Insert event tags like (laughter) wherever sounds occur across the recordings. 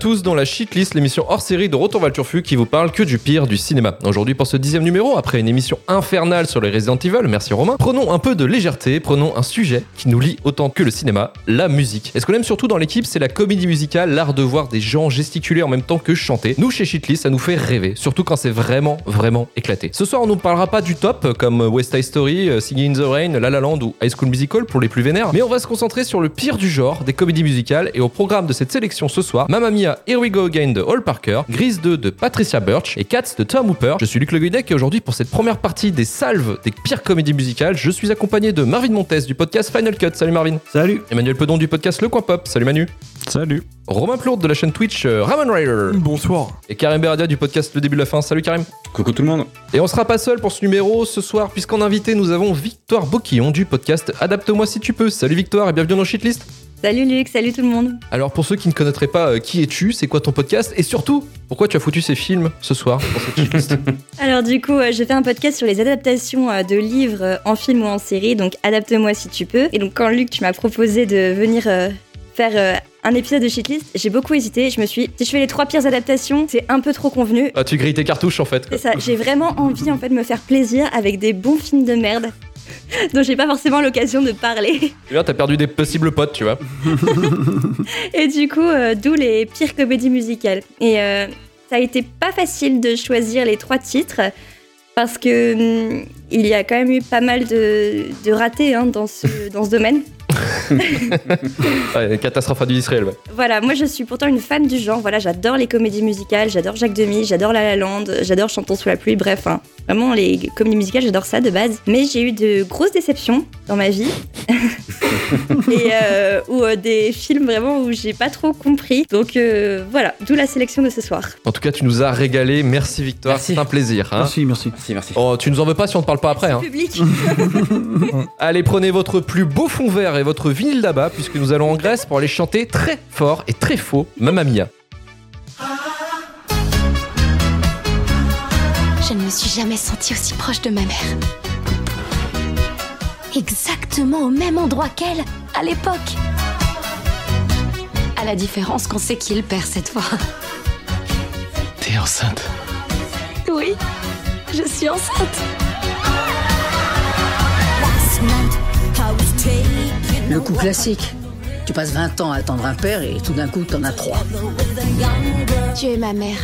Tous dans la Shitlist, l'émission hors série de Retour vers le Turfu qui vous parle que du pire du cinéma. Aujourd'hui, pour ce dixième numéro, après une émission infernale sur les Resident Evil, merci Romain, prenons un peu de légèreté, prenons un sujet qui nous lie autant que le cinéma, la musique. Et ce qu'on aime surtout dans l'équipe, c'est la comédie musicale, l'art de voir des gens gesticuler en même temps que chanter. Nous, chez Shitlist, ça nous fait rêver, surtout quand c'est vraiment, vraiment éclaté. Ce soir, on ne parlera pas du top, comme West Side Story, euh, Singing in the Rain, La La Land ou High School Musical pour les plus vénères, mais on va se concentrer sur le pire du genre, des comédies musicales, et au programme de cette sélection ce soir, Mamma Mia, Here We Go Again de Hall Parker, Grease 2 de Patricia Birch et Cats de Tom Hooper. Je suis Luc Le Guidec et aujourd'hui pour cette première partie des salves des pires comédies musicales, je suis accompagné de Marvin Montes du podcast Final Cut. Salut Marvin. Salut. Emmanuel Pedon du podcast Le Coin Pop. Salut Manu. Salut. Romain Plourde de la chaîne Twitch euh, Ramon Rider. Bonsoir. Et Karim Beradia du podcast Le Début de la Fin. Salut Karim. Coucou tout le monde. Et on sera pas seul pour ce numéro ce soir, puisqu'en invité, nous avons Victoire Boquillon du podcast Adapte-moi si tu peux. Salut Victoire et bienvenue dans Shitlist. Salut Luc, salut tout le monde. Alors pour ceux qui ne connaîtraient pas euh, qui es-tu, c'est quoi ton podcast et surtout pourquoi tu as foutu ces films ce soir pour cette (laughs) Alors du coup, euh, j'ai fait un podcast sur les adaptations euh, de livres euh, en film ou en série, donc adapte-moi si tu peux. Et donc quand Luc, tu m'as proposé de venir euh, faire euh, un épisode de shitlist, j'ai beaucoup hésité. Je me suis, dit, si je fais les trois pires adaptations, c'est un peu trop convenu. Ah tu grilles tes cartouches en fait. C'est ça, j'ai vraiment envie en fait de me faire plaisir avec des bons films de merde (laughs) dont j'ai pas forcément l'occasion de parler. Tu vois, t'as perdu des possibles potes, tu vois. (laughs) Et du coup, euh, d'où les pires comédies musicales. Et euh, ça a été pas facile de choisir les trois titres parce que hum, il y a quand même eu pas mal de, de ratés hein, dans, ce, (laughs) dans ce domaine. Ouais, catastrophe du Israël, ouais. Voilà, moi je suis pourtant une fan du genre. Voilà, j'adore les comédies musicales, j'adore Jacques Demy, j'adore La La Land, j'adore Chantons sous la pluie. Bref, hein, vraiment les comédies musicales, j'adore ça de base. Mais j'ai eu de grosses déceptions dans ma vie (laughs) et euh, ou euh, des films vraiment où j'ai pas trop compris. Donc euh, voilà, d'où la sélection de ce soir. En tout cas, tu nous as régalé. Merci Victoire, Merci. c'est un plaisir. hein. Merci, merci. Merci, merci. Oh, tu nous en veux pas si on te parle pas après. Hein. Public. (laughs) Allez, prenez votre plus beau fond vert et votre vinyle d'abat, puisque nous allons en Grèce pour aller chanter très fort et très faux Mamma Mia. Je ne me suis jamais sentie aussi proche de ma mère. Exactement au même endroit qu'elle, à l'époque. À la différence qu'on sait qui est le père cette fois. T'es enceinte. Oui, je suis enceinte. Le coup classique. Tu passes 20 ans à attendre un père et tout d'un coup, t'en as trois. Tu es ma mère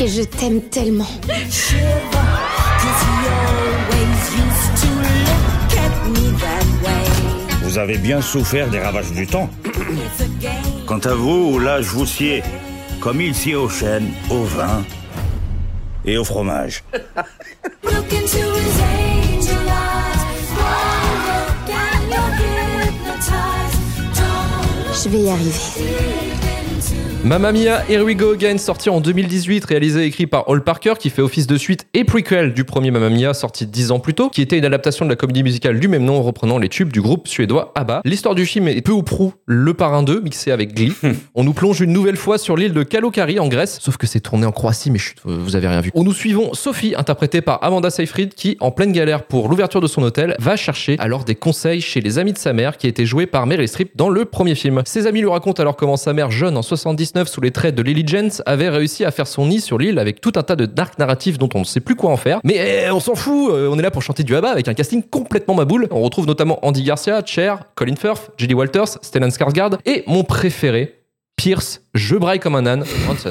et je t'aime tellement. Vous avez bien souffert des ravages du temps. (coughs) Quant à vous, là, je vous sied, comme il sied aux chênes, au vin et au fromage. (laughs) Je vais y arriver. Mamma Mia, Here We Go Again, sorti en 2018, réalisé et écrit par Hall Parker, qui fait office de suite et prequel du premier Mamma Mia, sorti 10 ans plus tôt, qui était une adaptation de la comédie musicale du même nom, reprenant les tubes du groupe suédois ABBA. L'histoire du film est peu ou prou le parrain 2, mixé avec Glee. (laughs) On nous plonge une nouvelle fois sur l'île de Kalokari, en Grèce, sauf que c'est tourné en Croatie, mais chut, vous avez rien vu. Où nous suivons Sophie, interprétée par Amanda Seyfried, qui, en pleine galère pour l'ouverture de son hôtel, va chercher alors des conseils chez les amis de sa mère, qui a été jouée par Meryl Streep dans le premier film. Ses amis lui racontent alors comment sa mère, jeune en 79, sous les traits de Lily Jens, avait réussi à faire son nid sur l'île avec tout un tas de dark narratifs dont on ne sait plus quoi en faire. Mais eh, on s'en fout, euh, on est là pour chanter du ABBA avec un casting complètement maboule. On retrouve notamment Andy Garcia, Cher, Colin Firth, Judy Walters, Stellan Skarsgård et mon préféré, Pierce, je braille comme un âne, Bronson.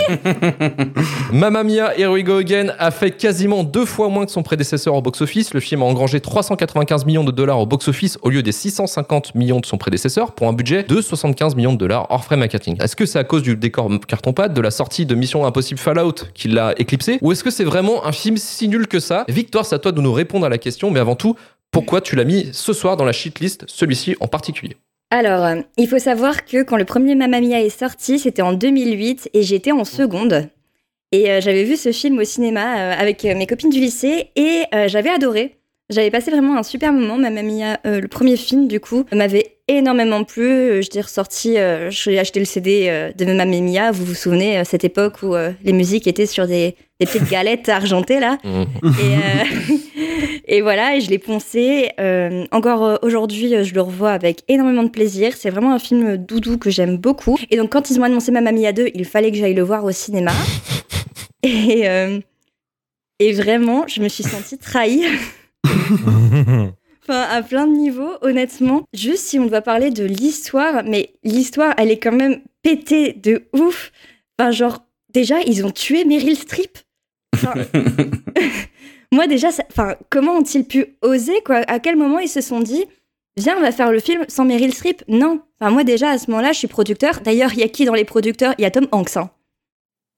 (laughs) Mamma Mia, Here We Go Again a fait quasiment deux fois moins que son prédécesseur au box-office. Le film a engrangé 395 millions de dollars au box-office au lieu des 650 millions de son prédécesseur pour un budget de 75 millions de dollars hors frais marketing. Est-ce que c'est à cause du décor carton-pâte, de la sortie de Mission Impossible Fallout qui l'a éclipsé Ou est-ce que c'est vraiment un film si nul que ça? Victoire, c'est à toi de nous répondre à la question, mais avant tout, pourquoi tu l'as mis ce soir dans la shitlist, celui-ci en particulier? Alors, euh, il faut savoir que quand le premier Mamma Mia est sorti, c'était en 2008 et j'étais en seconde. Et euh, j'avais vu ce film au cinéma euh, avec mes copines du lycée et j'avais adoré. J'avais passé vraiment un super moment. Mamma Mia, euh, le premier film, du coup, m'avait énormément plu. Euh, Je l'ai ressorti, euh, j'ai acheté le CD euh, de Mamma Mia. Vous vous souvenez, euh, cette époque où euh, les musiques étaient sur des, des petites (laughs) galettes argentées, là. Mhm. Et, euh, (laughs) et voilà, et je l'ai poncé. Euh, encore euh, aujourd'hui, euh, je le revois avec énormément de plaisir. C'est vraiment un film doudou que j'aime beaucoup. Et donc, quand ils ont annoncé Mamma Mia 2, il fallait que j'aille le voir au cinéma. (laughs) Et, euh, et vraiment, je me suis sentie trahie. (laughs) Enfin, à plein de niveaux, honnêtement. Juste si on doit parler de l'histoire, mais l'histoire, elle est quand même pétée de ouf. Enfin, genre, déjà, ils ont tué Meryl Streep. Enfin, (laughs) (laughs) moi, déjà, ça- enfin, comment ont-ils pu oser, quoi? À quel moment ils se sont dit, viens, on va faire le film sans Meryl Streep? Non. Enfin, moi, déjà, à ce moment-là, je suis producteur. D'ailleurs, il y a qui dans les producteurs? Il y a Tom Hanks. hein.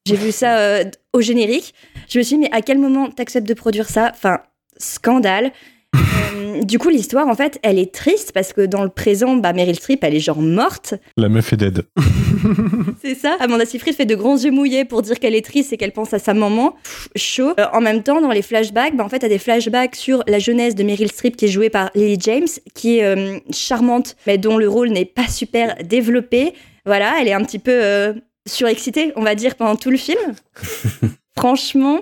J'ai vu ça euh, au générique. Je me suis dit, mais à quel moment t'acceptes de produire ça? Enfin, scandale. (laughs) Euh, du coup, l'histoire, en fait, elle est triste parce que dans le présent, bah, Meryl Streep, elle est genre morte. La meuf est dead. (laughs) C'est ça. Amanda Seyfried fait de grands yeux mouillés pour dire qu'elle est triste et qu'elle pense à sa maman. Pff, chaud. Euh, en même temps, dans les flashbacks, bah, en fait, t'as des flashbacks sur la jeunesse de Meryl Streep qui est jouée par Lily James, qui est euh, charmante, mais dont le rôle n'est pas super développé. Voilà, elle est un petit peu surexcitée, on va dire, pendant tout le film. (laughs) Franchement,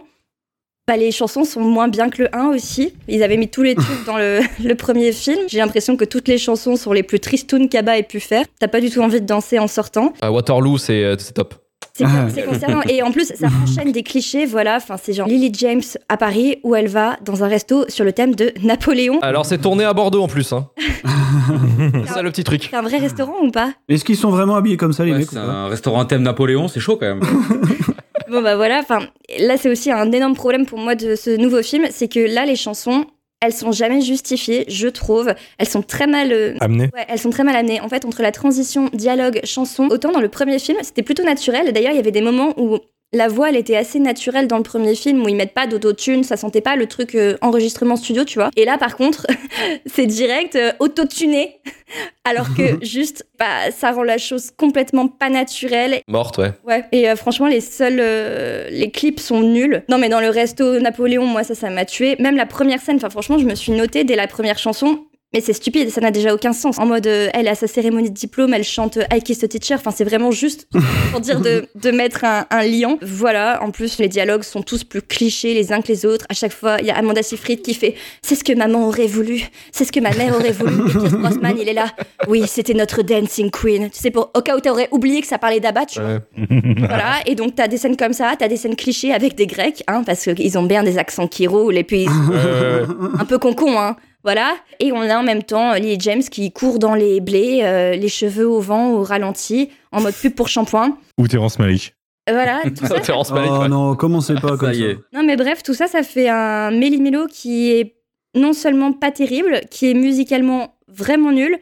bah, les chansons sont moins bien que le 1 aussi. Ils avaient mis tous les trucs dans le, (laughs) le premier film. J'ai l'impression que toutes les chansons sont les plus tristounes qu'Abba ait pu faire. T'as pas du tout envie de danser en sortant. Ah, Waterloo, c'est euh, c'est top. C'est Ah. c'est concernant. Et en plus, ça (laughs) enchaîne des clichés, voilà. Enfin, c'est genre Lily James à Paris où elle va dans un resto sur le thème de Napoléon. Alors, c'est tourné à Bordeaux en plus. Hein. (laughs) c'est ça le petit truc. C'est un vrai restaurant ou pas? Est-ce qu'ils sont vraiment habillés comme ça, les Ouais, mecs c'est un restaurant thème Napoléon, c'est chaud quand même. Bon bah voilà. Enfin, là c'est aussi un énorme problème pour moi de ce nouveau film, c'est que là les chansons, elles sont jamais justifiées, je trouve. Elles sont très mal. euh, Amené. Ouais, elles sont très mal amenées. En fait, entre la transition dialogue-chanson, autant dans le premier film, c'était plutôt naturel. D'ailleurs, il y avait des moments où la voix, elle était assez naturelle dans le premier film, où ils mettent pas d'autotune, ça sentait pas le truc euh, enregistrement studio, tu vois. Et là, par contre, (laughs) c'est direct euh, autotuné, (laughs) alors que (laughs) juste, bah, ça rend la chose complètement pas naturelle. Morte, ouais. Ouais. Et euh, franchement, les seuls, euh, les clips sont nuls. Non, mais dans le resto Napoléon, moi, ça, ça m'a tué. Même la première scène, enfin, franchement, je me suis notée dès la première chanson. Mais c'est stupide, ça n'a déjà aucun sens. En mode, euh, elle a sa cérémonie de diplôme, elle chante euh, I Kissed a Teacher. Enfin, c'est vraiment juste (laughs) pour dire de, de mettre un, un lion. Voilà. En plus, les dialogues sont tous plus clichés les uns que les autres. À chaque fois, il y a Amanda Seyfried qui fait C'est ce que maman aurait voulu. C'est ce que ma mère aurait voulu. Et Pierce Brosnan, il est là. Oui, c'était notre dancing queen. Tu sais, pour, au cas où t'aurais oublié que ça parlait vois. Ouais. Voilà, et donc t'as des scènes comme ça, t'as des scènes clichés avec des Grecs, hein, parce qu'ils ont bien des accents qui roulent, et puis Euh, un peu con-con, hein. Voilà, et on a en même temps Lily James qui court dans les blés, euh, les cheveux au vent, au ralenti, en mode pub pour shampoing. Ou Terrence Malick. Euh, Voilà, tout (laughs) ça. Terrence Malick, Oh ouais. non, commencez pas comme Ça ça. y est. Non, mais bref, tout ça, ça fait un méli-mélo qui est non seulement pas terrible, qui est musicalement vraiment nul,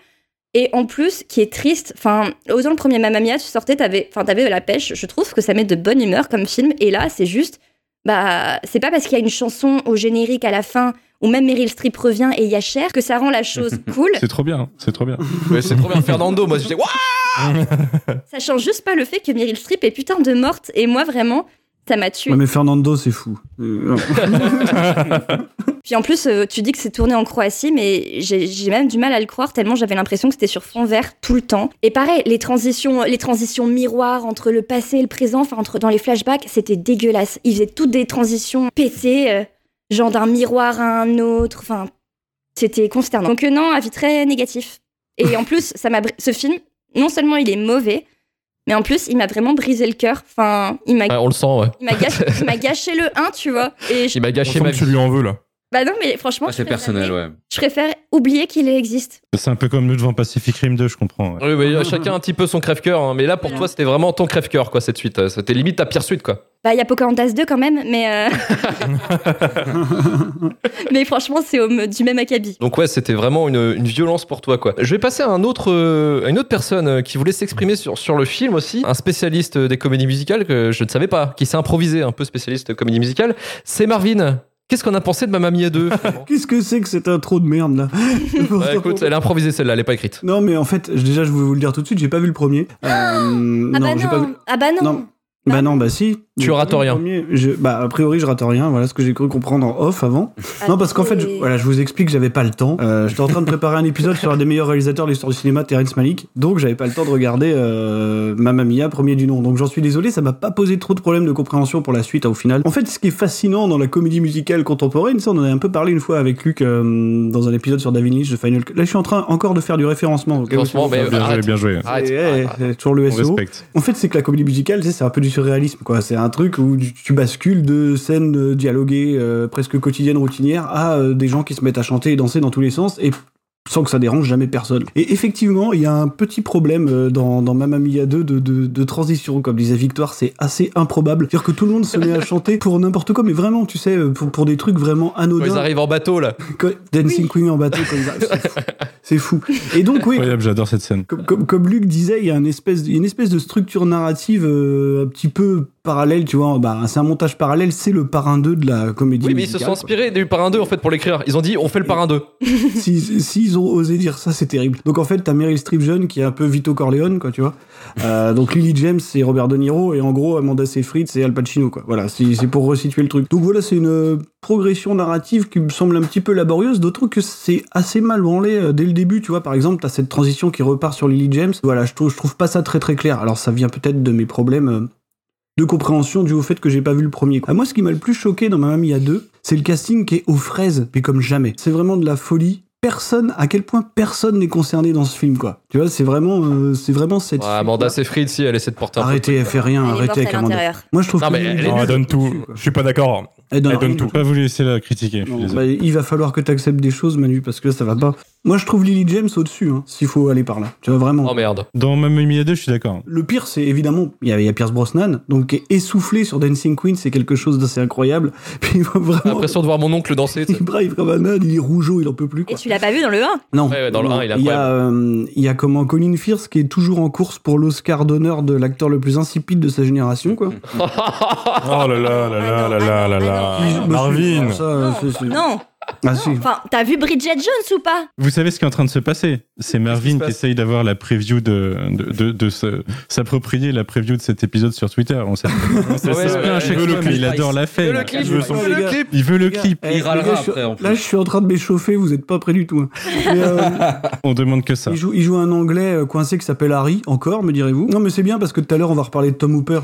et en plus qui est triste. Enfin, autant le premier Mamma Mia, tu sortais, t'avais, enfin, t'avais la pêche. Je trouve que ça met de bonne humeur comme film, et là, c'est juste, bah, c'est pas parce qu'il y a une chanson au générique à la fin où même Meryl Streep revient et il y a Cher que ça rend la chose (laughs) cool. C'est trop bien, c'est trop bien. Ouais, c'est trop bien. Fernando, moi, j'étais. Waouh ça change juste pas le fait que Meryl Streep est putain de morte, et moi vraiment, ça m'a tué. Ouais, mais Fernando, c'est fou. Euh. (laughs) Puis en plus, euh, tu dis que c'est tourné en Croatie, mais j'ai j'ai même du mal à le croire tellement j'avais l'impression que c'était sur fond vert tout le temps. Et pareil, les transitions, les transitions miroirs entre le passé et le présent, enfin entre dans les flashbacks, c'était dégueulasse. Ils faisaient toutes des transitions pétées, euh, genre d'un miroir à un autre. Enfin, c'était consternant. Donc euh, non, avis très négatif. Et en plus, ça m'a br- ce film, non seulement il est mauvais, mais en plus, il m'a vraiment brisé le cœur. Enfin, il m'a on le sent, ouais. il m'a gâché, (laughs) le 1, tu vois. Et je- Il m'a gâché ma que tu vie. lui en veux là. Bah non, mais franchement, Ah, je c'est préfère- personnel, ouais. je préfère oublier qu'il existe. C'est un peu comme nous devant Pacific Rim 2, je comprends. ouais. Oui, oui, (laughs) chacun un petit peu son crève-cœur. hein. Mais là, pour Voilà. toi, c'était vraiment ton crève-cœur, quoi, cette suite. C'était limite ta pire suite, quoi. Bah, il y a Pocahontas 2 quand même, mais, euh, (laughs) mais franchement, c'est au- du même acabit. Donc ouais, c'était vraiment une, une violence pour toi, quoi. Je vais passer à un autre, euh, à une autre personne euh, qui voulait s'exprimer sur, sur le film aussi, un spécialiste des comédies musicales que je ne savais pas, qui s'est improvisé un peu spécialiste de comédie musicale. C'est Marvin. Qu'est-ce qu'on a pensé de Mamma Mia 2 finalement Qu'est-ce que c'est que cette intro de merde là (laughs) Ouais, Écoute, elle a improvisé celle-là, elle est pas écrite. Non, mais en fait, déjà, je voulais vous le dire tout de suite, j'ai pas vu le premier. Euh, Ah non, bah pas vu. non, ah bah non. Non. Bah non, bah si. Tu rates rien. premier, je- bah, a priori, je rate rien. Voilà ce que j'ai cru comprendre en off avant. Non, parce qu'en fait, je, voilà, je vous explique, j'avais pas le temps. Euh, J'étais en train de préparer un épisode sur un des meilleurs réalisateurs de l'histoire du cinéma, Terrence Malick. Donc, j'avais pas le temps de regarder euh, Mamma Mia, premier du nom. Donc, j'en suis désolé, ça m'a pas posé trop de problèmes de compréhension pour la suite, hein, au final. En fait, ce qui est fascinant dans la comédie musicale contemporaine, ça, on en a un peu parlé une fois avec Luc euh, dans un épisode sur David Lynch de Final Cut. Là, je suis en train encore de faire du référencement. vous mais Bien joué, bien joué. Arrête, Et, arrête, eh, arrête. c'est toujours le respecte. En fait, c'est que la comédie musicale, c'est un peu du surréalisme, quoi. C'est un truc où tu, bascules de scènes euh, dialoguées euh, presque quotidiennes, routinières, à euh, des gens qui se mettent à chanter et danser dans tous les sens, et sans que ça dérange jamais personne. Et effectivement, il y a un petit problème euh, dans, dans Mamma Mia 2 de, de, de transition, comme disait Victoire, c'est assez improbable. C'est-à-dire que tout le monde se met à chanter pour n'importe quoi, mais vraiment, tu sais, euh, pour, pour des trucs vraiment Quand anodins. ils arrivent en bateau, là. (laughs) Quand- Dancing Queen en bateau, quand ils arrivent, c'est fou. Et donc, oui, Incroyable, j'adore cette scène. comme, comme, comme Luc disait, il y a une espèce, une espèce de structure narrative euh, un petit peu parallèle, tu vois. Bah, c'est un montage parallèle, c'est le parrain 2 de la comédie. Oui, mais ils se sont inspirés du parrain 2 en fait pour l'écrire. Ils ont dit on fait le parrain 2. quoi. (laughs) S'ils s'ils ont osé dire ça, c'est terrible. Donc en fait, t'as Meryl Streep jeune qui est un peu Vito Corleone, quoi, tu vois. Euh, donc Lily James, c'est Robert De Niro, et en gros, Amanda Seyfried, c'est Al Pacino, quoi. Voilà, c'est pour resituer le truc. Donc voilà, c'est une progression narrative qui me semble un petit peu laborieuse, d'autant que c'est assez mal branlé euh, dès le début, tu vois. Par exemple, t'as cette transition qui repart sur Lily James. Voilà, je trouve, je trouve pas ça très très clair. Alors ça vient peut-être de mes problèmes. euh, de compréhension dû au fait que j'ai pas vu le premier. Ah, moi, ce qui m'a le plus choqué dans Mamma Mia 2, c'est le casting qui est aux fraises, mais comme jamais. C'est vraiment de la folie. Personne, à quel point personne n'est concerné dans ce film, quoi. Tu vois, c'est vraiment, euh, c'est vraiment cette. Ouais, Amanda Seyfried, si elle essaie de porter un peu. Arrêtez, elle fait rien, Elle est morte arrêtez avec Amanda. Moi, je trouve Non, que mais elle donne tout. Je suis pas d'accord. Elle donne Elle donne tout. Pas vous laisser la critiquer. Non, bah, il va falloir que tu acceptes des choses, Manu, parce que là, ça va pas. Moi, je trouve Lily James au-dessus, hein, s'il faut aller par là. Tu vois, vraiment. Oh merde. Dans Mamma Mia 2, je suis d'accord. Le pire, c'est évidemment, il y, a- y a Pierce Brosnan, donc qui est essoufflé sur Dancing Queen, c'est quelque chose d'assez incroyable. Puis il va J'ai vraiment. l'impression de voir mon oncle danser. Il braille comme un âne, il est rougeau, il en peut plus. Et tu l'as pas vu dans le 1 Non. Ouais, ouais, dans le Non. un, il est il y a, euh, il y a comment Colin Firth qui est toujours en course pour l'Oscar d'honneur de l'acteur le plus insipide de sa génération, quoi. Oh là là là là là là là là. Marvin. Non, ah si. Enfin, t'as vu Bridget Jones ou pas? Vous savez ce qui est en train de se passer? C'est Marvin qui essaye d'avoir la preview de, de, de, s'approprier la preview de cet épisode sur Twitter. On sait (laughs) ça Ouais, se ouais, plaint à ouais, chaque fois, le mais il adore la fête. le clip, Il veut gars. clip. Il veut le clip. eh, Il râlera gars, je suis- après, en plus. Là, je suis en train de m'échauffer, vous êtes pas prêts du tout. hein. (laughs) Mais, euh, On demande que ça. il, joue, il joue un anglais euh, coincé qui s'appelle Harry, encore, me direz-vous. Non, mais c'est bien parce que tout à l'heure, on va reparler de Tom Hooper,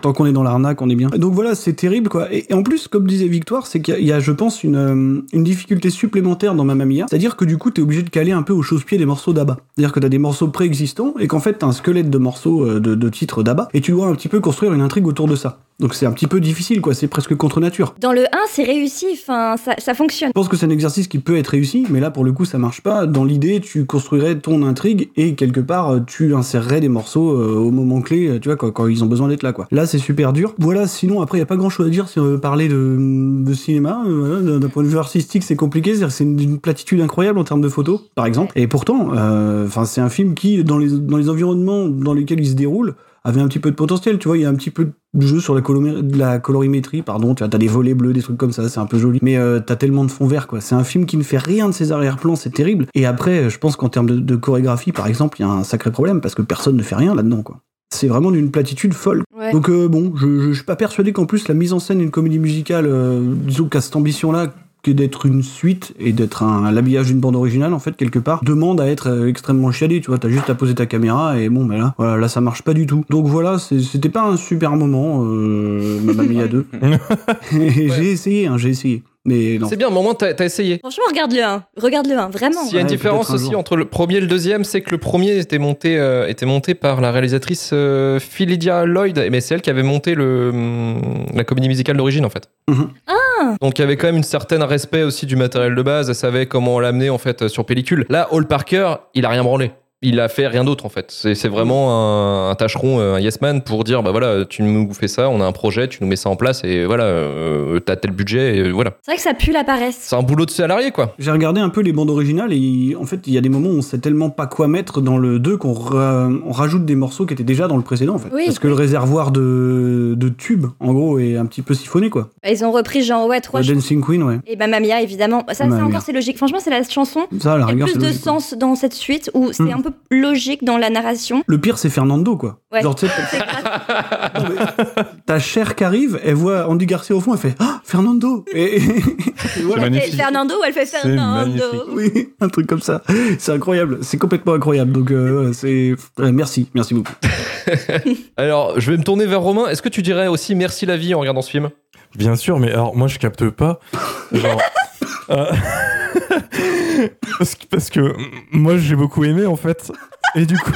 tant qu'on est dans l'arnaque, on est bien. Donc voilà, c'est terrible, quoi. Et, et en plus, comme disait Victoire, c'est qu'il y a- il y, a, je pense, une, euh, une difficulté supplémentaire dans Mamma Mia. C'est-à-dire que du coup, t'es obligé de caler un peu au chausse-pied des morceaux d'ABBA. C'est-à-dire que t'as des morceaux préexistants et qu'en fait, t'as un squelette de morceaux euh, de, de titres d'ABBA et tu dois un petit peu construire une intrigue autour de ça. Donc c'est un petit peu difficile, quoi. C'est presque contre nature. Dans le 1, c'est réussi, enfin, ça, ça fonctionne. Je pense que c'est un exercice qui peut être réussi, mais là pour le coup ça marche pas. Dans l'idée, tu construirais ton intrigue et quelque part euh, tu insérerais des morceaux euh, au moment clé, tu vois, quand, quand ils ont besoin d'être là, quoi. Là c'est super dur. Voilà, sinon après il y a pas grand chose à dire si on veut parler de, de cinéma. euh, D'un point de vue artistique, c'est compliqué, c'est une, platitude incroyable en termes de photos, par exemple. Et pourtant, euh, enfin c'est un film qui, dans les, dans les environnements dans lesquels il se déroule, avait un petit peu de potentiel, tu vois, il y a un petit peu de jeu sur la, colorimétrie, pardon, tu vois, t'as des volets bleus, des trucs comme ça, c'est un peu joli, mais euh, t'as tellement de fond vert, quoi. C'est un film qui ne fait rien de ses arrière-plans, c'est terrible. Et après, je pense qu'en termes de, de chorégraphie, par exemple, il y a un sacré problème, parce que personne ne fait rien là-dedans, quoi. C'est vraiment d'une platitude folle. Ouais. Donc euh, bon, je, je, je suis pas persuadé qu'en plus la mise en scène d'une comédie musicale, euh, disons qu'à cette ambition-là, que d'être une suite et d'être un l'habillage d'une bande originale en fait quelque part demande à être euh, extrêmement chiadé tu vois. T'as juste à poser ta caméra et bon mais là voilà là ça marche pas du tout. Donc voilà c'est- c'était pas un super moment euh, Mamma Mia 2 Et j'ai essayé hein, j'ai essayé mais non C'est bien, mais au moins t'as t'as essayé. Franchement, regarde le 1. Regarde le 1, vraiment. S'il y a une Ouais, différence peut-être un aussi jour. entre le premier et le deuxième, c'est que le premier était monté, euh, était monté par la réalisatrice euh, Philidia Lloyd, mais c'est elle qui avait monté le, hum, la comédie musicale d'origine en fait. Mhm. Donc il y avait quand même une certaine respect aussi du matériel de base, elle savait comment l'amener en fait sur pellicule. Là, Hall Parker, il a rien branlé. Il a fait rien d'autre en fait. C'est c'est vraiment un, un tâcheron, euh, un yes man pour dire bah voilà, tu nous fais ça, on a un projet, tu nous mets ça en place et voilà, euh, t'as tel budget et voilà. C'est vrai que ça pue la paresse. C'est un boulot de salarié quoi. J'ai regardé un peu les bandes originales et en fait il y a des moments où on sait tellement pas quoi mettre dans le 2 qu'on ra- on rajoute des morceaux qui étaient déjà dans le précédent en fait. Oui. Parce que le réservoir de, de tubes en gros est un petit peu siphonné quoi. Bah, Ils ont repris genre, ouais, trois Le chansons. Dancing Queen ouais. Et Mamma Mia, évidemment. Ça, ça encore, c'est logique. Franchement, c'est la chanson Ça la qui a le rigueur plus c'est de logique, quoi. sens dans cette suite où c'est Mm. un peu peu logique dans la narration. Le pire, c'est Fernando, quoi. Ouais. Genre, (laughs) ta chère qui arrive, elle voit Andy Garcia au fond, elle fait Ah, Fernando Et, voilà. Fernando ou elle fait Fernando. Oui, un truc comme ça. C'est incroyable. C'est complètement incroyable. Donc, euh, c'est. ouais, merci, merci beaucoup. (laughs) Alors, je vais me tourner vers Romain. Est-ce que tu dirais aussi merci la vie en regardant ce film? Bien sûr, mais alors moi je capte pas. Genre. Euh, (laughs) parce, que, parce que moi j'ai beaucoup aimé en fait. Et du coup.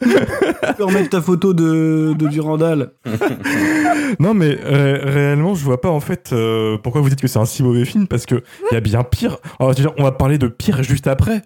Tu peux remettre ta photo de, de Durandal. (laughs) Non, mais ré- réellement, je vois pas en fait euh, pourquoi vous dites que c'est un si mauvais film parce que il y a bien pire. Alors, on va parler de pire juste après.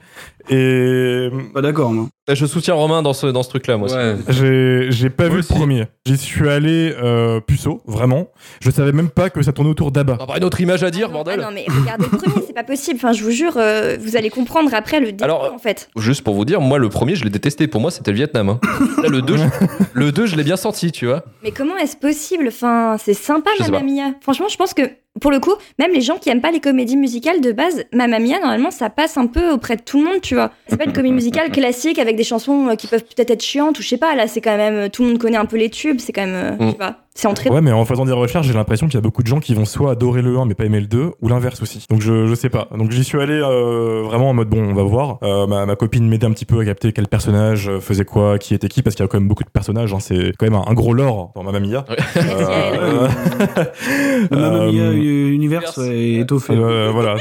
Et Pas d'accord, moi. Je soutiens Romain dans ce, dans ce truc-là, moi aussi. Ouais. j'ai j'ai pas Moi vu aussi. le premier. J'y suis allé euh, puceau, vraiment. Je savais même pas que ça tournait autour d'Abba. On va une autre image à dire, Ah non, bordel. ah non, mais regardez le premier, c'est pas possible. Enfin, je vous jure, euh, vous allez comprendre après le début, Alors, en fait. Juste pour vous dire, moi, le premier, je l'ai détesté. Pour moi, c'était le Vietnam. hein. Là, le 2, je... (laughs) le 2, je l'ai bien senti, tu vois. Mais comment est-ce possible? Enfin, c'est sympa, Mamma. Mia. Franchement, je pense que, pour le coup, même les gens qui aiment pas les comédies musicales de base, Mamma Mia, normalement, ça passe un peu auprès de tout le monde, tu vois. C'est pas une comédie musicale (laughs) classique avec des chansons euh, qui peuvent peut-être être chiantes ou je sais pas. Là, c'est quand même. euh, Tout le monde connaît un peu les tubes, c'est quand même. euh, Mm. C'est entré. Ouais, mais en faisant des recherches, j'ai l'impression qu'il y a beaucoup de gens qui vont soit adorer le 1 mais pas aimer le 2, ou l'inverse aussi. Donc je, je sais pas. Donc j'y suis allé euh, vraiment en mode bon, on va voir. Euh, ma, ma copine m'aidait un petit peu à capter quel personnage euh, faisait quoi, qui était qui, parce qu'il y a quand même beaucoup de personnages. hein. C'est quand même un, un gros lore dans Mamma Mia. Euh, (laughs) Le Mamma Mia euh, Universe ouais, est étoffé. euh, voilà.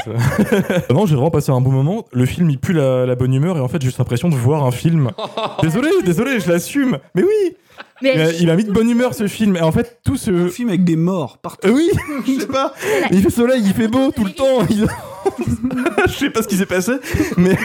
(laughs) non, j'ai vraiment passé un bon moment. Le film, il pue la, la bonne humeur et en fait, j'ai juste l'impression de voir un film. (laughs) Désolé, désolé, je l'assume. Mais oui, Mais il a, il a mis de bonne humeur ce film. Et en fait, tout ce, Un film avec des morts partout. euh, oui, (laughs) je sais pas. Il fait soleil, il fait beau tout le temps. Il- (laughs) je sais pas ce qui s'est passé, mais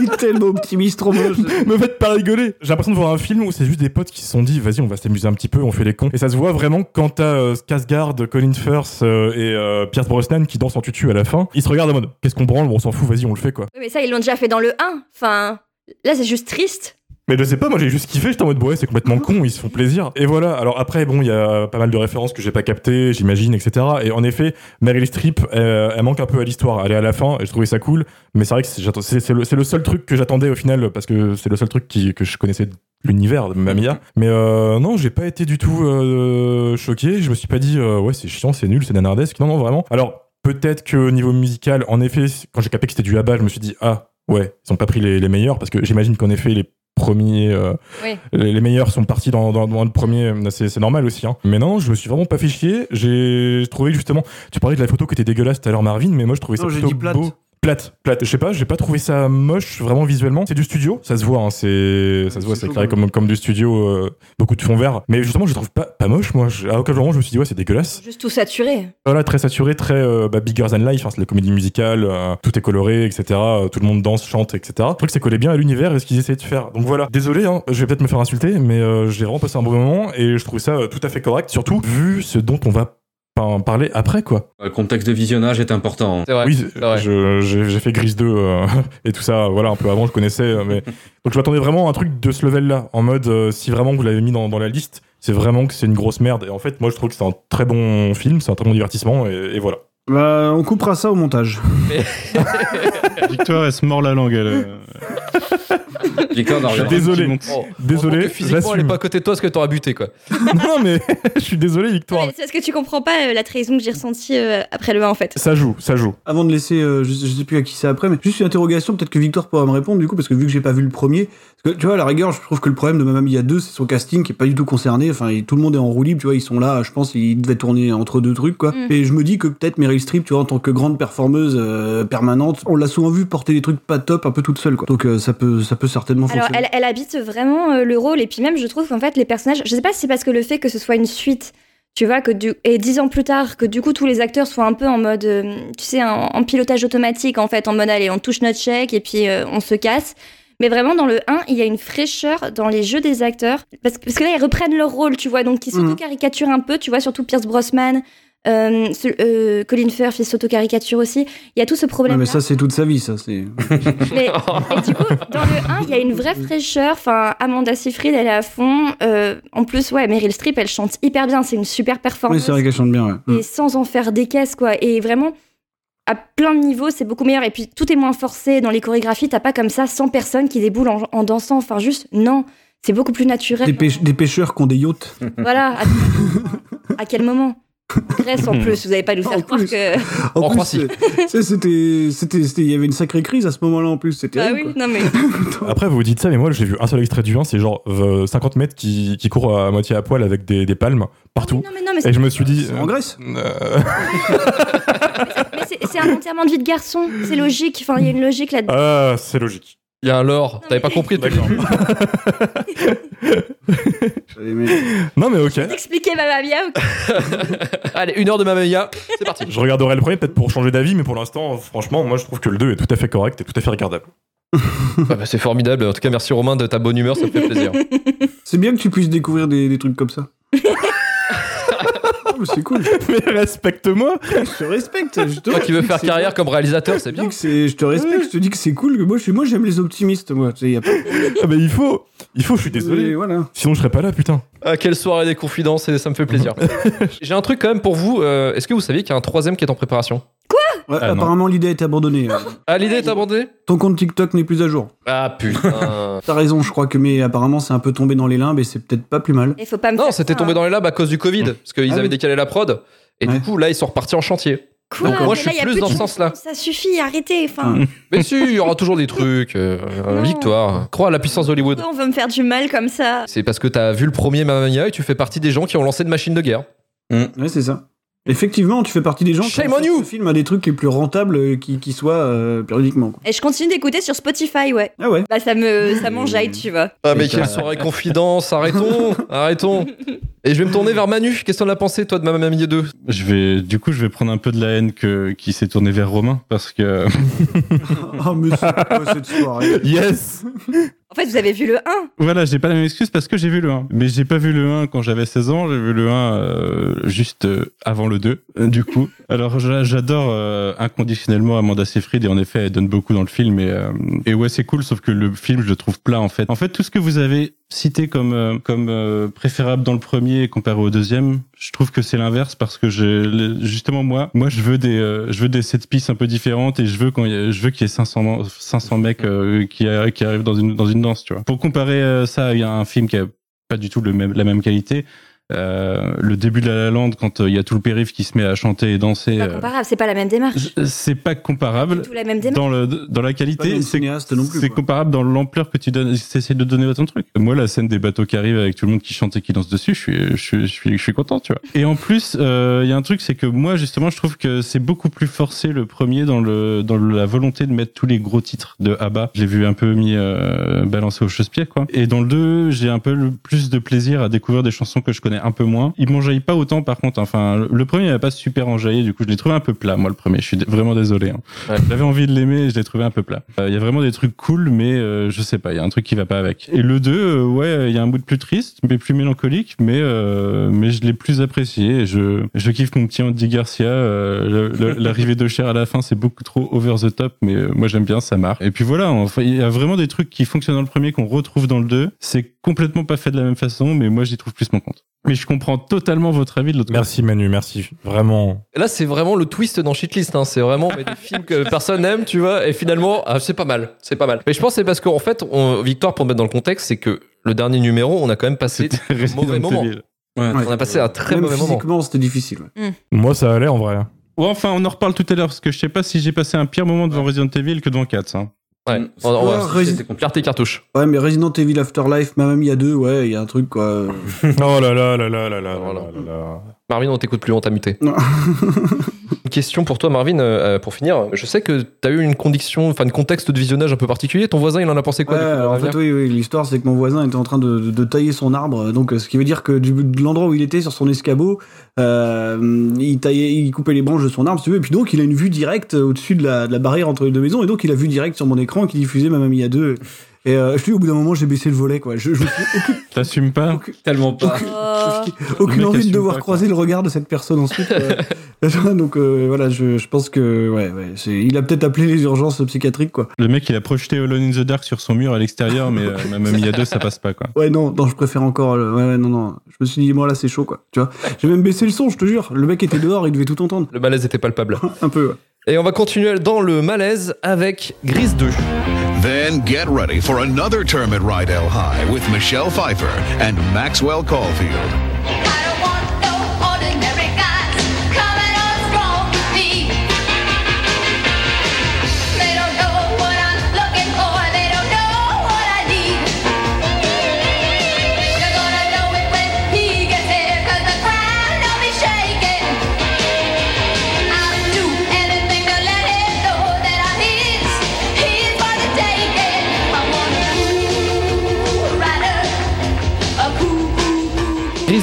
Il est tellement optimiste, trop moche. me faites pas rigoler. J'ai l'impression de voir un film où c'est juste des potes qui se sont dit, vas-y, on va s'amuser un petit peu, on fait les cons. Et ça se voit vraiment quand t'as euh, Skarsgård, Colin Firth euh, et euh, Pierce Brosnan qui dansent en tutu à la fin. Ils se regardent en mode, qu'est-ce qu'on branle, on s'en fout, vas-y, on le fait quoi. Oui, mais ça, ils l'ont déjà fait dans le 1. Enfin, là, c'est juste triste. Mais je sais pas, moi j'ai juste kiffé, j'étais en mode ouais, c'est complètement con, ils se font plaisir. Et voilà, alors après, bon, il y a pas mal de références que j'ai pas captées, j'imagine, etc. Et en effet, Meryl Streep, euh, elle manque un peu à l'histoire. Elle est à la fin, et je trouvais ça cool, mais c'est vrai que c'est le, le seul truc que j'attendais au final, parce que c'est le seul truc qui, que je connaissais l'univers de Mamma Mia. Mais euh, non, j'ai pas été du tout euh, choqué, je me suis pas dit euh, ouais, c'est chiant, c'est nul, c'est nanardesque. Non, non, vraiment. Alors, peut-être que niveau musical, en effet, quand j'ai capté que c'était du ABBA, je me suis dit ah ouais, ils ont pas pris les, les meilleurs, parce que j'imagine qu'en effet, les premiers euh, Oui. les les meilleurs sont partis dans, dans, dans le premier c'est normal aussi hein. mais non je me suis vraiment pas fait chier j'ai trouvé que justement tu parlais de la photo qui était dégueulasse tout à l'heure Marvin mais moi je trouvais ça Non, plutôt beau plate plate je sais pas j'ai pas trouvé ça moche vraiment visuellement c'est du studio ça se voit hein, c'est ça se voit C'est c'est quand comme, comme du studio euh, beaucoup de fond vert mais justement je le trouve pas, pas moche moi Je- à aucun moment je me suis dit ouais c'est dégueulasse Juste tout saturé. voilà, très saturé, très euh, bah, bigger than life, hein, c'est la comédie musicale, euh, tout est coloré, etc. tout le monde danse, chante, etc. Je trouve que ça collait bien à l'univers et ce qu'ils essayaient de faire. Donc voilà, désolé, hein, je vais peut-être me faire insulter, mais euh, j'ai vraiment passé un bon moment et je trouve ça euh, tout à fait correct, surtout vu ce dont on va pa- parler après, quoi. Le contexte de visionnage est important. C'est vrai. oui, j'ai j'ai fait Grise 2 euh, (laughs) et tout ça, voilà, un peu avant, je connaissais, euh, mais (laughs) donc je m'attendais vraiment à un truc de ce level-là, en mode euh, si vraiment vous l'avez mis dans, dans la liste, c'est vraiment que c'est une grosse merde. Et en fait, moi je trouve que c'est un très bon film, c'est un très bon divertissement et, et voilà. Bah, on coupera ça au montage. (laughs) Victoire, elle se mord la langue. Elle, Victor Je suis Dorian. désolé. Oh, Désolé, que physiquement, elle est pas à côté de toi parce que t'auras buté, quoi. (laughs) non mais (laughs) je suis désolé Victoire. Ouais, C'est parce que tu comprends pas euh, la trahison que j'ai ressentie euh, après le 1 en fait. Ça joue, ça joue. Avant de laisser, euh, je, je sais plus à qui c'est après, mais juste une interrogation, peut-être que Victor pourra me répondre du coup, parce que vu que j'ai pas vu le premier, parce que tu vois, à la rigueur, je trouve que le problème de Mamma Mia 2, c'est son casting qui est pas du tout concerné, enfin, et tout le monde est en roue libre, tu vois, ils sont là, je pense, ils devaient tourner entre deux trucs, quoi. Mm. Et je me dis que peut-être Meryl Streep, tu vois, en tant que grande performeuse euh, permanente, on l'a souvent vu porter des trucs pas top, un peu toute seule, quoi. Donc euh, ça peut, ça peut certainement Alors, elle, elle habite vraiment euh, le rôle, et puis même, je trouve qu'en fait, les personnages, je sais pas si c'est parce que le fait que ce soit une suite, tu vois, que du, et dix ans plus tard, que du coup, tous les acteurs soient un peu en mode, euh, tu sais, en, en pilotage automatique, en fait, en mode, allez, on touche notre chèque, et puis euh, on se casse. Mais vraiment, dans le 1, il y a une fraîcheur dans les jeux des acteurs. Parce, que- parce que là, ils reprennent leur rôle, tu vois. Donc, ils Mhm. s'auto-caricaturent un peu, tu vois, surtout Pierce Brosnan. Euh, ce- euh, Colin Firth, il s'auto-caricature aussi. Il y a tout ce Ouais, problème. mais ça, c'est toute sa vie, ça, c'est. (laughs) Mais, et du coup, dans le 1, il y a une vraie fraîcheur. Enfin, Amanda Seyfried, elle est à fond. Euh, en plus, ouais, Meryl Streep, elle chante hyper bien. C'est une super Oui, performance. c'est vrai qu'elle chante bien, ouais. Et sans en faire des caisses, quoi. Et vraiment, à plein de niveaux, c'est beaucoup meilleur. Et puis tout est moins forcé dans les chorégraphies. T'as pas comme ça 100 personnes qui déboulent en, en dansant. Enfin, juste, non. C'est beaucoup plus naturel. Des, pêche- des pêcheurs qui ont des yachts. Voilà. À, à quel moment? Grèce en plus, vous n'avez pas nous En faire croire plus. que. En En plus, il y avait une sacrée crise à ce moment-là en plus. C'était Ah oui, non mais. (laughs) Après, vous vous dites ça, mais moi, j'ai vu un seul extrait du 1, c'est genre euh, 50 mètres qui, qui courent à moitié à poil avec des, des palmes partout. Non mais non, mais Et je me suis dit. en Grèce. euh, (laughs) Mais c'est- un enterrement de vie de garçon, c'est logique. Enfin, il y a une logique là-dedans. ah, c'est logique. Il y a un lore. T'avais pas compris depuis. (laughs) D'accord. Non, mais ok. Expliquez Mamma Mia. (laughs) Allez, une heure de Mamma Mia. C'est parti. Je regarderai le premier peut-être pour changer d'avis, mais pour l'instant, franchement, moi, je trouve que le 2 est tout à fait correct et tout à fait regardable. Ah bah, c'est formidable. En tout cas, merci Romain de ta bonne humeur. Ça me fait plaisir. (laughs) C'est bien que tu puisses découvrir des, des trucs comme ça. (laughs) Oh, mais c'est cool. mais respecte-moi Je te respecte. justement. Toi qui veux Je faire carrière comme réalisateur, c'est Je bien. que c'est- je te respecte, je te dis que c'est cool. Moi, je suis- moi, j'aime les optimistes, moi. Tu sais, y a pas- Ah, mais il faut Il faut, je suis Et désolé. Voilà. Sinon, je serais pas là, putain. Ah, quelle soirée des confidences, et ça me fait plaisir. (laughs) J'ai un truc quand même pour vous. euh, Est-ce que vous saviez qu'il y a un troisième qui est en préparation? Ouais, Ah, apparemment, l'idée est abandonnée. Ah, l'idée est abandonnée? Ton compte TikTok n'est plus à jour. Ah putain. (laughs) T'as raison, je crois que, mais apparemment, c'est un peu tombé dans les limbes et c'est peut-être pas plus mal. Il faut pas me non, c'était tombé hein. dans les labs à cause du Covid, parce qu'ils Ah avaient oui. décalé la prod. Et Ouais. du coup, là, ils sont repartis en chantier. Quoi Donc moi, je suis plus dans ce sens-là. Ça suffit, arrêtez. Enfin, Ah. (laughs) Mais si, il y aura toujours des trucs. euh, victoire. Crois à la puissance d'Hollywood. pourquoi on veut me faire du mal comme ça C'est parce que t'as vu le premier Mamma Mia et tu fais partie des gens qui ont lancé une machine de guerre. Ouais, c'est ça. Effectivement, tu fais partie des gens qui ce film à des trucs les plus rentables euh, qui, qui soient euh, périodiquement. quoi. Et je continue d'écouter sur Spotify, ouais. Ah ouais. Bah ça me ça m'enjaille, tu vois. Ah mais quelle soirée confidence, arrêtons, (laughs) arrêtons. Et je vais me tourner vers Manu, qu'est-ce que t'en as pensé toi de Mamma Mia 2 Je vais, du coup, je vais prendre un peu de la haine que, qui s'est tournée vers Romain parce que Ah, mais c'est quoi cette soirée? (laughs) Yes En fait, vous avez vu le 1 voilà, j'ai pas la même excuse parce que j'ai vu le 1. Mais j'ai pas vu le 1 quand j'avais 16 ans, j'ai vu le 1 euh, juste euh, avant le 2, euh, du coup. Alors j'a- j'adore euh, inconditionnellement Amanda Seyfried et en effet elle donne beaucoup dans le film et, euh, et ouais c'est cool sauf que le film je le trouve plat en fait. En fait tout ce que vous avez cité comme euh, comme euh, préférable dans le premier comparé au deuxième, je trouve que c'est l'inverse parce que le- justement moi moi je veux des euh, je veux des set pistes un peu différentes et je veux je qu'il y ait 500 500 mecs qui qui arrivent dans une dans une danse tu vois. Pour comparer ça il y a un film qui a pas du tout la même qualité. Euh, le début de La La Land, quand euh, il y a tout le périph qui se met à chanter et danser, Pas euh, comparable, c'est pas la même démarche. c'est pas comparable Tout la même démarche. dans, le, dans la qualité. C'est c'est comparable dans l'ampleur que tu donnes, essaies de donner à ton truc. Moi, la scène des bateaux qui arrivent avec tout le monde qui chante et qui danse dessus, je suis, je suis, je suis, je suis content, tu vois. Et en plus, euh, il y a un truc, c'est que moi, justement, je trouve que c'est beaucoup plus forcé le premier dans le, dans la volonté de mettre tous les gros titres de ABBA. Je l'ai vu un peu mis, euh, balancé au chausse-pied, quoi. Et dans le 2, j'ai un peu le plus de plaisir à découvrir des chansons que je connais un peu moins. Il m'enjaille pas autant, par contre. Enfin, le premier, il n'a pas super enjaillé, du coup, je l'ai trouvé un peu plat, moi, le premier. Je suis vraiment désolé. hein. Ouais. J'avais envie de l'aimer et je l'ai trouvé un peu plat. Euh, Il y a vraiment des trucs cool, mais euh, je sais pas, il y a un truc qui va pas avec. Et le 2, euh, ouais, il y a un bout de plus triste, mais plus mélancolique, mais euh, mais je l'ai plus apprécié. Et je je kiffe mon petit Andy Garcia. (laughs) L'arrivée de Cher à la fin, c'est beaucoup trop over the top, mais moi j'aime bien, ça marche. Et puis voilà, enfin, il y a vraiment des trucs qui fonctionnent dans le premier qu'on retrouve dans le 2. C'est complètement pas fait de la même façon, mais moi j'y trouve plus mon compte. Mais je comprends totalement votre avis de l'autre côté. Merci Manu, merci. Vraiment. Là c'est vraiment le twist dans Shitlist, hein. c'est vraiment mais des (laughs) films que personne n'aime, tu vois, et finalement ah, c'est pas mal, c'est pas mal. Mais je pense que c'est parce qu'en fait, on, Victoire pour me mettre dans le contexte, c'est que le dernier numéro, on a quand même passé un mauvais moment. Ouais. On a passé un très Même mauvais moment. physiquement, c'était difficile. ouais. Moi, ça allait en vrai. Ouais, enfin, on en reparle tout à l'heure, parce que je sais pas si j'ai passé un pire moment devant Resident Evil que devant 4. Hein. Ouais, on, on va Resi- tes cartouches. Ouais, mais Resident Evil Afterlife, Mamma Mia 2, ouais, il y a un truc quoi. (laughs) Oh là là là là là là là là là. Marvin, on t'écoute plus, on t'a muté. (laughs) Une question pour toi, Marvin, euh, euh, pour finir. Je sais que t'as eu une condition, enfin, un contexte de visionnage un peu particulier. Ton voisin, il en a pensé quoi Ouais, du coup, alors, en fait, oui, oui, l'histoire, c'est que mon voisin était en train de, de- de tailler son arbre. Donc, euh, ce qui veut dire que du, de l'endroit où il était, sur son escabeau, euh, il taillait, il coupait les branches de son arbre, si tu veux. Et puis donc, il a une vue directe au-dessus de la, de la barrière entre les deux maisons. Et donc, il a vue directe sur mon écran qui diffusait Mamma Mia 2. Et euh, je dis, au bout d'un moment, j'ai baissé le volet, quoi. Je, je aucune, T'assumes pas aucune, Tellement pas. Oh. aucune mec envie de devoir pas, quoi. croiser le regard de cette personne ensuite. euh. (laughs) donc, euh, voilà, je, je pense que, ouais, ouais, c'est- il a peut-être appelé les urgences psychiatriques, quoi. Le mec, il a projeté Alone in the Dark sur son mur à l'extérieur, mais euh, Mamma Mia 2, ça passe pas, quoi. Ouais, non, non, je préfère encore. le- Ouais, ouais, non, non. Je me suis dit, moi là, c'est chaud, quoi. Tu vois, j'ai même baissé le son, je te jure. Le mec était dehors, il devait tout entendre. Le malaise était palpable. (laughs) Un peu, ouais. Et on va continuer dans le malaise avec Grise 2. Then get ready for another term at Rydell High with Michelle Pfeiffer and Maxwell Caulfield.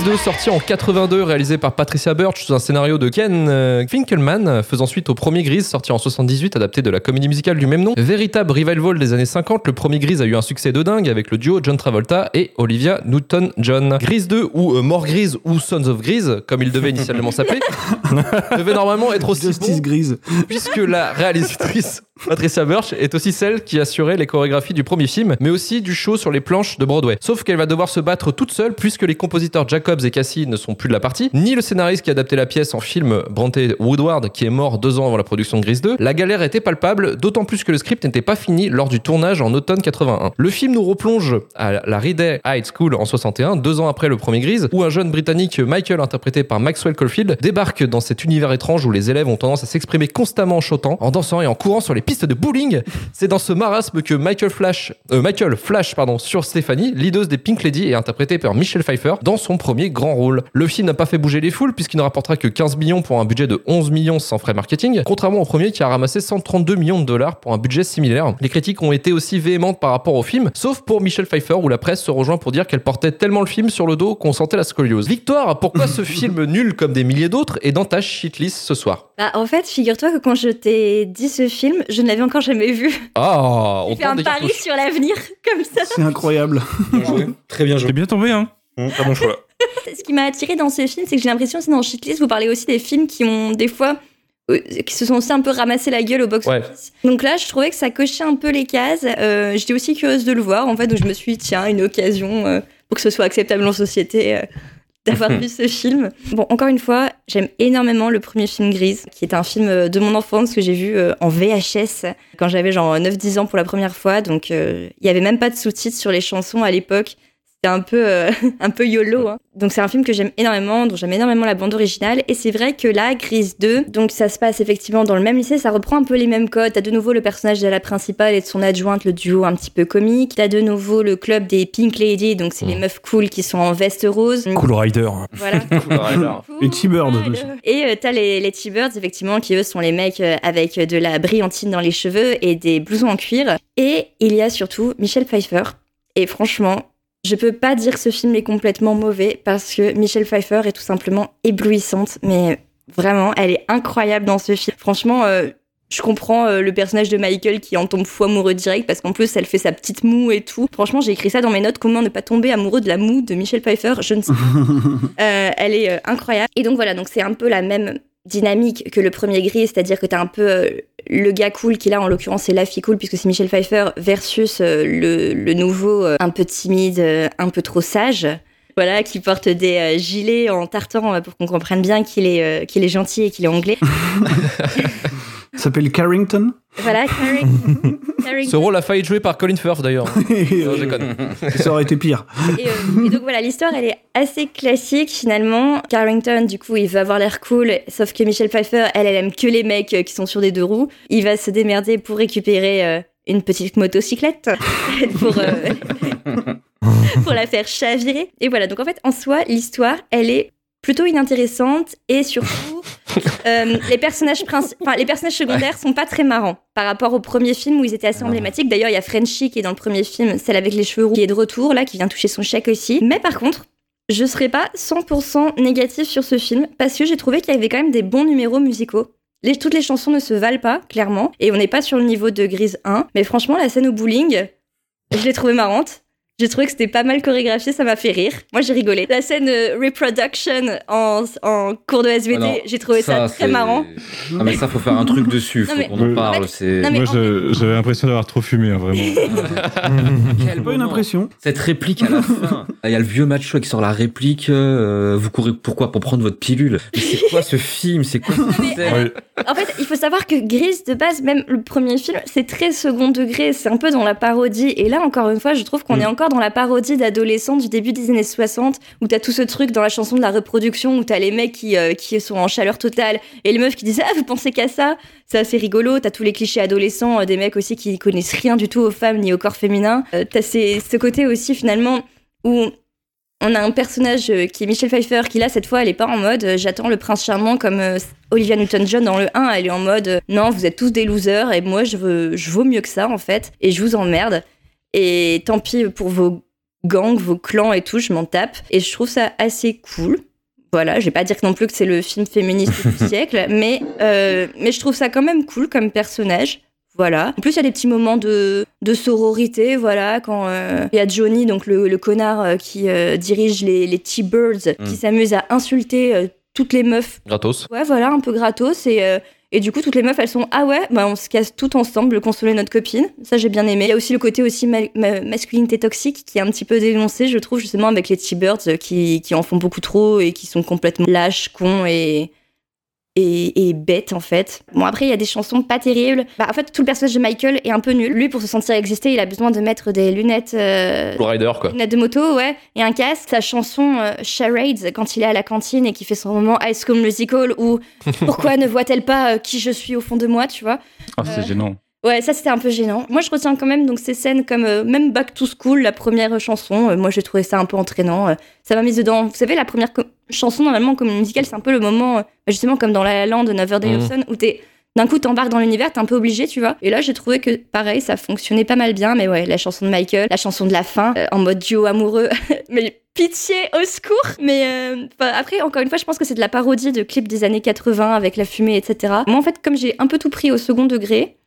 2 sorti en 82, réalisé par Patricia Birch sous un scénario de Ken euh, Finkelman, faisant suite au premier Grise sorti en 78, adapté de la comédie musicale du même nom. Véritable revival des années 50, le premier Grise a eu un succès de dingue avec le duo John Travolta et Olivia Newton-John. Grise 2 ou euh, Mort Grise ou Sons of Grise, comme il devait initialement s'appeler, (laughs) devait normalement être aussi Justice bon, grise. puisque la réalisatrice Patricia Birch est aussi celle qui assurait les chorégraphies du premier film, mais aussi du show sur les planches de Broadway. Sauf qu'elle va devoir se battre toute seule puisque les compositeurs Jacobs et Cassie ne sont plus de la partie, ni le scénariste qui a adapté la pièce en film, Bronte Woodward, qui est mort deux ans avant la production de Grise 2. La galère était palpable, d'autant plus que le script n'était pas fini lors du tournage en automne 81. Le film nous replonge à la Riday High School en 61, deux ans après le premier Grise, où un jeune britannique, Michael, interprété par Maxwell Caulfield, débarque dans cet univers étrange où les élèves ont tendance à s'exprimer constamment en chantant, en dansant et en courant sur les pistes de bowling. C'est dans ce marasme que Michael Flash, euh, Michael Flash, pardon, sur Stéphanie, leaduse des Pink Lady, est interprétée par Michelle Pfeiffer dans son premier grand rôle. Le film n'a pas fait bouger les foules puisqu'il ne rapportera que 15 millions pour un budget de 11 millions sans frais marketing, contrairement au premier qui a ramassé 132 millions de dollars pour un budget similaire. Les critiques ont été aussi véhémentes par rapport au film, sauf pour Michelle Pfeiffer où la presse se rejoint pour dire qu'elle portait tellement le film sur le dos qu'on sentait la scoliose. Victoire, pourquoi ce (laughs) film nul comme des milliers d'autres est dans ta shitlist ce soir? Bah, en fait, figure-toi que quand je t'ai dit ce film, je ne l'avais encore jamais vu. Ah, (laughs) on fait un pari sur l'avenir, comme ça. C'est incroyable. Bien joué. Très bien joué. T'es bien tombé, hein Très bon choix. Ce qui m'a attiré dans ce film, c'est que j'ai l'impression aussi dans Shitlist, vous parlez aussi des films qui ont des fois euh, qui se sont aussi un peu ramassé la gueule au box-office. Donc là, je trouvais que ça cochait un peu les cases. Euh, J'étais aussi curieuse de le voir, en fait, donc je me suis dit, tiens, une occasion euh, pour que ce soit acceptable en société. euh, d'avoir vu ce film. Bon, encore une fois, j'aime énormément le premier film Grise, qui est un film euh, de mon enfance que j'ai vu euh, en VHS quand j'avais genre 9-10 ans pour la première fois. Donc, euh, il y avait même pas de sous-titres sur les chansons à l'époque. C'était un peu, euh, (laughs) un peu YOLO. hein. Donc c'est un film que j'aime énormément, dont j'aime énormément la bande originale. Et c'est vrai que là, Grise 2, donc ça se passe effectivement dans le même lycée, ça reprend un peu les mêmes codes. T'as de nouveau le personnage de la principale et de son adjointe, le duo un petit peu comique. T'as de nouveau le club des Pink Lady, donc c'est les meufs cool qui sont en veste rose. Cool Rider. Voilà. (laughs) Les T-Birds. Et euh, t'as les, les T-Birds, effectivement, qui eux sont les mecs euh, avec de la brillantine dans les cheveux et des blousons en cuir. Et il y a surtout Michelle Pfeiffer. Et franchement, je peux pas dire que ce film est complètement mauvais parce que Michelle Pfeiffer est tout simplement éblouissante. Mais vraiment, elle est incroyable dans ce film. Franchement, euh, je comprends euh, le personnage de Michael qui en tombe fou amoureux direct parce qu'en plus elle fait sa petite moue et tout. Franchement, j'ai écrit ça dans mes notes. Comment ne pas tomber amoureux de la moue de Michelle Pfeiffer Je ne sais pas. (laughs) Euh, elle est incroyable. Et donc voilà, donc c'est un peu la même dynamique que le premier gris, c'est-à-dire que t'as un peu le gars cool qui là en l'occurrence c'est la fille cool puisque c'est Michel Pfeiffer versus euh, le, le nouveau euh, un peu timide, euh, un peu trop sage. Voilà, qui porte des gilets en tartan pour qu'on comprenne bien qu'il est, qu'il est gentil et qu'il est anglais. (laughs) S'appelle Carrington. voilà, Carring- (laughs) Carrington. Ce rôle a failli être joué par Colin Firth d'ailleurs. Et, (laughs) Non, je déconne. ça aurait été pire. Et, euh, et donc voilà, l'histoire elle est assez classique finalement. Carrington, du coup, il veut avoir l'air cool, sauf que Michelle Pfeiffer, elle, elle aime que les mecs euh, qui sont sur des deux roues. Il va se démerder pour récupérer euh, une petite motocyclette (laughs) pour, euh, pour la faire chavirer. Et voilà, donc en fait, en soi, l'histoire, elle est plutôt inintéressante et surtout, euh, les, personnages princi- les personnages secondaires sont pas très marrants par rapport au premier film où ils étaient assez emblématiques. D'ailleurs, il y a Frenchy qui est dans le premier film, celle avec les cheveux roux, qui est de retour là, qui vient toucher son chèque aussi. Mais par contre, je serais pas 100% négatif sur ce film parce que j'ai trouvé qu'il y avait quand même des bons numéros musicaux. Les, toutes les chansons ne se valent pas, clairement, et on n'est pas sur le niveau de Grise 1. Mais franchement, la scène au bowling, je l'ai trouvée marrante. J'ai trouvé que c'était pas mal chorégraphié, ça m'a fait rire. Moi, j'ai rigolé. La scène euh, reproduction en, en cours de SVT, j'ai trouvé ça, très marrant. Ah, mais ça, faut faire un truc dessus. Faut qu'on en parle. Non, Moi, en- je- j'avais l'impression d'avoir trop fumé, hein, vraiment. (laughs) Quel Pas une moment. impression. Cette réplique à la fin. (laughs) Il y a le vieux macho qui sort la réplique. euh, vous courez pourquoi? Pour prendre votre pilule. Mais c'est quoi ce film? C'est quoi cette Mais- En fait, il faut savoir que Grise, de base, même le premier film, c'est très second degré, c'est un peu dans la parodie. Et là, encore une fois, je trouve qu'on Mm. est encore dans la parodie d'adolescents du début des années 60, où t'as tout ce truc dans la chanson de la reproduction, où t'as les mecs qui, euh, qui sont en chaleur totale, et les meufs qui disent Ah, vous pensez qu'à ça? C'est assez rigolo. T'as tous les clichés adolescents, euh, des mecs aussi qui connaissent rien du tout aux femmes ni au corps féminin. Euh, t'as ce côté aussi, finalement, où on a un personnage qui est Michelle Pfeiffer qui là cette fois elle est pas en mode j'attends le prince charmant comme Olivia Newton-John dans le 1 elle est en mode non vous êtes tous des losers et moi je veux je vaux mieux que ça en fait et je vous emmerde et tant pis pour vos gangs vos clans et tout je m'en tape et je trouve ça assez cool voilà, je vais pas dire non plus que c'est le film féministe du (laughs) siècle, mais, euh, mais je trouve ça quand même cool comme personnage. Voilà. En plus, il y a des petits moments de, de sororité, voilà, quand euh, il y a Johnny, donc le, le connard euh, qui euh, dirige les, les T-Birds, Mm. qui s'amuse à insulter toutes les meufs. Gratos. Ouais, voilà, un peu gratos. Et, et du coup, toutes les meufs, elles sont Ah ouais, bah, on se casse toutes ensemble, consoler notre copine. Ça, j'ai bien aimé. Il y a aussi le côté aussi ma- masculinité toxique qui est un petit peu dénoncé, je trouve, justement, avec les T-Birds euh, qui, qui en font beaucoup trop et qui sont complètement lâches, cons et et, et bête en fait. Bon après il y a des chansons pas terribles. Bah en fait tout le personnage de Michael est un peu nul. Lui pour se sentir exister il a besoin de mettre des lunettes, euh, Rider, quoi. lunettes de moto ouais et un casque. Sa chanson euh, Charades quand il est à la cantine et qui fait son moment High School Musical ou (laughs) pourquoi ne voit-elle pas euh, qui je suis au fond de moi tu vois. Ah, c'est gênant. Ouais, ça c'était un peu gênant. Moi je retiens quand même donc ces scènes comme euh, même Back to School, la première chanson. euh, moi j'ai trouvé ça un peu entraînant. euh, ça m'a mise dedans. Vous savez, la première chanson normalement comme musicale, c'est un peu le moment, euh, justement comme dans La La Land, Never Day. Sun, où t'es d'un coup t'embarques dans l'univers, t'es un peu obligé, tu vois. Et là j'ai trouvé que pareil, ça fonctionnait pas mal bien. Mais ouais, la chanson de Michael, la chanson de la fin, euh, en mode duo amoureux. (laughs) mais pitié, au secours Mais euh, après, encore une fois, je pense que c'est de la parodie de clips des années 80 avec la fumée, etc. Moi en fait, comme j'ai un peu tout pris au second degré,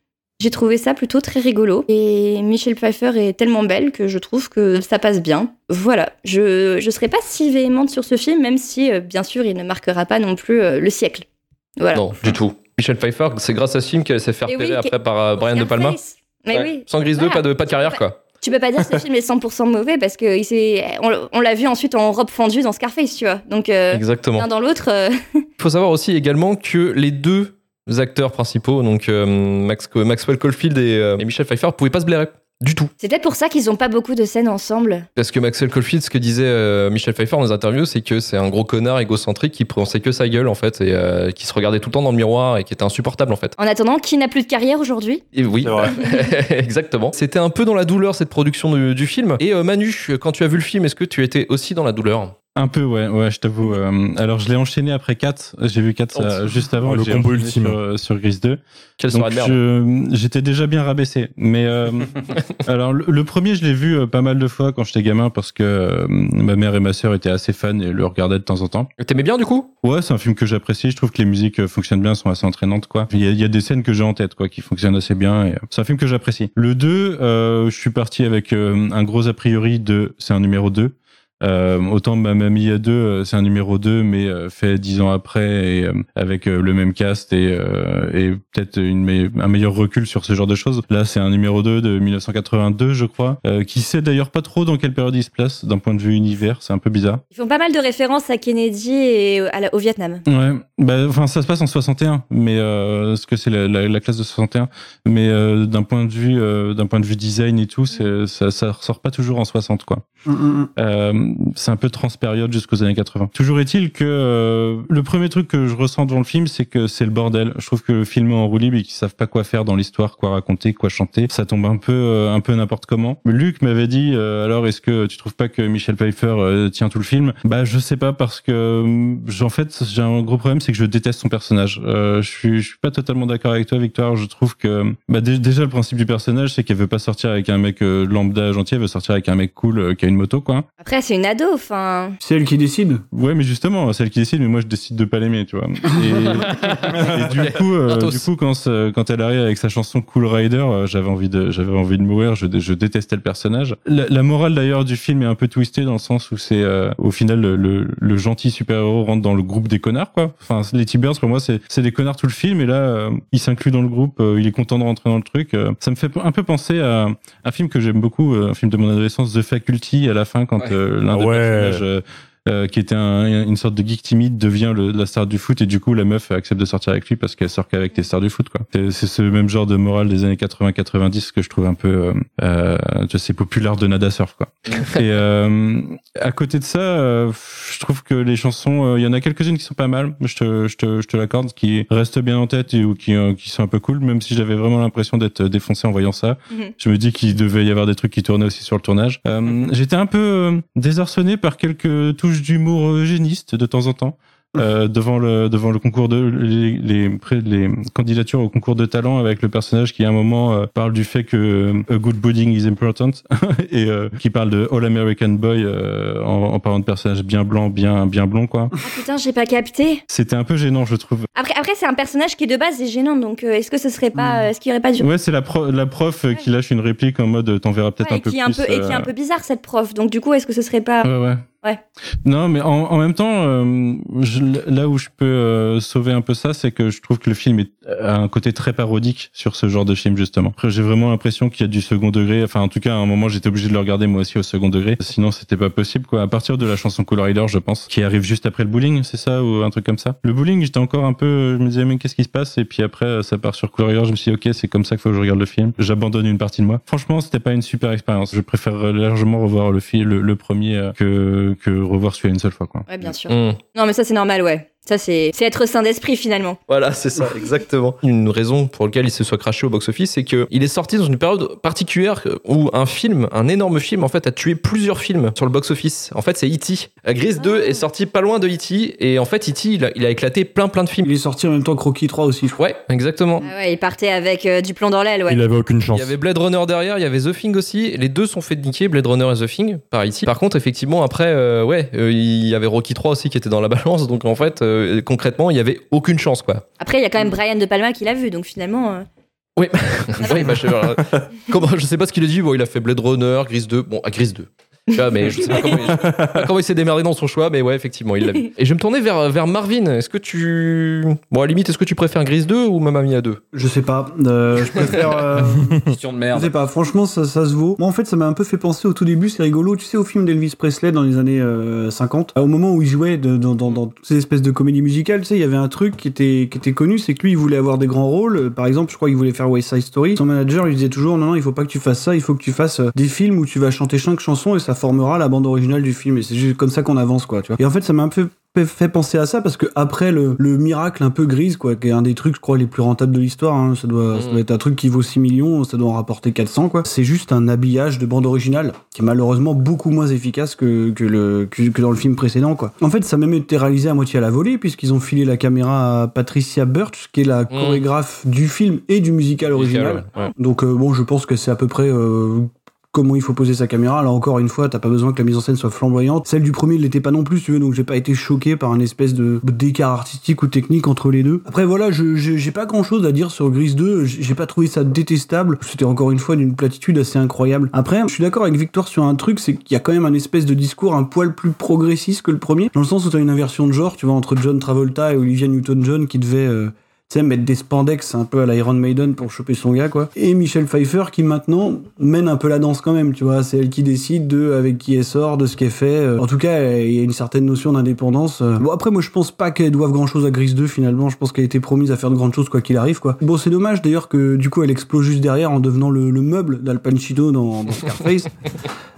j'ai trouvé ça plutôt très rigolo. Et Michelle Pfeiffer est tellement belle que je trouve que ça passe bien. Voilà, je ne serai pas si véhémente sur ce film, même si, euh, bien sûr, il ne marquera pas non plus euh, le siècle. Voilà. Non, du tout. Michel Pfeiffer, c'est grâce à ce film qu'elle s'est fait oui, repérer qu'est- après par euh, Brian De Palma. Scarface. Mais Ouais. oui. Sans Grise 2, Voilà. pas de, pas de carrière, quoi. Tu peux pas dire que ce film est 100% mauvais parce que il s'est- on, on l'a vu ensuite en robe fendue dans Scarface, tu vois. Donc, euh, Exactement. l'un dans l'autre. euh, (laughs) Il faut savoir aussi également que les deux acteurs principaux, donc euh, Max, Maxwell Caulfield et, euh, et Michel Pfeiffer, pouvaient pas se blairer. Du tout. C'est peut-être pour ça qu'ils ont pas beaucoup de scènes ensemble. Parce que Maxwell Caulfield, ce que disait euh, Michel Pfeiffer dans les interviews, c'est que c'est un gros connard égocentrique qui pensait que sa gueule, en fait, et euh, qui se regardait tout le temps dans le miroir et qui était insupportable, en fait. En attendant, qui n'a plus de carrière aujourd'hui? Et oui, (laughs) exactement. C'était un peu dans la douleur, cette production du, du film. Et euh, Manu, quand tu as vu le film, est-ce que tu étais aussi dans la douleur? Un peu, ouais, ouais, je t'avoue. euh, alors, je l'ai enchaîné après 4. J'ai vu 4 euh, juste avant. Oh, le combo ultime. Sur, euh, sur Grise 2. Quelle Donc, j'étais déjà bien rabaissé. Mais euh, (laughs) alors, le, le premier, je l'ai vu euh, pas mal de fois quand j'étais gamin parce que euh, ma mère et ma sœur étaient assez fans et le regardaient de temps en temps. T'aimais bien, du coup? Ouais, c'est un film que j'apprécie. Je trouve que les musiques euh, fonctionnent bien, sont assez entraînantes, quoi. Il y a, il y a des scènes que j'ai en tête, quoi, qui fonctionnent assez bien. et, euh, C'est un film que j'apprécie. Le 2, euh, je suis parti avec euh, un gros a priori de c'est un numéro 2. Euh, autant Mamma Mia 2, euh, c'est un numéro 2, mais euh, fait dix ans après et euh, avec le même cast et, et peut-être me- un meilleur recul sur ce genre de choses. Là, c'est un numéro 2 de 1982, je crois, euh, qui sait d'ailleurs pas trop dans quelle période il se place d'un point de vue univers. C'est un peu bizarre. Ils font pas mal de références à Kennedy et à la- au Vietnam. Ouais, bah, enfin, ça se passe en 61, mais euh, ce que c'est la, la, la classe de 61, mais euh, d'un point de vue, euh, d'un point de vue design et tout, ça, ça ressort pas toujours en 60, quoi. Hum, hum, hum. Euh, c'est un peu transpériode jusqu'aux années 80. Toujours est-il que euh, le premier truc que je ressens dans le film, c'est que c'est le bordel. Je trouve que le film est en roue libre et qu'ils savent pas quoi faire dans l'histoire, quoi raconter, quoi chanter. Ça tombe un peu, euh, un peu n'importe comment. Luc m'avait dit, euh, alors est-ce que tu trouves pas que Michel Pfeiffer euh, tient tout le film? Bah je sais pas parce que, en fait, j'ai un gros problème, c'est que je déteste son personnage. Je suis, je suis pas totalement d'accord avec toi, Victoire. Je trouve que, bah dé- déjà le principe du personnage, c'est qu'elle veut pas sortir avec un mec lambda gentil, elle veut sortir avec un mec cool une moto, quoi. Après, c'est une ado, enfin. C'est elle qui décide. Ouais, mais justement, c'est elle qui décide, mais moi je décide de pas l'aimer, tu vois. Et, et du coup, euh, du coup, quand, ça- quand elle arrive avec sa chanson Cool Rider, euh, j'avais envie de, j'avais envie de mourir. Je, je détestais le personnage. La, la morale d'ailleurs du film est un peu twistée dans le sens où c'est, euh, au final, le, le, le gentil super-héros rentre dans le groupe des connards, quoi. Enfin, les T-Birds pour moi, c'est, c'est des connards tout le film, et là, euh, il s'inclut dans le groupe. euh, il est content de rentrer dans le truc. euh. ça me fait un peu penser à un film que j'aime beaucoup, euh, un film de mon adolescence, The Faculty, à la fin, quand Ouais. euh, l'un des Ouais. personnages euh, euh, qui était un- une sorte de geek timide devient le, la star du foot et du coup la meuf accepte de sortir avec lui parce qu'elle sort qu'avec les stars du foot quoi. C'est- ce même genre de morale des années 80-90 que je trouve un peu euh, euh, je sais populaire de Nada Surf quoi. (laughs) et euh, à côté de ça, euh, je trouve que les chansons, euh, il y en a quelques-unes qui sont pas mal. Je te, je te, je te l'accorde, qui restent bien en tête et, ou qui, euh, qui sont un peu cool, même si j'avais vraiment l'impression d'être défoncé en voyant ça. Mhm. Je me dis qu'il devait y avoir des trucs qui tournaient aussi sur le tournage. Euh, J'étais un peu euh, désarçonné par quelques touches d'humour eugéniste de temps en temps. euh, devant le devant le concours de les, les candidatures au concours de talent avec le personnage qui à un moment euh, parle du fait que euh, a good budding is important (laughs) et euh, qui parle de All American Boy en, en parlant de personnage bien blanc bien bien blond quoi Ah putain, j'ai pas capté. c'était un peu gênant je trouve Après, après c'est un personnage qui de base est gênant, donc est-ce que ce serait pas, euh, est-ce qu'il y aurait pas du ouais c'est la pro- la prof qui lâche une réplique en mode t'en verras peut-être Ouais, un peu un plus peu et qui est un peu bizarre cette prof. Donc du coup, est-ce que ce serait pas Ouais, ouais. Ouais. Non, mais en, en même temps, euh, je- là où je peux euh, sauver un peu ça, c'est que je trouve que le film est, a un côté très parodique sur ce genre de film, justement. J'ai vraiment l'impression qu'il y a du second degré. Enfin, en tout cas, à un moment, j'étais obligé de le regarder moi aussi au second degré. Sinon, c'était pas possible, quoi. À partir de la chanson Color Rider, je pense, qui arrive juste après le bowling, c'est ça, ou un truc comme ça. Le bowling, j'étais encore un peu, je me disais, mais qu'est-ce qui se passe? Et puis après, ça part sur Color Rider, je me suis dit, ok, c'est comme ça qu'il faut que je regarde le film. J'abandonne une partie de moi. Franchement, c'était pas une super expérience. Je préfère largement revoir le film, le, le premier, euh, que, que revoir celui-là une seule fois, quoi. Ouais, bien sûr. Hmm. Non, mais ça c'est normal, ouais. Ça c'est c'est être sain d'esprit finalement. Voilà, c'est ça, exactement. (laughs) Une raison pour laquelle il se soit craché au box-office, c'est qu'il est sorti dans une période particulière où un film, un énorme film, en fait, a tué plusieurs films sur le box-office. En fait, c'est E.T. Grease 2 est sorti pas loin de E.T. Et en fait, E.T. Il a, il a éclaté plein plein de films. Il est sorti en même temps que Rocky 3 aussi, je crois. Ouais, exactement. Ah ouais, il partait avec euh, du plomb dans l'aile, ouais. Il avait aucune Il chance. y avait Blade Runner derrière, il y avait The Thing aussi. Les deux sont faits de niquer, Blade Runner et The Thing, par E.T. Par contre, effectivement, après, euh, ouais, euh, il y avait Rocky 3 aussi qui était dans la balance. Donc en fait, euh, concrètement, il y avait aucune chance, quoi. Après, il y a quand même Brian De Palma qui l'a vu, donc finalement. euh, Oui, oui bah, je, comment, je sais pas ce qu'il a dit. Bon, il a fait Blade Runner, Gris 2. Bon, à Gris 2. Tu vois, mais je sais pas comment, il, je sais pas comment il s'est démerdé dans son choix, mais ouais, effectivement, il l'a vu. Et je vais me tourner vers, vers Marvin. Est-ce que tu. Bon, à la limite, est-ce que tu préfères Gris 2 ou Mamma Mia 2 Je sais pas. euh, je préfère. euh, (laughs) Question de Je merde. sais pas, franchement, ça, ça se vaut. Moi, en fait, ça m'a un peu fait penser au tout début, c'est rigolo, tu sais, au film d'Elvis Presley dans les années euh, 50. Au moment où il jouait de- dans, dans, dans toutes ces espèces de comédies musicales, tu sais, il y avait un truc qui était, qui était connu, c'est que lui, il voulait avoir des grands rôles. Euh, Par exemple, je crois qu'il voulait faire West Side Story. Son manager lui disait toujours, non, non, il faut pas que tu fasses ça, il faut que tu fasses euh, des films où tu vas chanter cinq chansons et ça formera la bande originale du film. Et c'est juste comme ça qu'on avance, quoi, tu vois. Et en fait, ça m'a un peu fait penser à ça parce que après le, le miracle un peu grise quoi qui est un des trucs je crois les plus rentables de l'histoire hein, ça doit ça Mhm. doit être un truc qui vaut 6 millions ça doit en rapporter 400 quoi c'est juste un habillage de bande originale qui est malheureusement beaucoup moins efficace que, que le que, que dans le film précédent quoi en fait ça a même été réalisé à moitié à la volée puisqu'ils ont filé la caméra à Patricia Birch qui est la chorégraphe du film et du musical original ouais. donc euh, bon je pense que c'est à peu près euh, comment il faut poser sa caméra. Là encore une fois, t'as pas besoin que la mise en scène soit flamboyante. Celle du premier l'était pas non plus, tu veux, donc j'ai pas été choqué par un espèce de d'écart artistique ou technique entre les deux. Après voilà, je j'ai pas grand chose à dire sur Gris 2. J'ai pas trouvé ça détestable. C'était encore une fois d'une platitude assez incroyable. Après, je suis d'accord avec Victor sur un truc, c'est qu'il y a quand même un espèce de discours un poil plus progressiste que le premier, dans le sens où t'as une inversion de genre, tu vois, entre John Travolta et Olivia Newton-John qui devait euh, sais, mettre des spandex un peu à l'Iron Maiden pour choper son gars, quoi. Et Michelle Pfeiffer qui maintenant mène un peu la danse quand même, tu vois. C'est elle qui décide de avec qui elle sort, de ce qu'elle fait. Euh, En tout cas, il y a une certaine notion d'indépendance. Euh, Bon, après, moi, je pense pas qu'elle doive grand chose à Gris 2 finalement. Je pense qu'elle a été promise à faire de grandes choses quoi qu'il arrive, quoi. Bon, c'est dommage d'ailleurs que du coup, elle explose juste derrière en devenant le, le meuble d'Al Pacino dans, dans Scarface.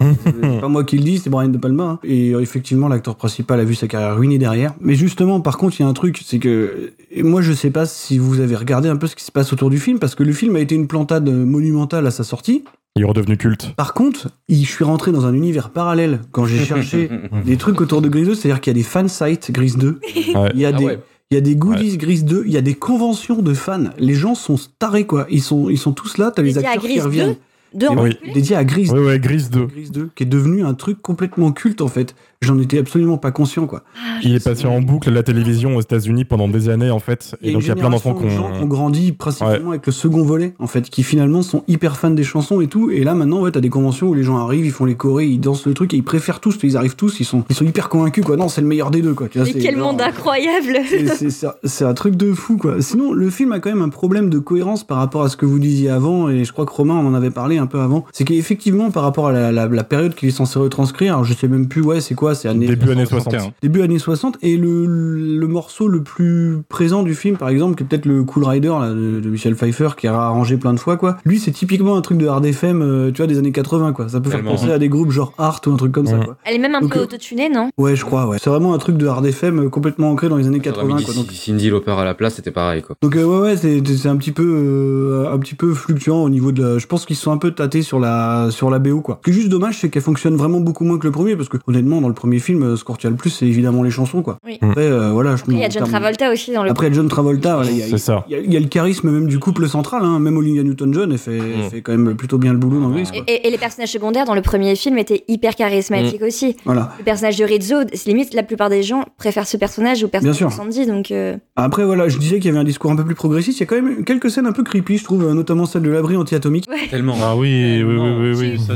(laughs) c'est pas moi qui le dis, c'est Brian De Palma. hein. Et euh, effectivement, l'acteur principal a vu sa carrière ruinée derrière. Mais justement, par contre, il y a un truc, c'est que moi, je sais pas si vous avez regardé un peu ce qui se passe autour du film, parce que le film a été une plantade monumentale à sa sortie. Il est redevenu culte. Par contre, je suis rentré dans un univers parallèle quand j'ai cherché (laughs) des trucs autour de Gris 2, c'est-à-dire qu'il y a des fan sites Gris 2, Ouais. il y a Ah des ouais. il y a des goodies Gris 2, il y a des conventions de fans. Les gens sont tarés quoi. Ils sont ils sont tous là, t'as les acteurs qui reviennent. 2? Deux en Et particulier dédié à Grise. Ouais, ouais, Grise 2. Grise 2, qui est devenu un truc complètement culte en fait. J'en étais absolument pas conscient quoi. Il est passé en boucle à la télévision aux États-Unis pendant des années en fait. Et donc il y a plein d'enfants qui ont grandi principalement avec le second volet en fait, qui finalement sont hyper fans des chansons et tout. Et là maintenant, ouais, t'as des conventions où les gens arrivent, ils font les chorés, ils dansent le truc et ils préfèrent tous, ils arrivent tous, ils sont, ils sont hyper convaincus quoi. Non, c'est le meilleur des deux quoi. Tu vois, Mais c'est quel genre, monde incroyable (laughs) c'est- un- truc de fou quoi. Sinon, le film a quand même un problème de cohérence par rapport à ce que vous disiez avant, et je crois que Romain en avait parlé un peu avant. C'est qu'effectivement, par rapport à la, la- la période qu'il est censé retranscrire, alors je sais même plus, ouais, c'est quoi, c'est années Début années 60. début années 60 et le, le morceau le plus présent du film par exemple qui est peut-être le Cool Rider là, de, de Michel Pfeiffer qui a arrangé plein de fois quoi lui c'est typiquement un truc de hard FM euh, tu vois des années 80 quoi ça peut Tellement. faire penser à des groupes genre Art ou un truc comme ça quoi Elle est même un Donc, peu euh, autotunée, non? ouais je crois ouais c'est vraiment un truc de hard FM euh, complètement ancré dans les années 80 quoi donc Cindy Lauper à la place, c'était pareil, quoi. donc euh, ouais ouais c'est c'est un petit peu euh, un petit peu fluctuant au niveau de la... je pense qu'ils se sont un peu tâtés sur la sur la BO quoi. Ce qui est juste dommage c'est qu'elle fonctionne vraiment beaucoup moins que le premier parce que honnêtement dans le premier film euh, ce qu'on retient le plus c'est évidemment les chansons quoi. Oui. Après euh, voilà je Après, il y a John Travolta aussi dans le. Après John Travolta, voilà, il y a- C'est ça. il y, a- il y a le charisme même du couple central, hein. même Olivia Newton-John, elle fait, elle Mm. fait quand même plutôt bien le boulot dans. Et, quoi. et- et les personnages secondaires dans le premier film étaient hyper charismatiques aussi. Voilà. Le personnage de Rizzo, c'est limite la plupart des gens préfèrent ce personnage au personnage de. Sandy, donc euh, Après voilà, je disais qu'il y avait un discours un peu plus progressiste. Il y a quand même quelques scènes un peu creepy, je trouve, notamment celle de l'abri anti-atomique, Tellement. Ah oui, oui, oui, oui, oui, ça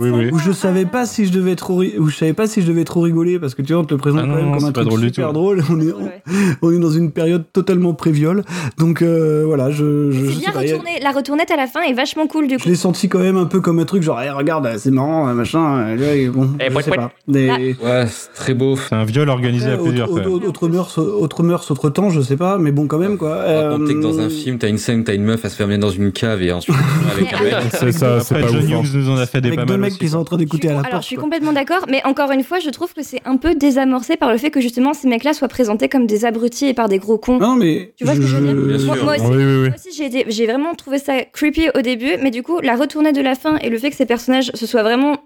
Oui, où je savais pas si je devais trop, ri- où je savais pas si je devais trop rigoler parce que tu vois, on te le présente Ah quand non, même non, comme un truc drôle du super tout. drôle. On est, ouais. on, on est dans une période totalement préviole, donc euh, voilà, je, je, je c'est bien pas, a-. La retournette à la fin est vachement cool du Je coup. l'ai senti quand même un peu comme un truc genre, Eh, regarde, c'est marrant, machin. euh, ouais, Bon, Eh, je sais pas. Des- Ah. Ouais, c'est très beau. C'est un viol organisé à plusieurs. autre, autre, autre mœurs, autre mœurs, autre temps, je sais pas, mais bon, quand même, quoi. Raconter que dans Euh, un film, t'as une scène, t'as une meuf, elle se fait amener dans une cave et ensuite avec (laughs) un mec. C'est ça, c'est pas John hein. Hughes nous en a fait des Avec pas deux mal mecs aussi, qui sont en train d'écouter à la Alors, porte. je suis complètement d'accord, mais encore une fois, je trouve que c'est un peu désamorcé par le fait que justement ces mecs-là soient présentés comme des abrutis et par des gros cons. Non, mais. Tu vois ce que je veux dire Bien sûr. Moi, moi aussi, Oui, oui, oui. moi aussi, j'ai vraiment trouvé ça creepy au début, mais du coup, la retournée de la fin et le fait que ces personnages ce soient vraiment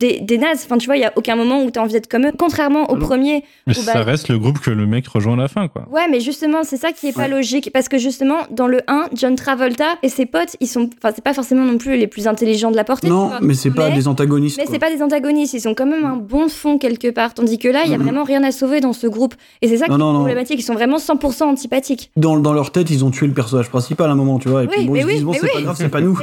des, des nazes, enfin, tu vois, il y a aucun moment où t'as envie d'être comme eux, contrairement au Alors, premier. Mais où, ça bah, reste le groupe que le mec rejoint à la fin, quoi. Ouais, mais justement, c'est ça qui est pas Ouais. logique. Parce que justement, dans le 1, John Travolta et ses potes, ils sont. Enfin, c'est pas forcément non plus les plus intelligents de la portée. Non, tu vois. mais c'est pas des antagonistes. Mais c'est pas des antagonistes, ils ont quand même un bon fond quelque part. Tandis que là, il y a vraiment rien à sauver dans ce groupe. Et c'est ça qui Non, est non, non. problématique. Ils sont vraiment 100% antipathiques. Dans, dans leur tête, ils ont tué le personnage principal à un moment, tu vois. Et puis bon, mais ils se oui, disent, bon, c'est pas grave, c'est pas nous.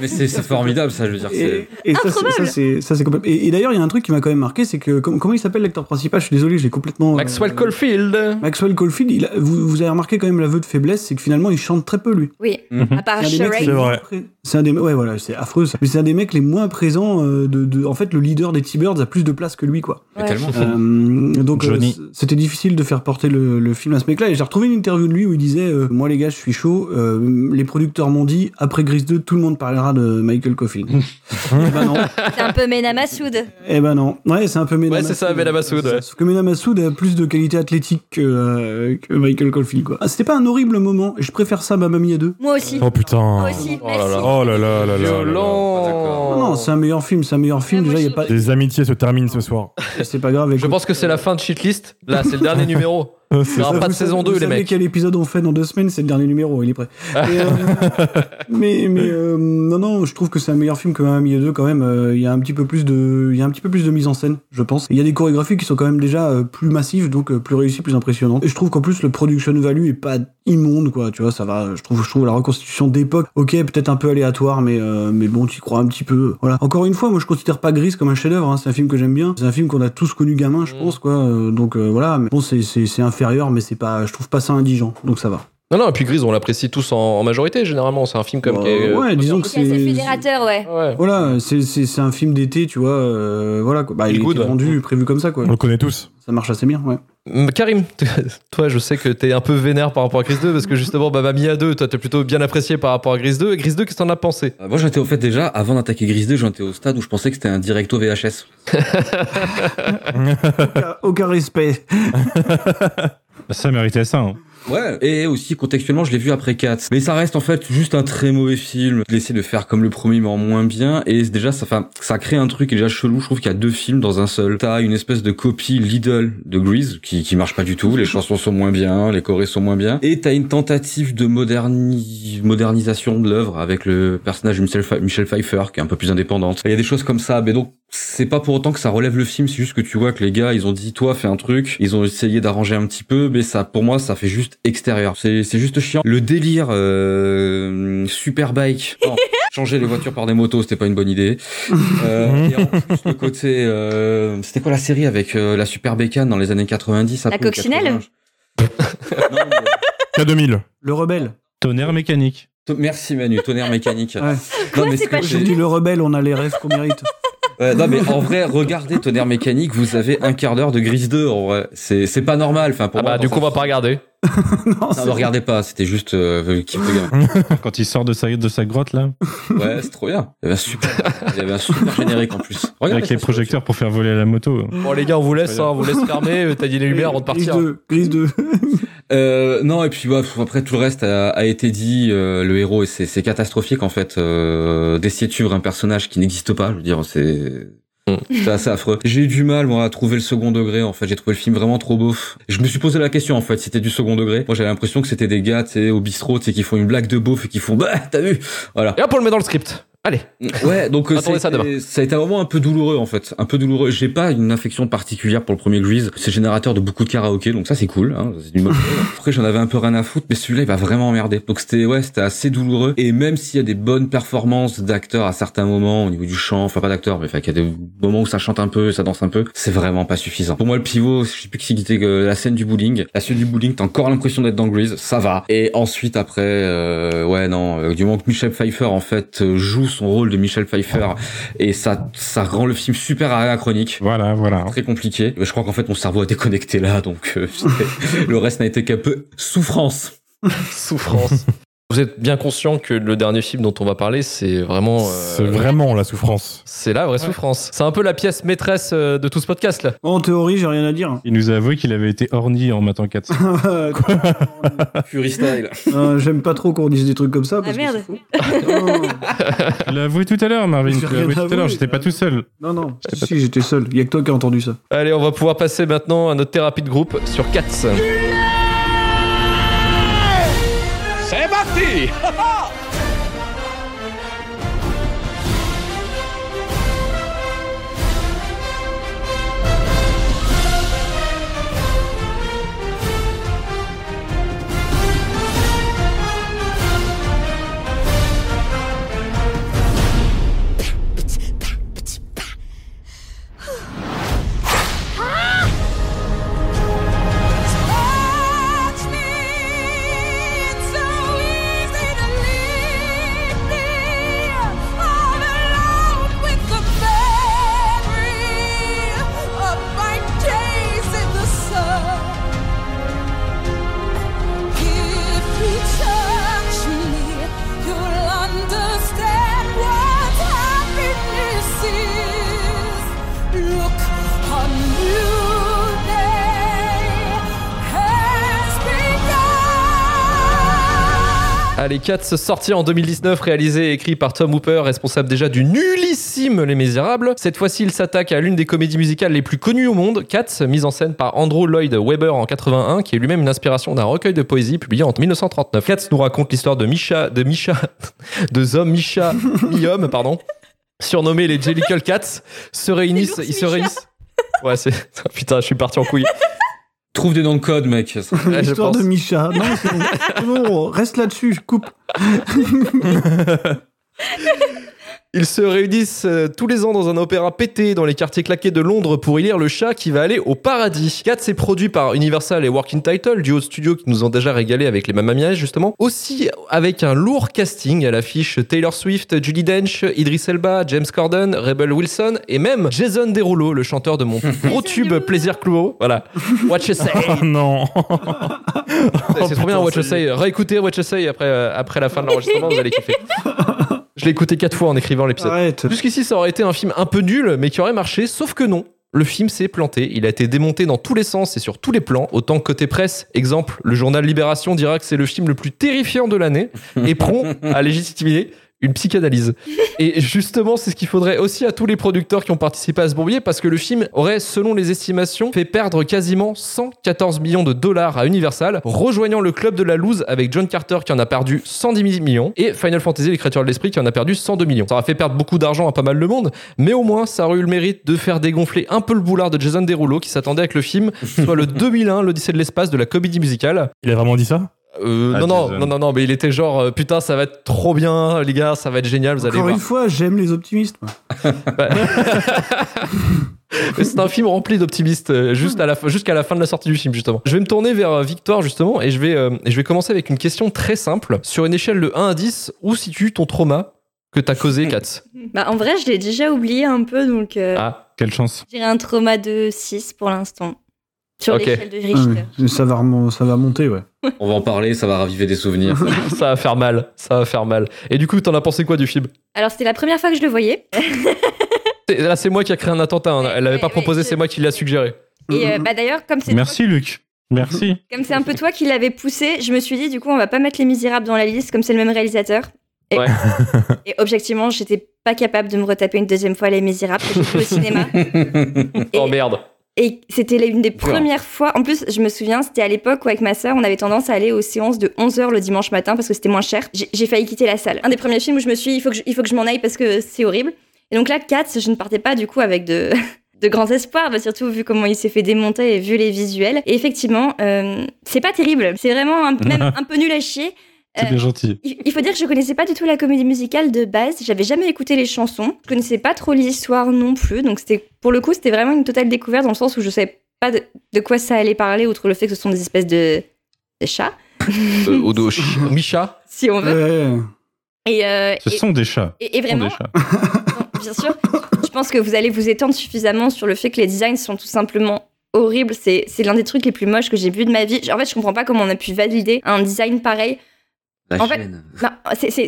Mais (laughs) c'est formidable, ça, je veux dire. Et, et ça, c'est- c'est complètement. Et, et d'ailleurs, il y a un truc qui m'a quand même marqué, c'est que com- comment il s'appelle l'acteur principal? Je suis désolé, j'ai complètement. euh, Maxwell Caulfield. Maxwell Caulfield, il a- vous, vous avez remarqué quand même l'aveu de faiblesse, c'est que finalement, il chante très peu lui. Oui. Mhm. À part C'est vrai. C'est un des ouais voilà c'est affreux ça. Mais c'est un des mecs les moins présents euh, de, de en fait le leader des T-Birds a plus de place que lui quoi. Ouais. tellement. Euh, donc euh, c'était difficile de faire porter le, le film à ce mec-là et j'ai retrouvé une interview de lui où il disait euh, moi les gars je suis chaud euh, les producteurs m'ont dit après Gris 2 tout le monde parlera de Michael Caulfield. (laughs) eh ben C'est un peu Mena Massoud. eh ben non ouais c'est un peu Mena Ouais, c'est ça. Mena Massoud, ouais. Sauf que Mena Massoud a plus de qualité athlétique que, euh, que Michael Caulfield quoi. Ah, c'était pas un horrible moment je préfère ça à ma mamie à deux. Moi aussi. Oh putain. Moi aussi. Oh là. Oh là là là là d'accord. Non, non, c'est un meilleur film, c'est un meilleur film. Moi Déjà, il y a pas, Les amitiés se terminent ce soir. c'est pas grave. Je pense que c'est la fin de Shitlist. Là, c'est le dernier (laughs) numéro. Il n'y aura pas de vous savez- saison 2, vous les savez mecs. quel épisode on fait dans deux semaines C'est le dernier numéro, il est prêt. (laughs) Et, euh, mais mais euh, non, non, je trouve que c'est un meilleur film que Mamma 2 quand même. euh, Il y a un petit peu plus de, il y a un petit peu plus de mise en scène, je pense. Il y a des chorégraphies qui sont quand même déjà plus massives, donc plus réussies, plus impressionnantes. Et je trouve qu'en plus le production value est pas immonde, quoi. Tu vois, ça va. Je trouve, je trouve la reconstitution d'époque, ok, peut-être un peu aléatoire, mais euh, mais bon, tu y crois un petit peu. Voilà. Encore une fois, moi je considère pas Grise comme un chef-d'œuvre. Hein. C'est un film que j'aime bien. C'est un film qu'on a tous connu gamin, je Mm. pense, quoi. Donc euh, voilà. Mais bon, c'est c'est c'est inférieur, mais c'est pas. Je trouve pas ça indigent, donc ça va. Non, non, et puis Grise, on l'apprécie tous en, en majorité, généralement. C'est un film comme qui est. euh, ouais, disons que c'est c'est. fédérateur, ouais. Ouais. Voilà, c'est c'est c'est un film d'été, tu vois. euh, voilà, quoi. Bah, il est good, ouais. vendu, prévu comme ça, quoi. On le connaît tous. Ça marche assez bien, ouais. Karim, (laughs) toi, je sais que t'es un peu vénère par rapport à Grise 2 parce que justement, bah, Mamma Mia 2, toi, t'es plutôt bien apprécié par rapport à Grise 2. Et Grise 2, qu'est-ce que t'en as pensé? Euh, Moi, j'étais au fait déjà, avant d'attaquer Gris 2, j'en étais au stade où je pensais que c'était un directo VHS. (laughs) (laughs) Aucun, aucun respect. Ça méritait ça. hein. Ouais, et aussi contextuellement, je l'ai vu après 4. Mais ça reste en fait juste un très mauvais film. Il essaie de faire comme le premier, mais en moins bien. Et déjà, ça, enfin, ça crée un truc déjà chelou. Je trouve qu'il y a deux films dans un seul. T'as une espèce de copie Lidl de Grease qui, qui marche pas du tout. Les chansons sont moins bien, les chorés sont moins bien. Et t'as une tentative de moderni... modernisation de l'œuvre avec le personnage de Michel Pfeiffer qui est un peu plus indépendante. Il y a des choses comme ça. Mais donc, c'est pas pour autant que ça relève le film, c'est juste que tu vois que les gars, ils ont dit, toi, fais un truc, ils ont essayé d'arranger un petit peu, mais ça, pour moi, ça fait juste extérieur. C'est, c'est juste chiant. Le délire, euh, superbike. (laughs) Non, changer les voitures par des motos, c'était pas une bonne idée. Euh, (laughs) et en plus, le côté, euh, c'était quoi la série avec euh, la super bécane dans les années 90? un La peu, coccinelle 80? (laughs) Non, mais- K2000. Le rebelle. Tonnerre mécanique. To- Merci Manu, tonnerre mécanique. Ouais. Non, mais c'est ce pas que J'ai j'ai- dit le rebelle, on a les rêves qu'on mérite. Ouais, non mais en vrai, regardez Tonnerre Mécanique, vous avez un quart d'heure de Grise 2 en vrai. C'est c'est pas normal. Enfin pour Ah moi, bah, du coup, on va pas regarder. (laughs) non, ne regardez pas, c'était juste euh, le kiff de gamin. (laughs) Quand il sort de sa, de sa grotte, là, Ouais, c'est trop bien. Il y avait un super, il y avait un super générique en plus. Regardez avec les ça, projecteurs pour faire voler la moto. Bon, les gars, on vous laisse, hein, on vous laisse fermer, euh, t'as dit les lumières avant de Grise partir. 2, Grise 2. (laughs) Euh, non, et puis bah, après tout le reste a, a été dit. euh, le héros, c'est c'est catastrophique en fait euh, d'essayer de suivre un personnage qui n'existe pas. Je veux dire, c'est Mm. c'est assez affreux. J'ai eu du mal moi à trouver le second degré. En fait, j'ai trouvé le film vraiment trop beauf. Je me suis posé la question en fait, si c'était du second degré. Moi, j'avais l'impression que c'était des gars, tu sais, au bistrot, tu sais, qui font une blague de beauf et qui font bah t'as vu, voilà. Et hop, on le met dans le script. Allez. Ouais, donc euh, Attendez ça, a été- ça a été un moment un peu douloureux en fait, un peu douloureux. J'ai pas une affection particulière pour le premier Grease, c'est générateur de beaucoup de karaoké, donc ça c'est cool. Hein, c'est. (laughs) Après j'en avais un peu rien à foutre, mais celui-là il va vraiment emmerder. Donc c'était ouais, c'était assez douloureux. Et même s'il y a des bonnes performances d'acteurs à certains moments au niveau du chant, enfin pas d'acteurs, mais enfin qu'il y a des moments où ça chante un peu, ça danse un peu, c'est vraiment pas suffisant. Pour moi le pivot, je sais plus qui c'était que la scène du bowling. La scène du bowling, t'as encore l'impression d'être dans Grease, ça va. Et ensuite après, euh, ouais non, euh, du moment que Michel Pfeiffer en fait euh, joue son rôle de Michel Pfeiffer et ça ça rend le film super anachronique. Voilà, voilà. Très compliqué. Je crois qu'en fait mon cerveau a déconnecté là, donc euh, (laughs) le reste n'a été qu'un peu souffrance. (laughs) Souffrance. Vous êtes bien conscient que le dernier film dont on va parler, c'est vraiment. euh, C'est vraiment la souffrance. C'est la vraie souffrance. C'est un peu la pièce maîtresse euh, de tout ce podcast là. En théorie, j'ai rien à dire. Il nous a avoué qu'il avait été orni en matant (laughs) (laughs) 4. Fury style. Euh, J'aime pas trop qu'on dise des trucs comme ça. Parce Ah merde. Tu l'as (laughs) avoué tout à l'heure, Marvin. Tu l'as avoué tout à l'heure. J'étais pas tout seul. non, non. Si, si, j'étais seul. Il y a que toi qui as entendu ça. Allez, on va pouvoir passer maintenant à notre thérapie de groupe sur Cats. C'est (laughs) Allez, Cats, sorti en 2019, réalisé et écrit par Tom Hooper, responsable déjà du nullissime Les Misérables. Cette fois-ci, il s'attaque à l'une des comédies musicales les plus connues au monde, Cats, mise en scène par Andrew Lloyd Webber en 81, qui est lui-même une inspiration d'un recueil de poésie publié en 1939. Cats nous raconte l'histoire de Misha, de Misha, (laughs) de Zom Misha, mi-homme, pardon, surnommés les Jellicle Cats, se réunissent, ils se réunissent. Ouais, c'est, (laughs) putain, je suis parti en couille. Trouve des noms de code, mec. (laughs) Je L'histoire pense. de Micha. Non, bon, (laughs) reste là-dessus, je coupe. (laughs) Ils se réunissent euh, tous les ans dans un opéra pété dans les quartiers claqués de Londres pour y lire le chat qui va aller au paradis. Cats est produit par Universal et Working Title, duo de studio qui nous ont déjà régalé avec les Mamma Mia justement. Aussi avec un lourd casting à l'affiche Taylor Swift, Judy Dench, Idris Elba, James Corden, Rebel Wilson et même Jason Derulo, le chanteur de mon (laughs) gros tube Plaisir Clouo. Voilà. What you say. Oh non C'est trop bien What You Say. Réécoutez What You Say après, euh, après la fin de l'enregistrement, vous allez kiffer. (laughs) Je l'ai écouté quatre fois en écrivant l'épisode. Jusqu'ici, ça aurait été un film un peu nul, mais qui aurait marché, sauf que non. le film s'est planté. Il a été démonté dans tous les sens et sur tous les plans. Autant que côté presse, exemple, le journal Libération dira que c'est le film le plus terrifiant de l'année et prompt à (laughs) légitimer une psychanalyse. Et justement, c'est ce qu'il faudrait aussi à tous les producteurs qui ont participé à ce bourbier, parce que le film aurait, selon les estimations, fait perdre quasiment 114 millions de dollars à Universal, rejoignant le club de la loose avec John Carter qui en a perdu 110 millions, et Final Fantasy, les créatures de l'esprit, qui en a perdu 102 millions. Ça aura fait perdre beaucoup d'argent à pas mal de monde, mais au moins, ça aurait eu le mérite de faire dégonfler un peu le boulard de Jason Derulo, qui s'attendait avec le film, (laughs) soit le 2001, l'Odyssée de l'espace de la comédie musicale. Il a vraiment dit ça? Euh, Ah, non, non, non, non, non, mais il était genre, euh, putain, ça va être trop bien, les gars, ça va être génial, vous allez Encore voir. une fois, j'aime les optimistes. (laughs) C'est un film rempli d'optimistes euh, juste à la fin- jusqu'à la fin de la sortie du film justement. Je vais me tourner vers euh, Victor justement et je vais euh, et je vais commencer avec une question très simple. Sur une échelle de 1 à 10, où situe ton trauma que t'as causé Kat? (laughs) Bah, en vrai, je l'ai déjà oublié un peu, donc euh, Ah, Quelle chance. dirais un trauma de 6 pour l'instant. Sur Ok. l'échelle de Richter. ça, va ça va monter, ouais. (laughs) On va en parler, ça va raviver des souvenirs. (laughs) ça va faire mal, ça va faire mal. Et du coup, t'en as pensé quoi du film? Alors, c'était la première fois que je le voyais. (laughs) Là, c'est moi qui a créé un attentat. hein. Elle l'avait ouais, pas ouais, proposé, je- c'est moi qui l'ai suggéré. Et euh, bah, d'ailleurs, comme c'est Merci Luc. Merci. comme c'est un peu toi qui l'avais poussé, je me suis dit, du coup, on va pas mettre Les Misérables dans la liste, comme c'est le même réalisateur. Et, Ouais. et objectivement, j'étais pas capable de me retaper une deuxième fois Les Misérables que j'ai au cinéma. Oh merde. Et c'était l'une des premières fois. En plus, je me souviens, c'était à l'époque où, avec ma sœur, on avait tendance à aller aux séances de 11h le dimanche matin parce que c'était moins cher. J'ai j'ai failli quitter la salle. Un des premiers films où je me suis dit, il faut que je, il faut que je m'en aille parce que c'est horrible. Et donc là, Cats, je ne partais pas du coup avec de. (laughs) de grands espoirs, bah, surtout vu comment il s'est fait démonter et vu les visuels. Et effectivement, euh, c'est pas terrible. C'est vraiment un, même (laughs) un peu nul à chier. C'est Euh, bien gentil. il faut dire que je connaissais pas du tout la comédie musicale de base. J'avais jamais écouté les chansons. Je connaissais pas trop l'histoire non plus. Donc c'était, pour le coup, c'était vraiment une totale découverte dans le sens où je savais pas de, de quoi ça allait parler, outre le fait que ce sont des espèces de, de chats, Euh, Odo, (laughs) Micha. si on veut. Ouais. Et, euh, Ce et- sont des chats. et- et Ce sont vraiment, des chats. (laughs) non, bien sûr, je pense que vous allez vous étendre suffisamment sur le fait que les designs sont tout simplement horribles. C'est, c'est l'un des trucs les plus moches que j'ai vu de ma vie. En fait, je comprends pas comment on a pu valider un design pareil. La En fait- chaîne.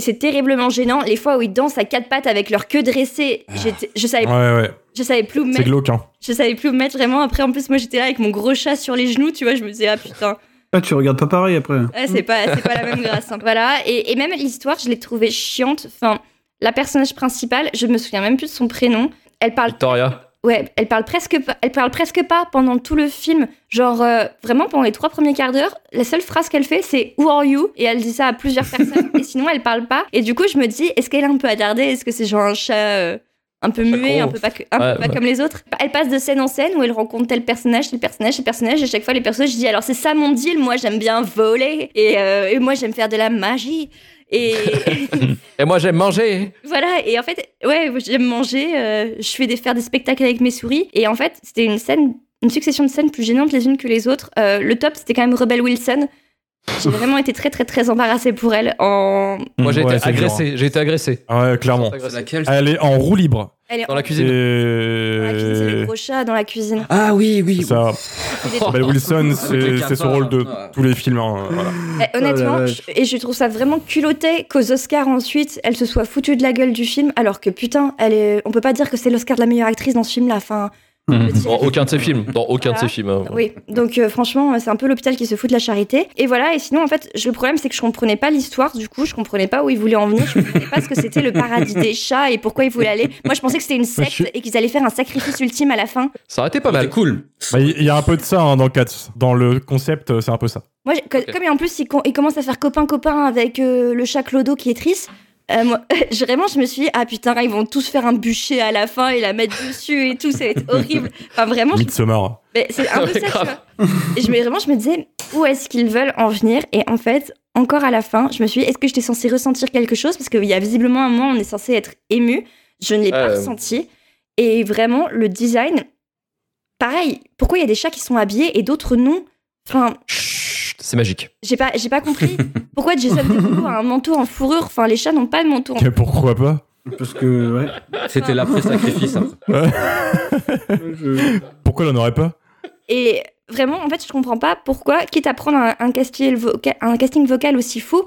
C'est, terriblement gênant. Les fois où ils dansent à quatre pattes avec leur queue dressée, j'étais- je savais, Ouais, ouais. je savais plus où me C'est mettre. glauque, hein. Je savais plus où me mettre vraiment. Après, en plus, moi, j'étais là avec mon gros chat sur les genoux, tu vois. Je me disais, ah putain, Ah, tu regardes pas pareil après. ouais, c'est pas, c'est pas la même grâce. hein. Voilà. Et, et même l'histoire, je l'ai trouvée chiante. Enfin, la personnage principale, je me souviens même plus de son prénom. Elle parle Victoria. Ouais, elle parle presque pas, elle parle presque pas pendant tout le film. Genre euh, vraiment pendant les trois premiers quarts d'heure, la seule phrase qu'elle fait c'est Who are you? Et elle dit ça à plusieurs personnes (laughs) et sinon elle parle pas. Et du coup je me dis est-ce qu'elle est un peu attardée? Est-ce que c'est genre un chat euh, un peu muet, un peu pas, peu ouais. comme les autres Elle passe de scène en scène où elle rencontre tel personnage, tel personnage, tel personnage. Et chaque fois les personnages je dis alors c'est ça mon deal. Moi j'aime bien voler et, euh, et moi j'aime faire de la magie. Et, (laughs) (laughs) Et moi, j'aime manger. voilà, et en fait, ouais, j'aime manger, euh, je fais des, faire des spectacles avec mes souris, et en fait, c'était une scène, une succession de scènes plus gênantes les unes que les autres. Euh, le top, c'était quand même Rebel Wilson. J'ai (laughs) vraiment été très, très, très embarrassée pour elle. En... Moi, j'ai Ouais, été agressé. J'ai été agressé. hein. Ouais, clairement. Elle est en roue libre. Elle est Dans en- la cuisine. dans la cuisine, c'est le Et... gros chat dans la cuisine. Ah oui, oui. Ça. Rebel Wilson, c'est son rôle de ah. tous les films. hein, voilà. Eh, honnêtement, Oh je- et je trouve ça vraiment culotté qu'aux Oscars ensuite, elle se soit foutue de la gueule du film, alors que putain, elle est... on peut pas dire que c'est l'Oscar de la meilleure actrice dans ce film-là. Enfin, Dans aucun de ses films. Dans aucun de ses films. hein. Oui, donc euh, franchement, c'est un peu l'hôpital qui se fout de la charité. Et voilà, et sinon, en fait, je- le problème, c'est que je comprenais pas l'histoire, du coup, je comprenais pas où ils voulaient en venir, je comprenais pas ce que c'était le paradis des chats et pourquoi ils voulaient aller. Moi, je pensais que c'était une secte et qu'ils allaient faire un sacrifice ultime à la fin. Ça aurait été pas C'est mal. cool. Bah, Il y a un peu de ça hein, dans Cats. Dans le concept, euh, c'est un peu ça. Moi, comme et en plus, ils, com- ils commencent à faire copain-copain avec euh, le chat Clodo qui est triste. Euh, moi, (laughs) je- vraiment, je me suis dit, ah putain, ils vont tous faire un bûcher à la fin et la mettre dessus et tout, ça va être horrible. Enfin, vraiment, je. Mais c'est un (laughs) peu Ouais, ça, tu grave. vois. Et je me, vraiment, je me disais, où est-ce qu'ils veulent en venir? Et en fait, encore à la fin, je me suis dit, est-ce que j'étais censée ressentir quelque chose? Parce qu'il y a visiblement un moment, où on est censé être ému. Je ne l'ai pas Euh. ressenti. Et vraiment, le design, pareil. Pourquoi il y a des chats qui sont habillés et d'autres non? Enfin, Chut, c'est magique. j'ai pas, j'ai pas compris. (laughs) Pourquoi Jason Derulo a un manteau en fourrure? Enfin, les chats n'ont pas de manteau en Mais Pourquoi pas? Parce que, ouais. C'était l'après-sacrifice. après. je- (laughs) Pourquoi il en aurait pas? Et vraiment, en fait, je comprends pas pourquoi, quitte à prendre un, un casting, voca- un casting vocal aussi fou,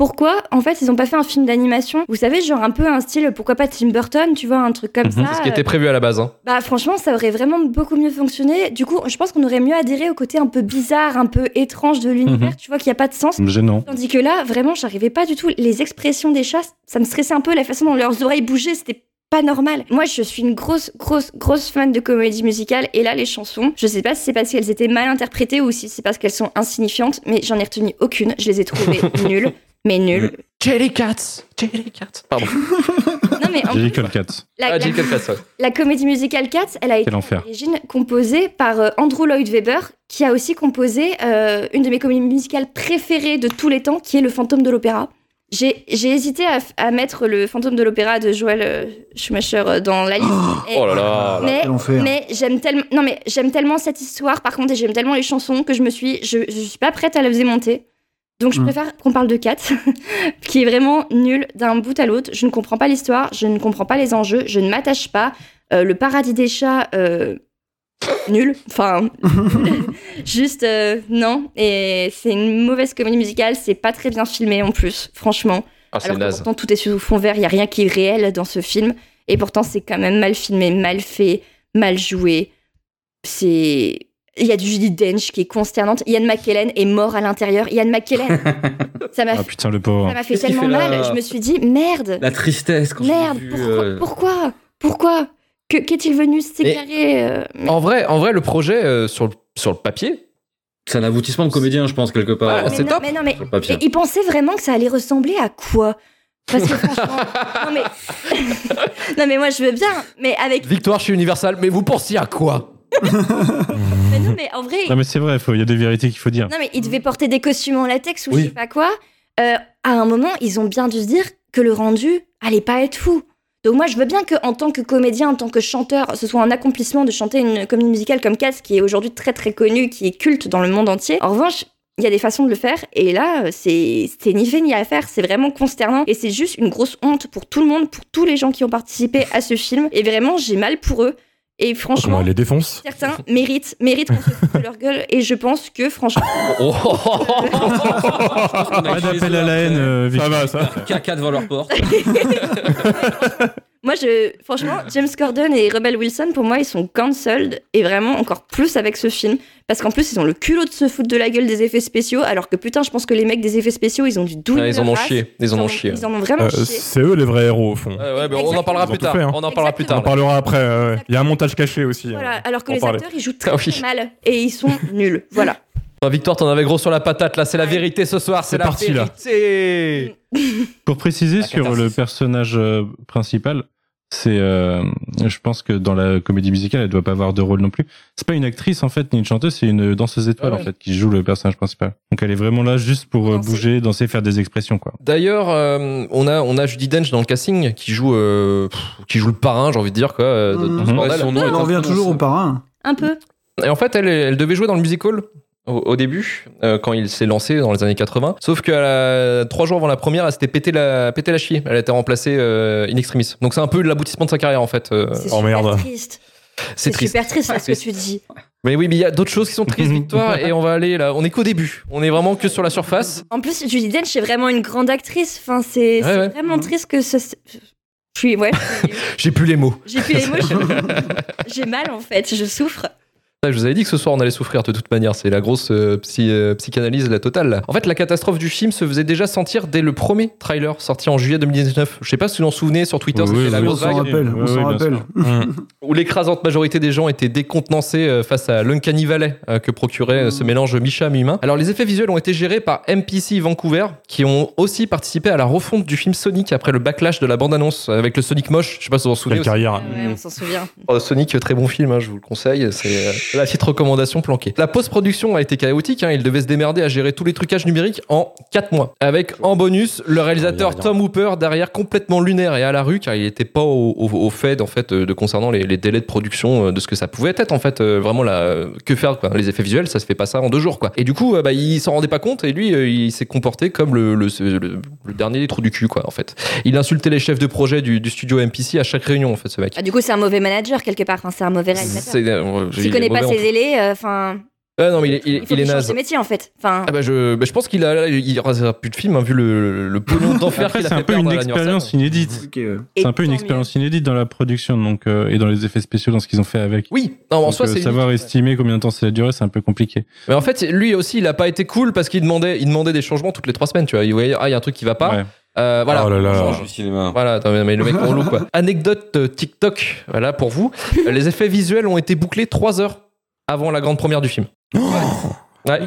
pourquoi en fait ils ont pas fait un film d'animation? Vous savez, genre un peu un style, pourquoi pas Tim Burton, tu vois, un truc comme ça. Mhm. C'est ce qui était prévu à la base. hein. Bah franchement, ça aurait vraiment beaucoup mieux fonctionné. Du coup, je pense qu'on aurait mieux adhéré au côté un peu bizarre, un peu étrange de l'univers, Mhm. tu vois, qu'il n'y a pas de sens. Gênant. Tandis que là, vraiment, j'arrivais pas du tout. Les expressions des chats, ça me stressait un peu. La façon dont leurs oreilles bougeaient, c'était pas normal. Moi, je suis une grosse, grosse, grosse fan de comédie musicale. Et là, les chansons, je sais pas si c'est parce qu'elles étaient mal interprétées ou si c'est parce qu'elles sont insignifiantes, mais j'en ai retenu aucune. Je les ai trouvées (laughs) nulles, mais nulles. Jelly Cats Jelly Cats Pardon. Non, mais en Jellicle Cats. la, Ah, la- Jelly Cats, ouais. la comédie musicale Cats, elle a été à l'origine composée par euh, Andrew Lloyd Webber, qui a aussi composé euh, une de mes comédies musicales préférées de tous les temps, qui est Le Fantôme de l'Opéra. J'ai hésité à, mettre Le Fantôme de l'Opéra de Joel euh, Schumacher dans la liste. Et- Oh là là. mais, quel enfer. mais j'aime tellement, non mais j'aime tellement cette histoire. Par contre, et j'aime tellement les chansons que je me suis, je, je suis pas prête à la démonter. Donc je Mm. préfère qu'on parle de Cat, (laughs) qui est vraiment nul d'un bout à l'autre. Je ne comprends pas l'histoire, je ne comprends pas les enjeux, je ne m'attache pas. Euh, le paradis des chats, euh, nul. Enfin, (laughs) juste euh, non. Et c'est une mauvaise comédie musicale. C'est pas très bien filmé en plus, franchement. Ah, c'est Alors que naze. pourtant tout est sous fond vert, il y a rien qui est réel dans ce film. Et pourtant c'est quand même mal filmé, mal fait, mal joué. C'est il y a du Judy Dench qui est consternante. Ian McKellen est mort à l'intérieur. Ian McKellen, (laughs) ça m'a Ah putain, le pauvre. ça m'a fait tellement fait mal. Je me suis dit merde, La tristesse quand merde. vu. Pourquoi, euh, pourquoi, pourquoi? Que qu'est-il venu s'égarer euh, En vrai, en vrai, le projet euh, sur, le, sur le papier, C'est un aboutissement de comédien, je pense, quelque part. Ah, mais c'est non, top. Mais non. Et il pensait vraiment que ça allait ressembler à quoi? Parce que franchement, (laughs) non mais, (laughs) non mais moi je veux bien, mais avec, victoire chez Universal, mais vous pensiez à quoi? Mais en vrai, Non mais c'est vrai, il y a des vérités qu'il faut dire. non mais il devait porter des costumes en latex ou je sais pas quoi. Euh, à un moment, ils ont bien dû se dire que le rendu allait pas être fou. Donc moi je veux bien que en tant que comédien, en tant que chanteur, ce soit un accomplissement de chanter une comédie musicale comme Cats, qui est aujourd'hui très très connue, qui est culte dans le monde entier. En revanche, il y a des façons de le faire et là c'est ni fait ni à faire, c'est vraiment consternant et c'est juste une grosse honte pour tout le monde, pour tous les gens qui ont participé à ce film et vraiment j'ai mal pour eux et franchement elle les défonce certains méritent méritent qu'on se foute de leur gueule et je pense que franchement Oh, Pas d'appel à la haine, euh, Ça va, ça. Caca devant leur porte. Moi, je, franchement, (laughs) James Corden et Rebel Wilson, pour moi, ils sont cancelled et vraiment encore plus avec ce film. Parce qu'en plus, ils ont le culot de se foutre de la gueule des effets spéciaux, alors que putain, je pense que les mecs des effets spéciaux, ils ont du Ouais, ils en ont chié, ils en ont chié. Ils en ont vraiment Euh, chié. c'est eux les vrais héros au fond. Ouais, ouais, mais on en parlera plus tard. fait, hein. On en parlera plus On tard. en parlera après. ouais, ouais. Il y a un montage caché aussi. Voilà, hein. alors que On les parlait. acteurs, ils jouent (laughs) très, Ah oui. mal et ils sont nuls. Voilà. (laughs) Victoire, t'en avais gros sur la patate là, c'est la vérité ce soir, c'est la parti, là. vérité. (laughs) Pour préciser sur le personnage euh, principal, c'est, euh, je pense que dans la comédie musicale, elle doit pas avoir de rôle non plus. C'est pas une actrice en fait, ni une chanteuse, c'est une danseuse étoile Ah ouais. en fait qui joue le personnage principal. Donc elle est vraiment là juste pour euh, Danser. bouger, danser, faire des expressions quoi. D'ailleurs, euh, on a on a Judy Dench dans le casting qui joue euh, pff, qui joue le parrain, j'ai envie de dire quoi. de- de ce Ouais, bordel. son nom est On revient toujours au parrain. Un peu. Et en fait, elle, elle devait jouer dans le musical au, au début, euh, quand il s'est lancé dans les années 80. Sauf que la- trois jours avant la première, elle s'était pété la, pété la cheville. Elle a été remplacée euh, in extremis. Donc c'est un peu l'aboutissement de sa carrière en fait. euh, C'est Oh, super merde. triste. c'est super triste là, ce que (laughs) tu dis. Mais oui, mais il y a d'autres choses qui sont tristes, Victoire, (laughs) et on va aller là. On est qu'au début. On est vraiment que sur la surface. En plus, Judy Dench est vraiment une grande actrice. Enfin, c'est Ouais, c'est ouais. vraiment triste que ce. Je suis, ouais, (laughs) J'ai plus les mots. j'ai plus les mots. je- J'ai mal en fait, je souffre. Je vous avais dit que ce soir on allait souffrir de toute manière, c'est la grosse euh, psy- euh, psychanalyse la totale. là. En fait, la catastrophe du film se faisait déjà sentir dès le premier trailer sorti en juillet 2019. Je sais pas si vous en souvenez sur Twitter, Oui, c'était oui, la oui, grosse On s'en vague on s'en rappelle. Hum. (laughs) où l'écrasante majorité des gens étaient décontenancés euh, face à l'Uncanny Valley euh, que procurait euh, ce mélange Micham-humain. Alors les effets visuels ont été gérés par MPC Vancouver qui ont aussi participé à la refonte du film Sonic après le backlash de la bande-annonce avec le Sonic moche. Je sais pas si vous vous en souvenez. Quelle carrière. Ouais, on s'en souvient. Oh, Sonic, très bon film, hein, je vous le conseille. C'est euh, la petite recommandation planquée. La post-production a été chaotique. Hein, il devait se démerder à gérer tous les trucages numériques en 4 mois. Avec en bonus le réalisateur aïe. Tom Hooper derrière complètement lunaire et à la rue car il n'était pas au, au- au fait en fait euh, de concernant les, les délais de production euh, de ce que ça pouvait être en fait euh, vraiment là que faire quoi. les effets visuels ça se fait pas ça en deux jours quoi et du coup euh, bah, il s'en rendait pas compte et lui euh, il s'est comporté comme le, le, le- le dernier trou du cul quoi en fait il insultait les chefs de projet du, du studio MPC à chaque réunion en fait ce mec Ah, du coup, c'est un mauvais manager quelque part. Enfin, c'est un mauvais réalisateur. c'est euh, S'il connaît pas ses délais, euh, enfin. Ah non, mais il est, il Il faut il est naze. métier en fait. Enfin, Ah bah je, bah je pense qu'il a, il y aura plus de films hein, vu le, le pognon d'enfer qu'il a c'est fait un peu une la expérience inédite. Ouais. C'est un peu une expérience inédite dans la production donc, euh, et dans les effets spéciaux, dans ce qu'ils ont fait avec. Oui, non, en Donc, soi euh, c'est savoir unique. estimer combien de temps ça a duré, c'est un peu compliqué. Mais en fait, lui aussi, il a pas été cool parce qu'il demandait, il demandait des changements toutes les trois semaines. Tu vois, il voyait ah il y a un truc qui va pas. Ouais. Euh, voilà. Oh là là. Change du cinéma. Voilà, attends, mais le mec est (laughs) relou quoi. Anecdote euh, TikTok, voilà pour vous. Les effets visuels ont été bouclés 3 heures avant la grande première du film. Ouais.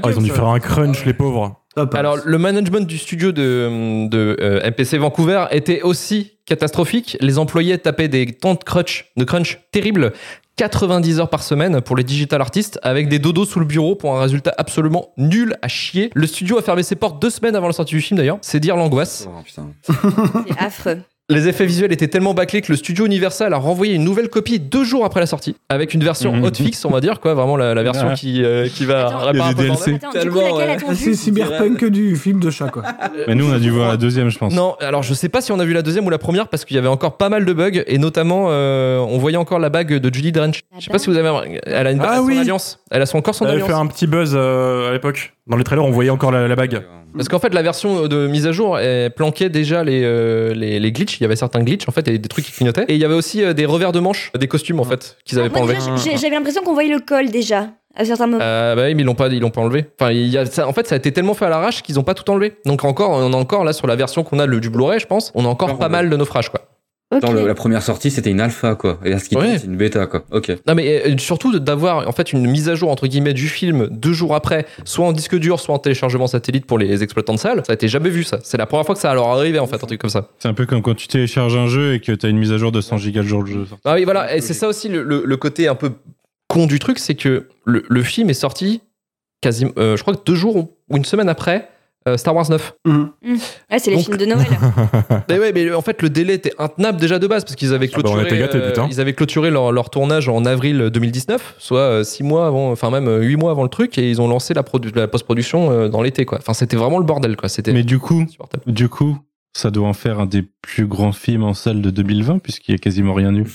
Oh, ils ont dû faire un crunch, les pauvres. Passe. Alors, le management du studio de, de euh, MPC Vancouver était aussi catastrophique. Les employés tapaient des temps de crunch, de crunch terribles. 90 heures par semaine pour les digital artistes avec des dodos sous le bureau pour un résultat absolument nul à chier. Le studio a fermé ses portes deux semaines avant la sortie du film d'ailleurs. C'est dire l'angoisse. Oh, putain. c'est affreux. Les effets visuels étaient tellement bâclés que le studio Universal a renvoyé une nouvelle copie deux jours après la sortie avec une version Mhm. hotfix, on va dire quoi, vraiment la, la version Ouais. qui, euh, qui va Attends, réparer a un peu DLC. Ah, c'est cyberpunk du film de chat, quoi. Mais nous, on a dû voir la deuxième, je pense. Non, alors je sais pas si on a vu la deuxième ou la première parce qu'il y avait encore pas mal de bugs et notamment euh, on voyait encore la bague de Judy Dench. La Je sais pas si vous avez. Elle a une Ah son oui. alliance. Elle a son, encore son Ça avait alliance. fait un petit buzz euh, à l'époque. Dans les trailers, on voyait encore la, la bague. Parce qu'en fait, la version de mise à jour elle planquait déjà les, euh, les, les glitches. Il y avait certains glitches en fait et des trucs qui clignotaient. Et il y avait aussi euh, des revers de manches, des costumes en fait qu'ils avaient pas enlevés. J'avais l'impression qu'on voyait le col déjà à certains moments. Euh, bah oui, mais ils l'ont pas, ils l'ont pas enlevé. Enfin, il y a, ça, en fait, ça a été tellement fait à l'arrache qu'ils ont pas tout enlevé. Donc encore, on a encore là sur la version qu'on a le, du Blu-ray, je pense, on a encore Encore pas mal de naufrages quoi. Ok. Dans le- la première sortie, c'était une alpha, quoi. Et là, ce qui Ouais. c'est une bêta, quoi. Ok. Non mais euh, surtout d'avoir en fait une mise à jour entre guillemets du film deux jours après, soit en disque dur, soit en téléchargement satellite pour les exploitants de salles. Ça a été jamais vu ça. C'est la première fois que ça leur arrivé en fait un truc comme ça. C'est un peu comme quand tu télécharges un jeu et que tu as une mise à jour de 100 gigas le jour du jeu. Ah oui voilà, et c'est ça aussi le, le- le côté un peu con du truc, c'est que le, le film est sorti quasiment, euh, je crois que deux jours ou ou une semaine après euh, Star Wars 9. Mhm. Ouais, c'est les Donc- films de Noël. (laughs) Mais ouais, mais en fait le délai était intenable déjà de base parce qu'ils avaient Ah bah, clôturé, gâtés, euh, ils avaient clôturé leur, leur tournage en avril 2019, soit 6 mois avant, enfin même 8 mois avant le truc, et ils ont lancé la, produ- la post-production euh, dans l'été quoi. Enfin c'était vraiment le bordel quoi. C'était Mais du coup, du coup, ça doit en faire un des plus grands films en salle de 2020 puisqu'il y a quasiment rien eu.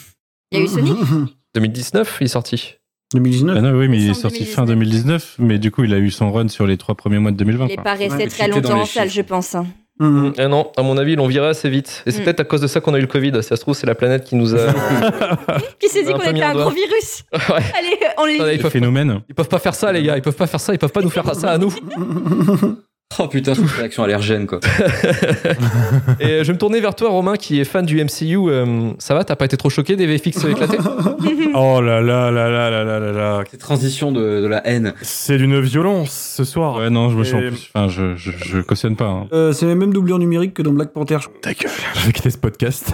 Il y a eu Sonic (laughs) 2019 il est sorti. 2019. Ah non, oui, mais il est sorti fin 2019, mais du coup, il a eu son run sur les trois premiers mois de 2020. Il n'est quoi. pas resté Ouais, très longtemps en salle, je pense. hein. Mhm. Eh non, à mon avis ils l'ont viré assez vite. Et c'est Mm. peut-être à cause de ça qu'on a eu le Covid. Si ça se trouve c'est la planète qui nous a. (laughs) Qui s'est dit a qu'on était un gros virus (laughs) ouais. Allez, on les. Ils peuvent, Phénomène. ils peuvent pas faire ça les gars. Ils peuvent pas faire ça. Ils peuvent pas nous faire ça à nous. (laughs) Oh putain, c'est une réaction allergène, quoi. (laughs) Et euh, je vais me tourner vers toi, Romain, qui est fan du MCU. euh, ça va T'as pas été trop choqué des VFX (laughs) éclatés (laughs) Oh là là là là là là là là. Cette transition de, de la haine. C'est d'une violence ce soir. Ouais, non, je me sens plus. Enfin, je, je, je cautionne pas. hein. Euh, c'est la même doublure numérique que dans Black Panther. Ta gueule, je vais quitter ce podcast.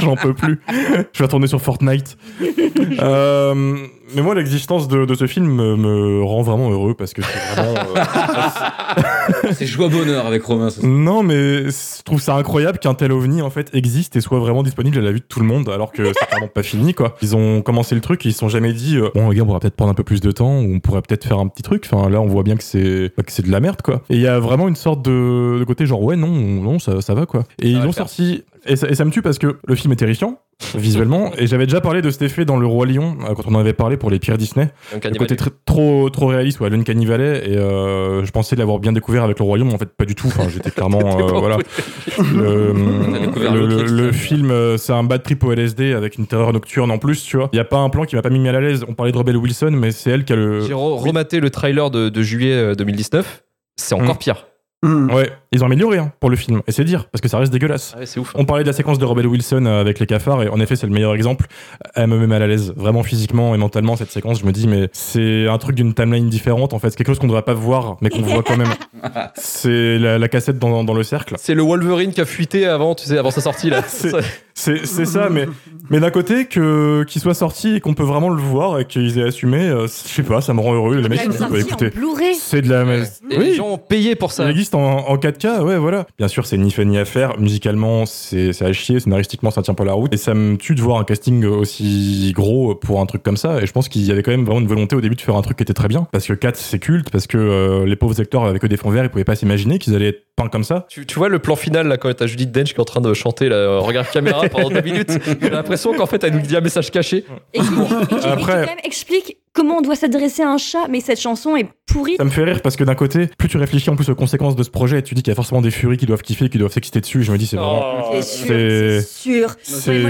J'en peux plus. Je vais retourner sur Fortnite. Euh, mais moi, l'existence de, de ce film me, me rend vraiment heureux parce que c'est vraiment. euh, (laughs) C'est joie bonheur avec Romain. soir. Non, mais je trouve ça incroyable qu'un tel ovni en fait existe et soit vraiment disponible à la vue de tout le monde, alors que c'est vraiment pas fini quoi. Ils ont commencé le truc, ils se sont jamais dit euh, bon les gars, on pourrait peut-être prendre un peu plus de temps ou on pourrait peut-être faire un petit truc. Enfin là, on voit bien que c'est que c'est de la merde quoi. Et il y a vraiment une sorte de, de côté genre ouais non non ça, ça va quoi. Et ils l'ont faire. sorti et ça, et ça me tue parce que le film est terrifiant visuellement et j'avais déjà parlé de cet effet dans le roi lion euh, quand on en avait parlé pour les pires Disney. Le côté très- trop trop réaliste ouais l'Uncanny Valley et euh, je pensais l'avoir bien découvert avec le royaume mais en fait pas du tout. Enfin j'étais clairement (laughs) euh, voilà. le, (laughs) On a découvert le- le- le film euh, c'est un bad trip au LSD avec une terreur nocturne en plus tu vois. Il y a pas un plan qui m'a pas mis mal à l'aise. On parlait de Rebel Wilson mais c'est elle qui a le J'ai re- rematé le trailer de, de juillet euh, 2019. C'est encore Mm. pire. Mhm. ouais ils ont amélioré hein, pour le film et c'est dire parce que ça reste dégueulasse Ouais, c'est ouf. On parlait de la séquence de Rebel Wilson euh, avec les cafards et en effet c'est le meilleur exemple. Elle me met mal à l'aise, vraiment physiquement et mentalement cette séquence. Je me dis mais c'est un truc d'une timeline différente en fait, c'est quelque chose qu'on devrait pas voir mais qu'on voit quand même. (laughs) C'est la, la cassette dans, dans le cercle. C'est le Wolverine qui a fuité avant, tu sais, avant sa sortie là. (laughs) C'est- C'est c'est ça, mais mais d'un côté que qu'il soit sorti et qu'on peut vraiment le voir et qu'ils aient assumé, euh, je sais pas, ça me rend heureux. Les mecs Il ils écoutez, c'est de la Et les gens ont payé pour ça. ça existe en, en 4K, ouais, voilà. Bien sûr, c'est ni fait ni à faire. Musicalement, c'est c'est à chier. Scénaristiquement, ça tient pas la route. Et ça me tue de voir un casting aussi gros pour un truc comme ça. Et je pense qu'il y avait quand même vraiment une volonté au début de faire un truc qui était très bien. Parce que 4, c'est culte. Parce que euh, les pauvres acteurs avec que des fonds verts, ils pouvaient pas s'imaginer qu'ils allaient être peints comme ça. Tu, tu vois le plan final là quand t'as Judith Dench qui est en train de chanter là, euh, regard caméra pendant deux minutes. J'ai l'impression qu'en fait elle nous dit un message caché. Et qui, et qui- et qui Après- quand même explique comment on doit s'adresser à un chat, mais cette chanson est pourrie. Ça me fait rire parce que d'un côté, plus tu réfléchis en plus aux conséquences de ce projet, tu dis qu'il y a forcément des furies qui doivent kiffer, qui doivent s'exciter dessus. Je me dis, c'est vraiment. C'est sûr, c'est- sûr.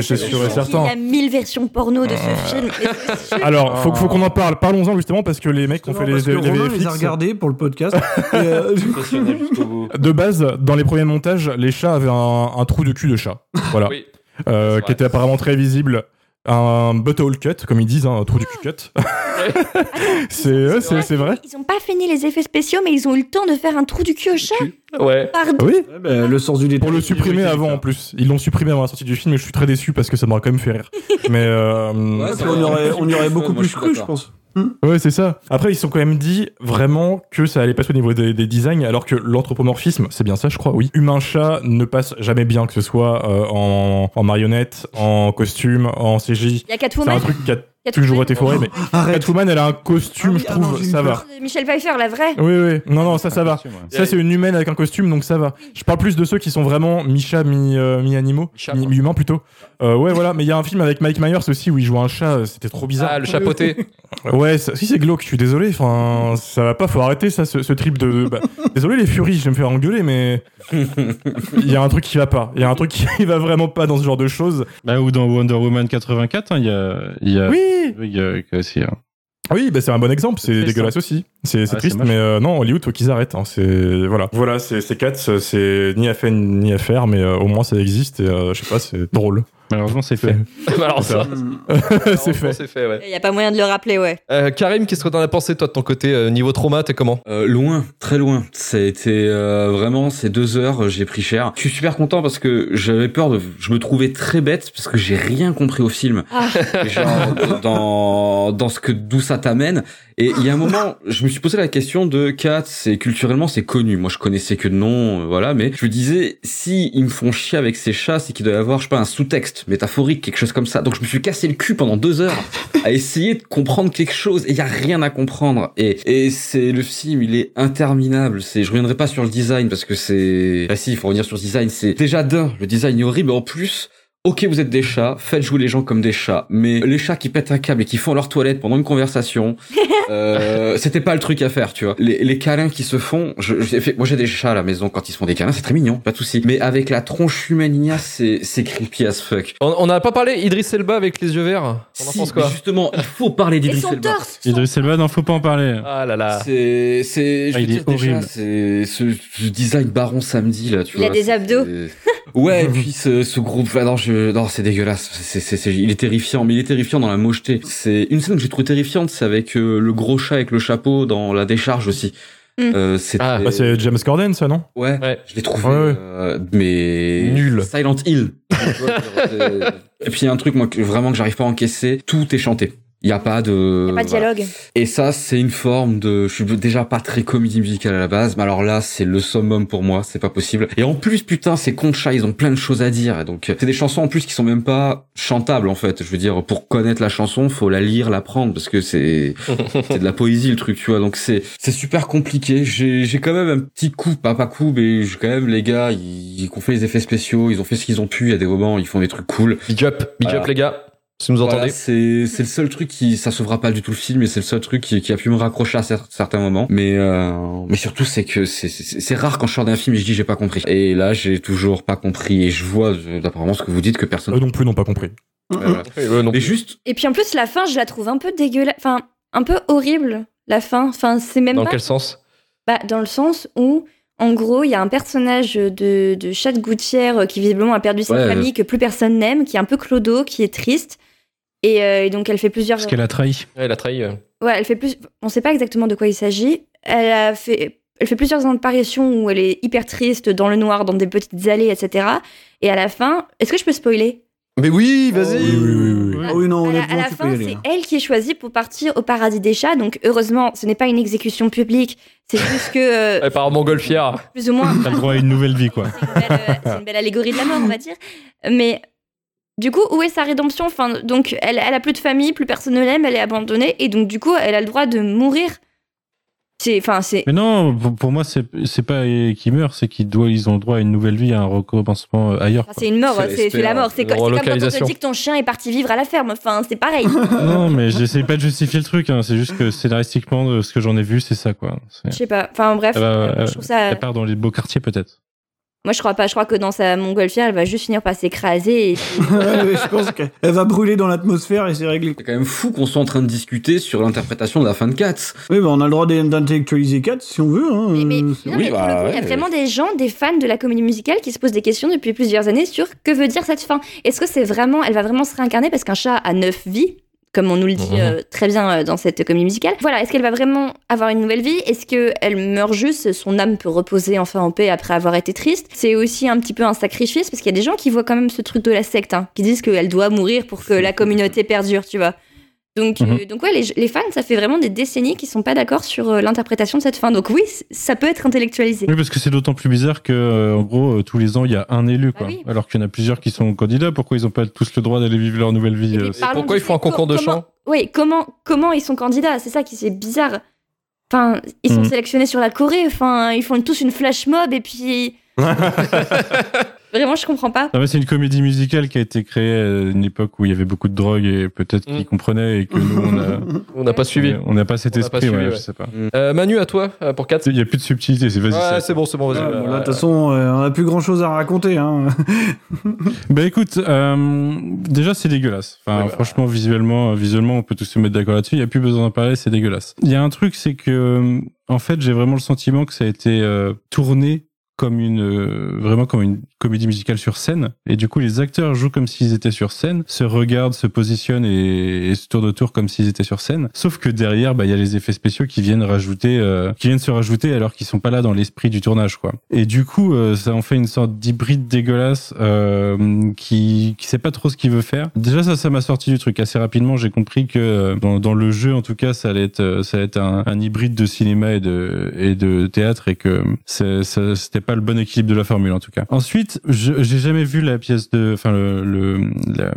c'est- sûr et certain. Il y a mille versions porno de ce film. c'est sûr. (laughs) Alors, faut, faut qu'on en parle. Parlons-en justement parce que les mecs ont fait les, que les VFX, les a regardés pour le podcast. (laughs) et, euh, (laughs) De base, dans les premiers montages, les chats avaient un, un trou de cul de chat. Voilà. Oui. Euh, qui était apparemment très visible. Un butthole cut, comme ils disent, hein, un trou du cul cut. (laughs) c'est ouais, c'est- c'est vrai. Ils ont pas fini les effets spéciaux, mais ils ont eu le temps de faire un trou du cul au chat. Ouais. Pardon. Oui, ouais, bah, le sens du détail. pour le supprimer avant en plus. Ils l'ont supprimé avant la sortie du film et je suis très déçu parce que ça m'aurait quand même fait rire. (laughs) Mais euh, Ouais, on y aurait, on y aurait beaucoup Moi, plus cru, je pense. Ouais, c'est ça. Après, ils se sont quand même dit vraiment que ça allait passer au niveau des, des designs, alors que l'anthropomorphisme, c'est bien ça, je crois, oui. Humain-chat ne passe jamais bien, que ce soit euh, en, en marionnette, en costume, en CJ. Il y a C'est un truc. Toujours été foiré, mais (laughs) Arrête. Catwoman, elle a un costume, Ah oui, je ah trouve, ça va. Michel Pfeiffer, la vraie. Oui, oui. Non, non, ça, ça va. Ça, c'est une humaine avec un costume, donc ça va. Je parle plus de ceux qui sont vraiment mi-chat, mi- euh, mi-animaux, mi-humains plutôt. Euh, ouais, voilà. Mais il y a un film avec Mike Myers aussi où il joue un chat, euh, c'était trop bizarre. Ah, le chapeauté. (laughs) Ouais, ça- si c'est glauque, je suis désolé. Enfin, ça va pas, faut arrêter ça, ce, ce trip de. bah, (laughs) désolé les furies, je vais me faire engueuler, mais il y a un truc qui va pas. Il y a un truc qui va vraiment pas dans ce genre de choses. Bah, ou dans Wonder Woman 84, hein, il y a, a, Oui, aussi. hein. oui, bah c'est un bon exemple. C'est dégueulasse aussi. C'est Ouais, triste, mais euh, non, Hollywood faut qu'ils arrêtent. hein. C'est voilà, voilà, c'est c'est Cats, c'est ni à faire ni à faire, mais euh, au moins ça existe et euh, je sais pas, c'est drôle. Malheureusement, c'est fait. (laughs) Alors ça. c'est fait. C'est fait, ouais. Il y a pas moyen de le rappeler, ouais. Euh, Karim, qu'est-ce que t'en as pensé, toi, de ton côté euh, Niveau trauma, t'es comment? Euh, loin, très loin. Ça a été euh, vraiment ces deux heures, j'ai pris cher. Je suis super content parce que j'avais peur de, je me trouvais très bête parce que j'ai rien compris au film. Ah. Genre (laughs) dans dans ce que d'où ça t'amène. Et il y a un moment, je me suis posé la question de Kat, c'est culturellement c'est connu. Moi, je connaissais que de nom, euh, voilà. Mais je me disais, si ils me font chier avec ces chats, c'est qu'il doit y avoir, je sais pas, un sous-texte métaphorique, quelque chose comme ça. Donc je me suis cassé le cul pendant deux heures à essayer de comprendre quelque chose et il y a rien à comprendre. Et et c'est le film, il est interminable. C'est, je reviendrai pas sur le design parce que c'est, ah si, il faut revenir sur le design. C'est déjà d'un, le design est horrible. En plus. Ok, vous êtes des chats, faites jouer les gens comme des chats, mais les chats qui pètent un câble et qui font leur toilette pendant une conversation, (laughs) euh, c'était pas le truc à faire, tu vois. Les, les câlins qui se font, je, j'ai fait- moi j'ai des chats à la maison quand ils se font des câlins, c'est très mignon, pas de souci. Mais avec la tronche humaine c'est, c'est creepy as fuck. On on n'a pas parlé Idris Elba avec les yeux verts On en Si, pense mais quoi justement, il faut parler Et d'Idris son Elba. torse. son- Idriss Elba, non, faut pas en parler. Ah là là. C'est, c'est, je Ah, il est horrible. c'est ce, ce design baron samedi là, tu Il a vois. des c'est- abdos. Ouais, et (laughs) puis ce, ce groupe, ah non, je, non, c'est dégueulasse. C'est, c'est, c'est, il est terrifiant, mais il est terrifiant dans la mocheté. C'est une scène que j'ai trouvé terrifiante, c'est avec euh, le gros chat avec le chapeau dans la décharge aussi. Mm. Euh, c'était- Ah, Bah, c'est James Corden, ça, non? Ouais, Ouais. je l'ai trouvé, Ouais, ouais. euh, mais Nul. Silent Hill. (laughs) Et puis il y a un truc moi que, vraiment que j'arrive pas à encaisser. Tout est chanté. Il y a pas de. Y a pas de voilà. dialogue. Et ça, c'est une forme de. Je suis déjà pas très comédie musicale à la base, mais alors là, c'est le summum pour moi. C'est pas possible. Et en plus, putain, ces conchas, ils ont plein de choses à dire. Et donc, c'est des chansons en plus qui sont même pas chantables en fait. Je veux dire, pour connaître la chanson, faut la lire, l'apprendre parce que c'est (laughs) c'est de la poésie le truc, tu vois. Donc c'est c'est super compliqué. J'ai j'ai quand même un petit coup, pas pas coup, mais j'ai quand même les gars, ils, ils ont fait les effets spéciaux, ils ont fait ce qu'ils ont pu. Il y a des moments, ils font des trucs cool. Big up, big Voilà. up les gars. Si vous Voilà, entendez. c'est c'est le seul truc qui ça sauvera pas du tout le film et c'est le seul truc qui, qui a pu me raccrocher à cer- certains moments mais euh, mais surtout c'est que c'est rare quand je sors d'un film et je dis j'ai pas compris et là j'ai toujours pas compris et je vois d'apparemment ce que vous dites que personne Eux non plus n'ont pas compris. Voilà. Eux non mais plus. juste Et puis en plus, la fin, je la trouve un peu dégueulasse. Enfin, un peu horrible, la fin. Enfin, c'est même Dans pas. quel sens? Bah, dans le sens où, en gros, il y a un personnage de, de chat de gouttière euh, qui visiblement a perdu sa Ouais. famille, que plus personne n'aime, qui est un peu clodo, qui est triste. Et, euh, et donc, elle fait plusieurs. Parce qu'elle a trahi. Ouais, Elle a trahi. euh. Ouais, elle fait plus. On sait pas exactement de quoi il s'agit. Elle a fait. Elle fait plusieurs apparitions où elle est hyper triste, dans le noir, dans des petites allées, etc. Et à la fin, est-ce que je peux spoiler? Mais oui, vas-y. Oui, oui, oui, oui. Ah oui, non, à la, à la fin, c'est hein. elle qui est choisie pour partir au paradis des chats. Donc, heureusement, ce n'est pas une exécution publique. C'est juste que, euh, (laughs) Elle part en montgolfière. plus ou moins, T'as le droit à une nouvelle vie, quoi. c'est une, belle, euh, c'est une belle allégorie de la mort, on va dire. Mais du coup, où est sa rédemption? Enfin, Donc, elle, elle a plus de famille, plus personne ne l'aime, elle est abandonnée. Et donc, du coup, elle a le droit de mourir. C'est, enfin, c'est. Mais non, pour, pour moi, c'est c'est pas qu'ils meurent, c'est qu'ils doivent, ils ont le droit à une nouvelle vie, à un recommencement euh, ailleurs. enfin, c'est une mort, C'est c'est c'est la mort. C'est co- c'est comme quand on te dit que ton chien est parti vivre à la ferme. Enfin, c'est pareil. (laughs) non, mais j'essaie pas de justifier le truc. Hein. C'est juste que scénaristiquement, ce que j'en ai vu, c'est ça, quoi. C'est- Je sais pas. Enfin, bref, euh, elle- je trouve ça. elle part dans les beaux quartiers, peut-être. Moi, je crois pas. Je crois que dans sa montgolfière, elle va juste finir par s'écraser. Et... (laughs) Ouais, mais je pense qu'elle va brûler dans l'atmosphère et c'est réglé. C'est quand même fou qu'on soit en train de discuter sur l'interprétation de la fin de Cats. Oui, bah on a le droit d'in- d'intellectualiser 4 si on veut. Hein. Mais, mais- non, oui, mais pour bah, le coup, il y a vraiment des gens, des fans de la comédie musicale qui se posent des questions depuis plusieurs années sur que veut dire cette fin. Est-ce que c'est vraiment, elle va vraiment se réincarner parce qu'un chat a neuf vies? Comme on nous le dit Mhm. euh, très bien euh, dans cette comédie musicale. Voilà, est-ce qu'elle va vraiment avoir une nouvelle vie? Est-ce qu'elle meurt juste Son âme peut reposer enfin en paix après avoir été triste? C'est aussi un petit peu un sacrifice parce qu'il y a des gens qui voient quand même ce truc de la secte, hein, qui disent qu'elle doit mourir pour que la communauté perdure, tu vois. Donc, euh, Mhm. donc ouais, les, les fans, ça fait vraiment des décennies qui sont pas d'accord sur euh, l'interprétation de cette fin. Donc oui, ça peut être intellectualisé. Oui, parce que c'est d'autant plus bizarre que, euh, en gros, euh, tous les ans, il y a un élu, quoi. Ah oui. Alors qu'il y en a plusieurs qui sont candidats. Pourquoi ils ont pas tous le droit d'aller vivre leur nouvelle vie Et euh, pourquoi ils font un concours de comment- chant? Oui, comment, comment ils sont candidats? C'est ça qui c'est bizarre. Enfin, ils sont Mhm. sélectionnés sur la Corée. Enfin, ils font tous une flash mob et puis. (laughs) (laughs) Vraiment, je comprends pas. Non, mais c'est une comédie musicale qui a été créée à une époque où il y avait beaucoup de drogue et peut-être Mm. qu'ils comprenaient et que nous, on a, (laughs) On n'a pas suivi. on n'a pas cet On n'a pas esprit, suivi, ouais, ouais. je sais pas. Euh, Manu, à toi, euh, pour 4. Il y a plus de subtilité, c'est vas-y. Ouais, c'est bon, c'est bon, vas-y. Là, de toute façon, euh, on a plus grand chose à raconter. Hein. (laughs) Bah écoute, euh, déjà c'est dégueulasse. Enfin, Ouais, bah. franchement, visuellement, visuellement, on peut tous se mettre d'accord là-dessus. Il y a plus besoin d'en parler, c'est dégueulasse. Il y a un truc, c'est que, en fait, j'ai vraiment le sentiment que ça a été euh, tourné comme une euh, vraiment comme une comédie musicale sur scène. Et du coup les acteurs jouent comme s'ils étaient sur scène se regardent se positionnent et, et se tournent autour comme s'ils étaient sur scène. Sauf que derrière bah il y a les effets spéciaux qui viennent rajouter euh, qui viennent se rajouter alors qu'ils sont pas là dans l'esprit du tournage quoi. Et du coup euh, ça en fait une sorte d'hybride dégueulasse euh, qui qui sait pas trop ce qu'il veut faire. Déjà ça ça m'a sorti du truc. Assez rapidement j'ai compris que euh, dans, dans le jeu en tout cas ça allait être euh, ça allait être un, un hybride de cinéma et de et de théâtre et que c'était pas le bon équilibre de la formule en tout cas ensuite je- j'ai jamais vu la pièce de enfin le le,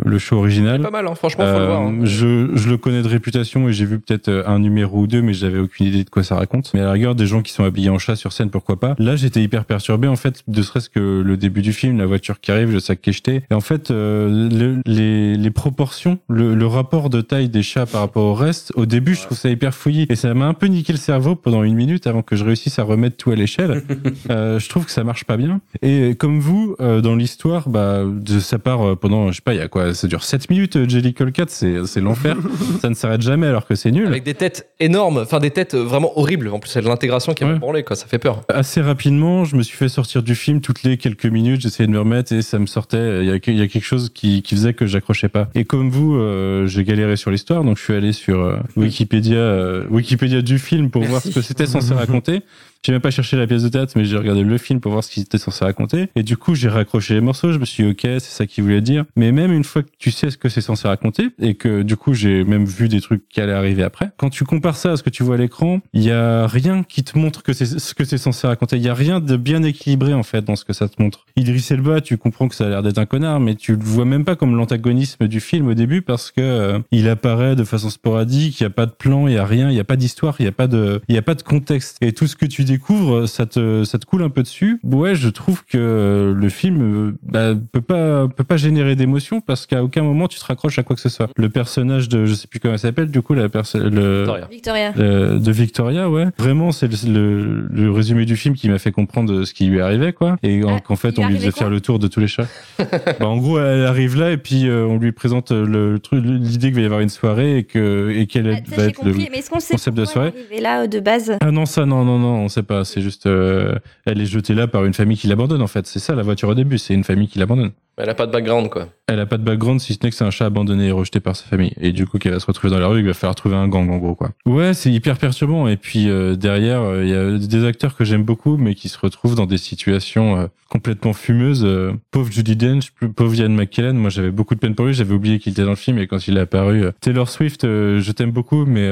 le show original Pas mal, hein, franchement, faut le voir. hein. euh, je, je le connais de réputation et j'ai vu peut-être euh, un numéro ou deux, mais j'avais aucune idée de quoi ça raconte. Mais à la rigueur, des gens qui sont habillés en chat sur scène, pourquoi pas. Là, j'étais hyper perturbé, en fait, de serait-ce que le début du film, la voiture qui arrive, le sac qui est jeté. Et en fait, euh, le- les, les proportions, le, le rapport de taille des chats par rapport au reste, au début, je trouve ça hyper fouillis. Et ça m'a un peu niqué le cerveau pendant une minute avant que je réussisse à remettre tout à l'échelle. (laughs) Euh, je trouve que ça marche pas bien. Et comme vous, euh, dans l'histoire, bah, de sa part, euh, pendant, je sais pas, il y a quoi, ça dure 7 minutes, euh, Jellicle Cat, c'est, c'est l'enfer. (laughs) ça ne s'arrête jamais alors que c'est nul. Avec des têtes énormes, enfin des têtes vraiment horribles. En plus, c'est de l'intégration qui est Ouais. branlée, quoi. Ça fait peur. Assez rapidement, je me suis fait sortir du film toutes les quelques minutes, j'essayais de me remettre et ça me sortait. Il y a, il y a quelque chose qui, qui faisait que j'accrochais pas. Et comme vous, euh, j'ai galéré sur l'histoire, donc je suis allé sur euh, Wikipédia, euh, Wikipédia du film pour voir ce que c'était censé raconter. (laughs) J'ai même pas cherché la pièce de théâtre, mais j'ai regardé le film pour voir ce qu'il était censé raconter. Et du coup, j'ai raccroché les morceaux. Je me suis dit, ok, c'est ça qu'il voulait dire. Mais même une fois que tu sais ce que c'est censé raconter, et que du coup, j'ai même vu des trucs qui allaient arriver après, quand tu compares ça à ce que tu vois à l'écran, il y a rien qui te montre que c'est ce que c'est censé raconter. Il y a rien de bien équilibré, en fait, dans ce que ça te montre. Idris Elba, tu comprends que ça a l'air d'être un connard, mais tu le vois même pas comme l'antagonisme du film au début parce que euh, il apparaît de façon sporadique, il y a pas de plan, il y a rien, il y a pas d'histoire, il y a pas de, il y a pas de contexte. Et tout ce que tu découvres, ça te, ça te coule un peu dessus. Ouais, je trouve que euh, le film euh, bah, peut pas, peut pas générer d'émotion parce qu'à aucun moment tu te raccroches à quoi que ce soit. Le personnage de, je sais plus comment elle s'appelle, du coup la personne, Victoria. Victoria. euh, de Victoria, ouais. Vraiment, c'est le, le, le résumé du film qui m'a fait comprendre ce qui lui arrivait, quoi. Et en- Ah, qu'en fait, on lui faisait faire le tour de tous les chats. (laughs) bah, en gros, elle arrive là et puis euh, on lui présente le truc, l'idée qu'il va y avoir une soirée et que et qu'elle Ah, va être le. compris, mais est-ce qu'on sait concept de soirée. là euh, de base? Ah non, ça, non, non, non, on sait pas. C'est juste, euh, elle est jetée là par une famille qui l'abandonne, en fait. C'est ça, la voiture au début. C'est une famille qui l'abandonne. Elle a pas de background, quoi. Elle a pas de background si ce n'est que c'est un chat abandonné et rejeté par sa famille. Et du coup, qu'elle va se retrouver dans la rue, il va falloir trouver un gang, en gros, quoi. Ouais, c'est hyper perturbant. Et puis, euh, derrière, euh, il y a des acteurs que j'aime beaucoup, mais qui se retrouvent dans des situations euh, complètement fumeuses. Pauvre Judy Dench, pauvre Ian McKellen. Moi, j'avais beaucoup de peine pour lui. J'avais oublié qu'il était dans le film. Et quand il est apparu, Taylor Swift, je t'aime beaucoup, mais,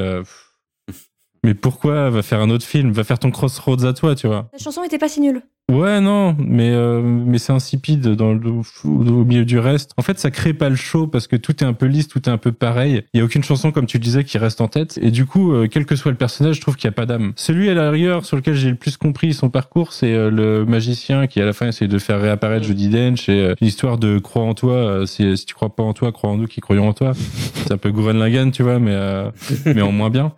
mais pourquoi va faire un autre film? Va faire ton Crossroads à toi, tu vois. La chanson était pas si nulle. Ouais, non, mais, euh, mais c'est insipide dans le, au milieu du reste. En fait, ça crée pas le show parce que tout est un peu lisse, tout est un peu pareil. Il y a aucune chanson, comme tu disais, qui reste en tête. Et du coup, euh, quel que soit le personnage, je trouve qu'il n'y a pas d'âme. Celui à la rigueur sur lequel j'ai le plus compris son parcours, c'est euh, le magicien qui, à la fin, essaie de faire réapparaître Judi Dench et euh, l'histoire de crois en toi. si tu crois pas en toi, crois en nous qui croyons en toi. C'est un peu Gurren Lagann, tu vois, mais, mais en moins bien.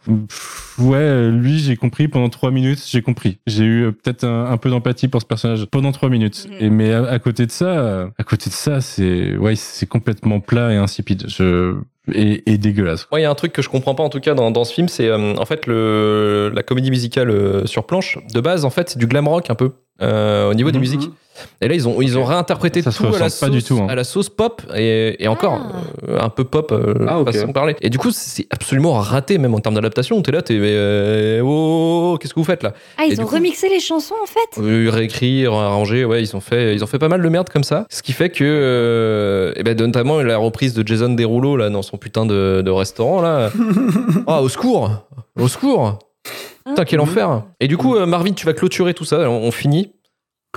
Ouais, lui, j'ai compris pendant trois minutes, j'ai compris. J'ai eu peut-être un peu d'empathie pour ce personnage pendant trois minutes. Et mais à, à côté de ça, à côté de ça, c'est ouais, c'est complètement plat et insipide. Je et, et dégueulasse. Moi, il y a un truc que je comprends pas en tout cas dans, dans ce film, c'est euh, en fait le, la comédie musicale euh, sur planche. De base, en fait, c'est du glam rock un peu euh, au niveau des Mhm. musiques. Et là, ils ont, ils ont réinterprété Ça se tout à la, ressent pas sauce, du tout, hein. à la sauce pop et, et encore euh, un peu pop euh, Ah, façon de parler. Et du coup, c'est absolument raté même en termes d'adaptation. T'es là, t'es euh, oh, oh, oh, qu'est-ce que vous faites là? Ah, Et ils ont coup- remixé les chansons en fait? Euh, réécrire, arranger, ouais, ils ont fait, ils ont fait pas mal de merde comme ça. Ce qui fait que, euh, eh ben, notamment la reprise de Jason Derulo là dans son putain de, de restaurant là. (laughs) Ah, au secours, au secours. Putain, quel enfer. Et du coup, euh, Marvin, tu vas clôturer tout ça. On, on finit.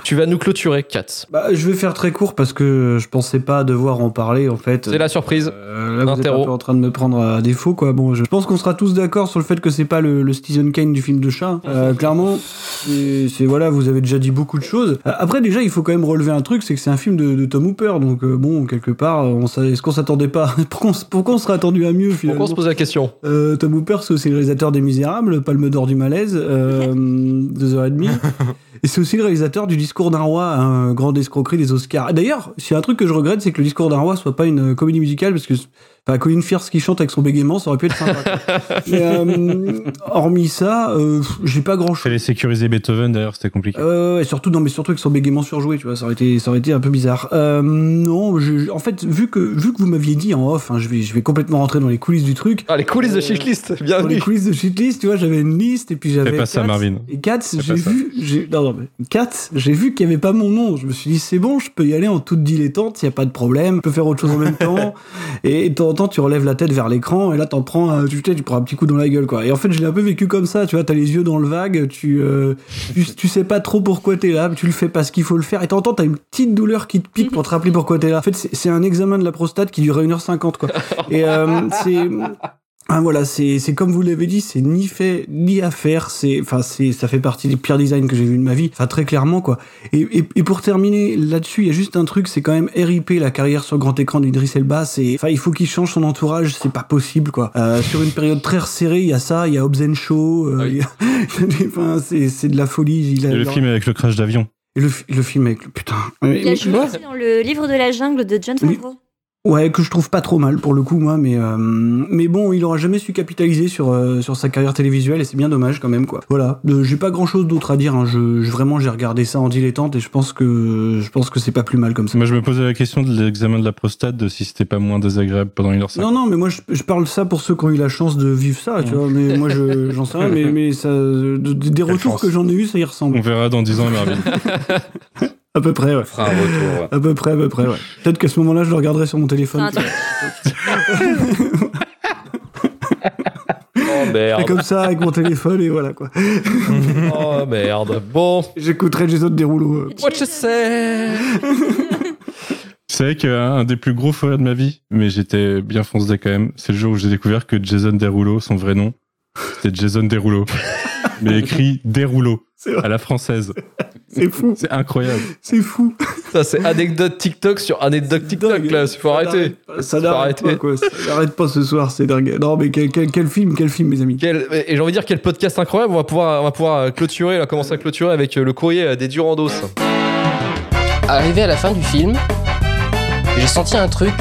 Tu vas nous clôturer, Kat. Bah, je vais faire très court parce que je pensais pas devoir en parler en fait. C'est la surprise. Euh, là, vous êtes Interro. un peu en train de me prendre à défaut, quoi. Bon, je pense qu'on sera tous d'accord sur le fait que c'est pas le, le Citizen Kane du film de chat. Euh, clairement, c'est voilà, vous avez déjà dit beaucoup de choses. Euh, Après, déjà, il faut quand même relever un truc, c'est que c'est un film de, de Tom Hooper, donc euh, bon, quelque part, est-ce qu'on s'attendait pas (laughs) Pourquoi on, pourquoi on serait attendu à mieux finalement Pourquoi on se pose la question Euh, Tom Hooper, c'est aussi le réalisateur des Misérables, Palme d'or du malaise, euh, deux heures et demie. (laughs) Et c'est aussi le réalisateur du Discours d'un roi, un grand escroquerie des Oscars. Et D'ailleurs, s'il y a un truc que je regrette, c'est que le Discours d'un roi soit pas une comédie musicale, parce que enfin, Colin Firth qui chante avec son bégaiement, ça aurait pu être sympa. (laughs) Mais, euh, hormis ça, euh, j'ai pas grand chose. Fallait sécuriser Beethoven d'ailleurs, c'était compliqué. Euh, ouais, surtout non, mais surtout avec son bégaiement surjoué, tu vois, ça aurait été, ça aurait été un peu bizarre. Euh, non, je- en fait, vu que vu que vous m'aviez dit en off, hein, je vais, je vais complètement rentrer dans les coulisses du truc. Ah, les coulisses de Shitlist, Dans les bienvenue. coulisses de shitlist, tu vois, j'avais une liste et puis j'avais. Fais pas ça, Katz. Marvin. Et Katz, j'ai ça. vu, non, mais Katz, j'ai vu qu'il y avait pas mon nom. Je me suis dit, c'est bon, je peux y aller en toute dilettante, il y a pas de problème, je peux faire autre chose en même (laughs) temps. Et de temps en temps, tu relèves la tête vers l'écran et là, t'en prends, un- tu, tu prends un petit coup dans la gueule, quoi. Et en fait, je l'ai un peu vécu comme ça, tu vois, t'as les yeux dans le vague, tu, euh, tu, tu sais pas trop pourquoi t'es là, tu le fais parce qu'il faut le faire. Et de temps en temps, t'as une petite douleur qui te pique pour te rappeler pourquoi t'es là. En fait, c'est, un examen de la prostate qui dure 1h50, quoi. Et euh, c'est. Ah, voilà, c'est c'est comme vous l'avez dit, c'est ni fait ni à faire. C'est enfin c'est ça fait partie des pires designs que j'ai vu de ma vie. Enfin très clairement quoi. Et, et, et pour terminer là-dessus, il y a juste un truc, c'est quand même RIP la carrière sur grand écran d'Idriss Elba. C'est enfin il faut qu'il change son entourage, c'est pas possible quoi. Euh, sur une période très resserrée, il y a ça, il y a Hobbs Show, euh, il y a- (laughs) il y a des- enfin c'est c'est de la folie. Il a- Et le film avec le crash d'avion. et le, le film avec le putain. Il a joué dans le livre de la jungle de John Oui. Favreau. Ouais, que je trouve pas trop mal pour le coup, moi, mais euh, mais bon, il aura jamais su capitaliser sur euh, sur sa carrière télévisuelle et c'est bien dommage quand même quoi. Voilà, Euh, j'ai pas grand chose d'autre à dire. Hein. Je, je- vraiment j'ai regardé ça en dilettante et je pense que je pense que c'est pas plus mal comme ça. Moi, je me posais la question de l'examen de la prostate, de si c'était pas moins désagréable pendant une heure cinq. Non non, mais moi je, je parle ça pour ceux qui ont eu la chance de vivre ça, tu vois. Mais moi je j'en sais rien, mais (laughs) mais ça de- des retours chance. que j'en ai eu, ça y ressemble. On verra dans 10 ans, Marvin. (laughs) À peu près, ouais. Fera un retour. ouais. À peu près, à peu près, ouais. Peut-être qu'à ce moment-là, je le regarderai sur mon téléphone. (laughs) Oh Et merde. comme ça, avec mon téléphone, et voilà quoi. (laughs) Oh merde. Bon. J'écouterai Jason Derulo. euh. What you say? (laughs) C'est vrai qu'un des plus gros forêts de ma vie, mais j'étais bien foncé quand même, c'est le jour où j'ai découvert que Jason Derulo, son vrai nom, c'était Jason Derulo. mais écrit Derulo, C'est vrai. à la française. C'est fou, C'est incroyable. c'est fou. Ça, c'est anecdote TikTok sur anecdote TikTok dingue. là. Il faut arrêter. Ça n'arrête pas, arrêter. quoi. Ça n'arrête pas ce soir, c'est dingue. Non, mais quel, quel, quel film, quel film, mes amis. Quel- et j'ai envie de dire quel podcast incroyable. On va pouvoir, on va pouvoir euh, clôturer, là, commencer à clôturer avec euh, le courrier euh, des Durandos. Arrivé à la fin du film, j'ai senti un truc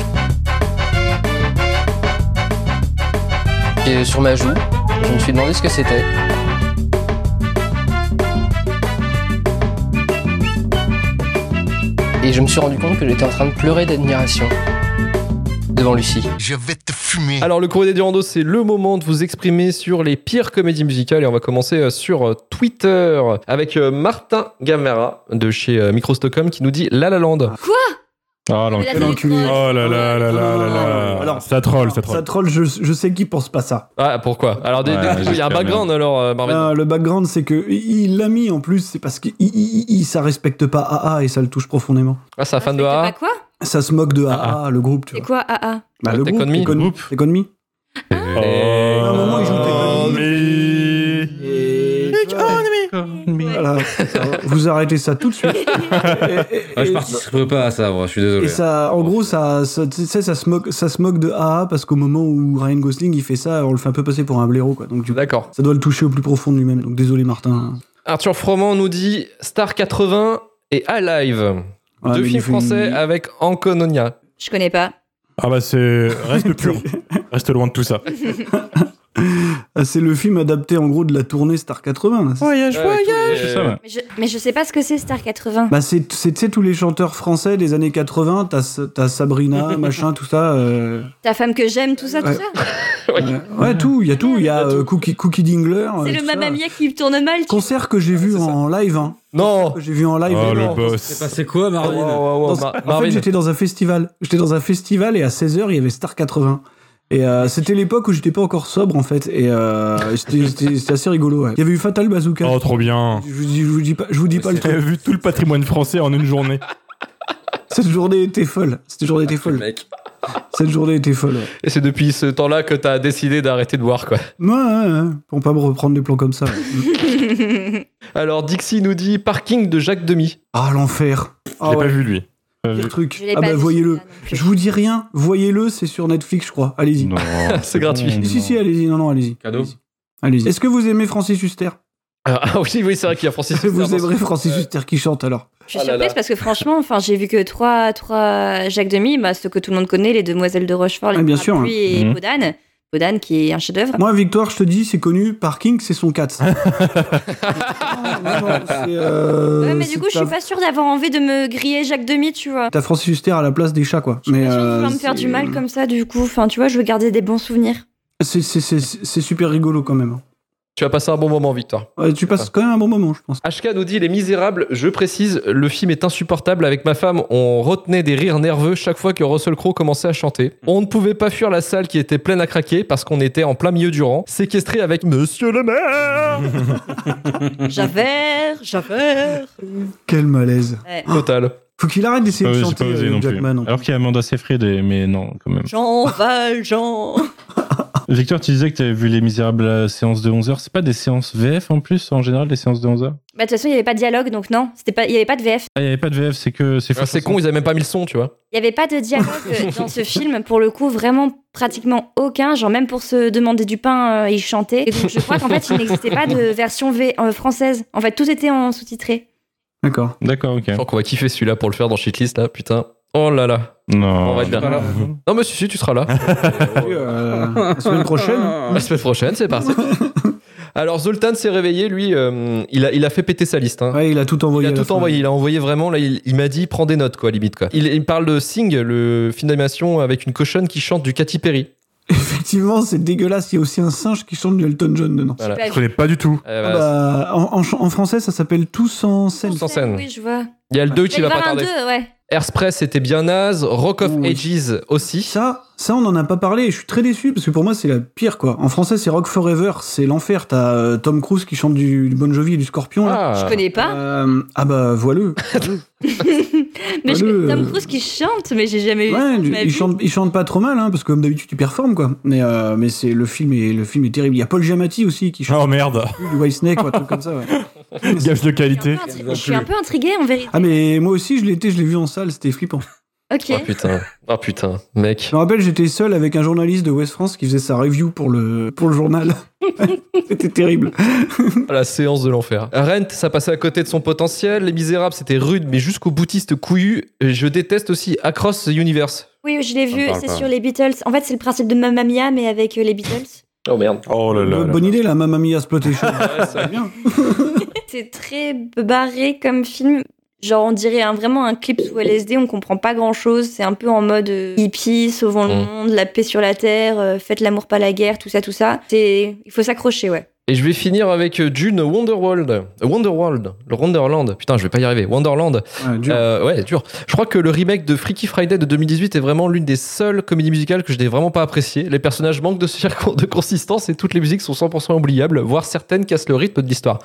et sur ma joue. Je me suis demandé ce que c'était. Et je me suis rendu compte que j'étais en train de pleurer d'admiration devant Lucie. Je vais te fumer. Alors, le courrier des Durandos, c'est le moment de vous exprimer sur les pires comédies musicales. Et on va commencer euh, sur euh, Twitter avec euh, Martin Gamera de chez euh, Micro Stockholm qui nous dit La La Land. Quoi? Ah, c'est l'enculé. troll. Oh là là là là là là. Alors, ça troll, ça Ça troll. troll, je, je sais qu'il pense pas ça. Ah, pourquoi? Alors, des- Ouais, il y a un background alors, euh, Marvin? Euh, le background, c'est que il l'a mis en plus, c'est parce qu'il il, il- ça respecte pas AA et ça le touche profondément. Ah, c'est un fan de AA pas quoi? Ça se moque de AA, le groupe, tu C'est vois. quoi AA Bah, le groupe, Me. Oh, À un moment, il Voilà, (laughs) vous arrêtez ça tout de suite. (laughs) Et- et- Ah, je participerai pas à ça, moi, je suis désolé. Et ça, en gros, ça, ça, ça se moque, ça se moque de AA parce qu'au moment où Ryan Gosling il fait ça, on le fait un peu passer pour un blaireau, quoi. Donc D'accord. ça doit le toucher au plus profond de lui-même. Donc désolé, Martin. Arthur Froment nous dit Star 80 et Alive. Ouais, Deux films français avec Ancononia. Je connais pas. Ah bah c'est. Reste (laughs) pur. Reste loin de tout ça. Ah, C'est le film adapté en gros de la tournée Star 80. là. Voyage, voyage. C'est ça, ouais. Mais je, mais je sais pas ce que c'est Star 80. Bah c'est, c'est tous les chanteurs français des années 80, t'as, t'as Sabrina, (laughs) machin, tout ça. euh, Ta femme que j'aime, tout ça, Ouais. tout ça. (laughs) ouais, ouais, tout, il y a tout. Il y a euh, Cookie, Cookie Dingler. C'est euh, le tout ça. Mamma Mia qui tourne mal. tu- Concert que j'ai vu en live. Hein. Non Que j'ai vu en live. Oh le C'est boss. passé quoi, Marvin oh, oh, oh, en fait, j'étais dans un festival. J'étais dans un festival et à 16h, il y avait Star 80. Et euh, c'était l'époque où j'étais pas encore sobre en fait. Et euh, c'était, assez rigolo. ouais. Il y avait eu Fatal Bazooka. Oh trop bien. Je vous dis, je vous dis pas, je vous dis pas le J'ai truc. vu tout le patrimoine français en une journée. (laughs) Cette journée était folle. Cette journée était folle. Mec. Cette journée était folle. ouais. Et c'est depuis ce temps-là que t'as décidé d'arrêter de voir, quoi. Ouais, ouais, ouais. Pour pas me reprendre des plans comme ça. ouais. (laughs) Alors, Dixie nous dit Parking de Jacques Demy. ah, l'enfer. Je Ah l'ai ouais, pas vu lui. Vu. pire truc. Ah bah voyez-le. Je vous dis rien. Voyez-le, c'est sur Netflix, je crois. Allez-y. Non, (laughs) C'est gratuit. Si, si, allez-y. Non, non, allez-y. Cadeau. Allez-y. Est-ce que vous aimez Francis Huster? Ah ah oui, oui, c'est vrai qu'il y a Francis. Vous Huster dans aimerez Francis Huster qui chante alors? Je suis Ah surprise là. parce que franchement, enfin, j'ai vu que trois, trois Jacques Demy, bah, ce que tout le monde connaît, les Demoiselles de Rochefort, les Ah, bien sûr, Parapluies et Mhm. Podane. Qui est un chef-d'œuvre. Moi, Victoire, je te dis, c'est connu. Parking, c'est son 4. (laughs) non, non, c'est, euh, ouais, mais du coup, je suis pas sûre d'avoir envie de me griller Jacques Demy, tu vois. T'as Francis Huster à la place des chats, quoi. Je suis Mais euh, vouloir me faire du mal comme ça, du coup. Enfin, tu vois, je veux garder des bons souvenirs. C'est, super rigolo quand même. Tu vas passer un bon moment, Victor. Ouais, tu passes quand même un bon moment, je pense. HK nous dit Les Misérables, je précise, le film est insupportable. Avec ma femme, on retenait des rires nerveux chaque fois que Russell Crowe commençait à chanter. On ne pouvait pas fuir la salle qui était pleine à craquer parce qu'on était en plein milieu du rang, séquestré avec Monsieur le maire (laughs) Javert, Javert. Quel malaise. Ouais. Total. Faut qu'il arrête d'essayer de osé- chanter euh. Jackman. Alors qu'il y a Amanda Seyfried, mais non, quand même. Jean Valjean. Victor, tu disais que tu avais vu Les Misérables à la séance de 11h. C'est pas des séances VF en plus, en général, les séances de 11h Bah, de toute façon, il n'y avait pas de dialogue, donc non. C'était pas, il n'y avait pas de VF. Ah, il n'y avait pas de VF, c'est que c'est Ah, C'est con, ils avaient même pas mis le son, tu vois. Il n'y avait pas de dialogue euh, dans ce film, pour le coup, vraiment pratiquement aucun. Genre, même pour se demander du pain, euh, il chantait. Et donc, je crois qu'en fait, il n'existait pas de version v euh, française. En fait, tout était en sous-titré. D'accord. D'accord, ok. Je crois qu'on va kiffer celui-là pour le faire dans Shitlist, là, putain. Oh là là. Non. On va être bien. Non, mais si, si, tu seras là. (laughs) Euh, la semaine prochaine. (laughs) La semaine prochaine, c'est parti. Alors, Zoltan s'est réveillé, lui, euh, il, a, il a fait péter sa liste. hein. Ouais, il a tout Il envoyé. a à la tout envoyé, il a envoyé vraiment, là, il, il m'a dit, prends des notes, quoi, limite, quoi. Il, il parle de Sing, le film d'animation avec une cochonne qui chante du Katy Perry. (laughs) Effectivement, c'est dégueulasse. Il y a aussi un singe qui chante du Elton John dedans. Voilà. Je connais pas du tout. Euh, Ah voilà. bah, en, en- en français, ça s'appelle Tous en scène. Tous en scène. Oui, je vois. Il y a le 2 Il qui va pas tarder. 2, ouais. Airspress, c'était bien naze. Rock of Oui. Ages aussi. Ça, ça, on en a pas parlé. et Je suis très déçu parce que pour moi, c'est la pire, quoi. En français, c'est Rock Forever. C'est l'enfer. T'as euh, Tom Cruise qui chante du, du Bon Jovi et du Scorpion. là. Ah. Je connais pas. Euh, ah bah, voileux. (laughs) mais je Tom Cruise qui chante, mais j'ai jamais Ouais, ma il chante, il chante pas trop mal, hein, parce que comme d'habitude, il performe, quoi. Mais, euh, mais c'est le film est le film est terrible. Il y a Paul Giamatti aussi qui chante Oh merde. du White Snake ou un truc comme ça. Ouais. (laughs) (laughs) Gage de qualité. Je suis un peu intri- Je suis un peu intriguée en vérité. Ah mais moi aussi, je l'étais, je l'ai vu en salle, c'était flippant. Ok. Oh putain. Oh putain, mec. Je me rappelle, j'étais seul avec un journaliste de West France qui faisait sa review pour le pour le journal. (laughs) c'était terrible. (laughs) La séance de l'enfer. Rent, ça passait à côté de son potentiel. Les Misérables, c'était rude, mais jusqu'au boutiste couillu. Et Je déteste aussi Across the Universe. Oui, je l'ai Ça vu, c'est sur les Beatles. En fait, c'est le principe de Mamma Mia, mais avec euh, les Beatles. Oh merde. Oh là là. là. Bonne idée, la Mamma Mia Exploitation. c'est bien. C'est très barré comme film. Genre, on dirait un- vraiment un clip sous LSD, on comprend pas grand chose. C'est un peu en mode euh, hippie, sauvons le Mm. monde, la paix sur la terre, euh, faites l'amour, pas la guerre, tout ça, tout ça. C'est, il faut s'accrocher, ouais. Et je vais finir avec euh, Dune Wonderworld. Wonderworld. Le Wonderland. Putain, je vais pas y arriver. Wonderland. Ouais, dur. Euh, ouais, dur. Je crois que le remake de Freaky Friday de 2018 est vraiment l'une des seules comédies musicales que je n'ai vraiment pas appréciées. Les personnages manquent de (laughs) consistance et toutes les musiques sont 100% oubliables, voire certaines cassent le rythme de l'histoire.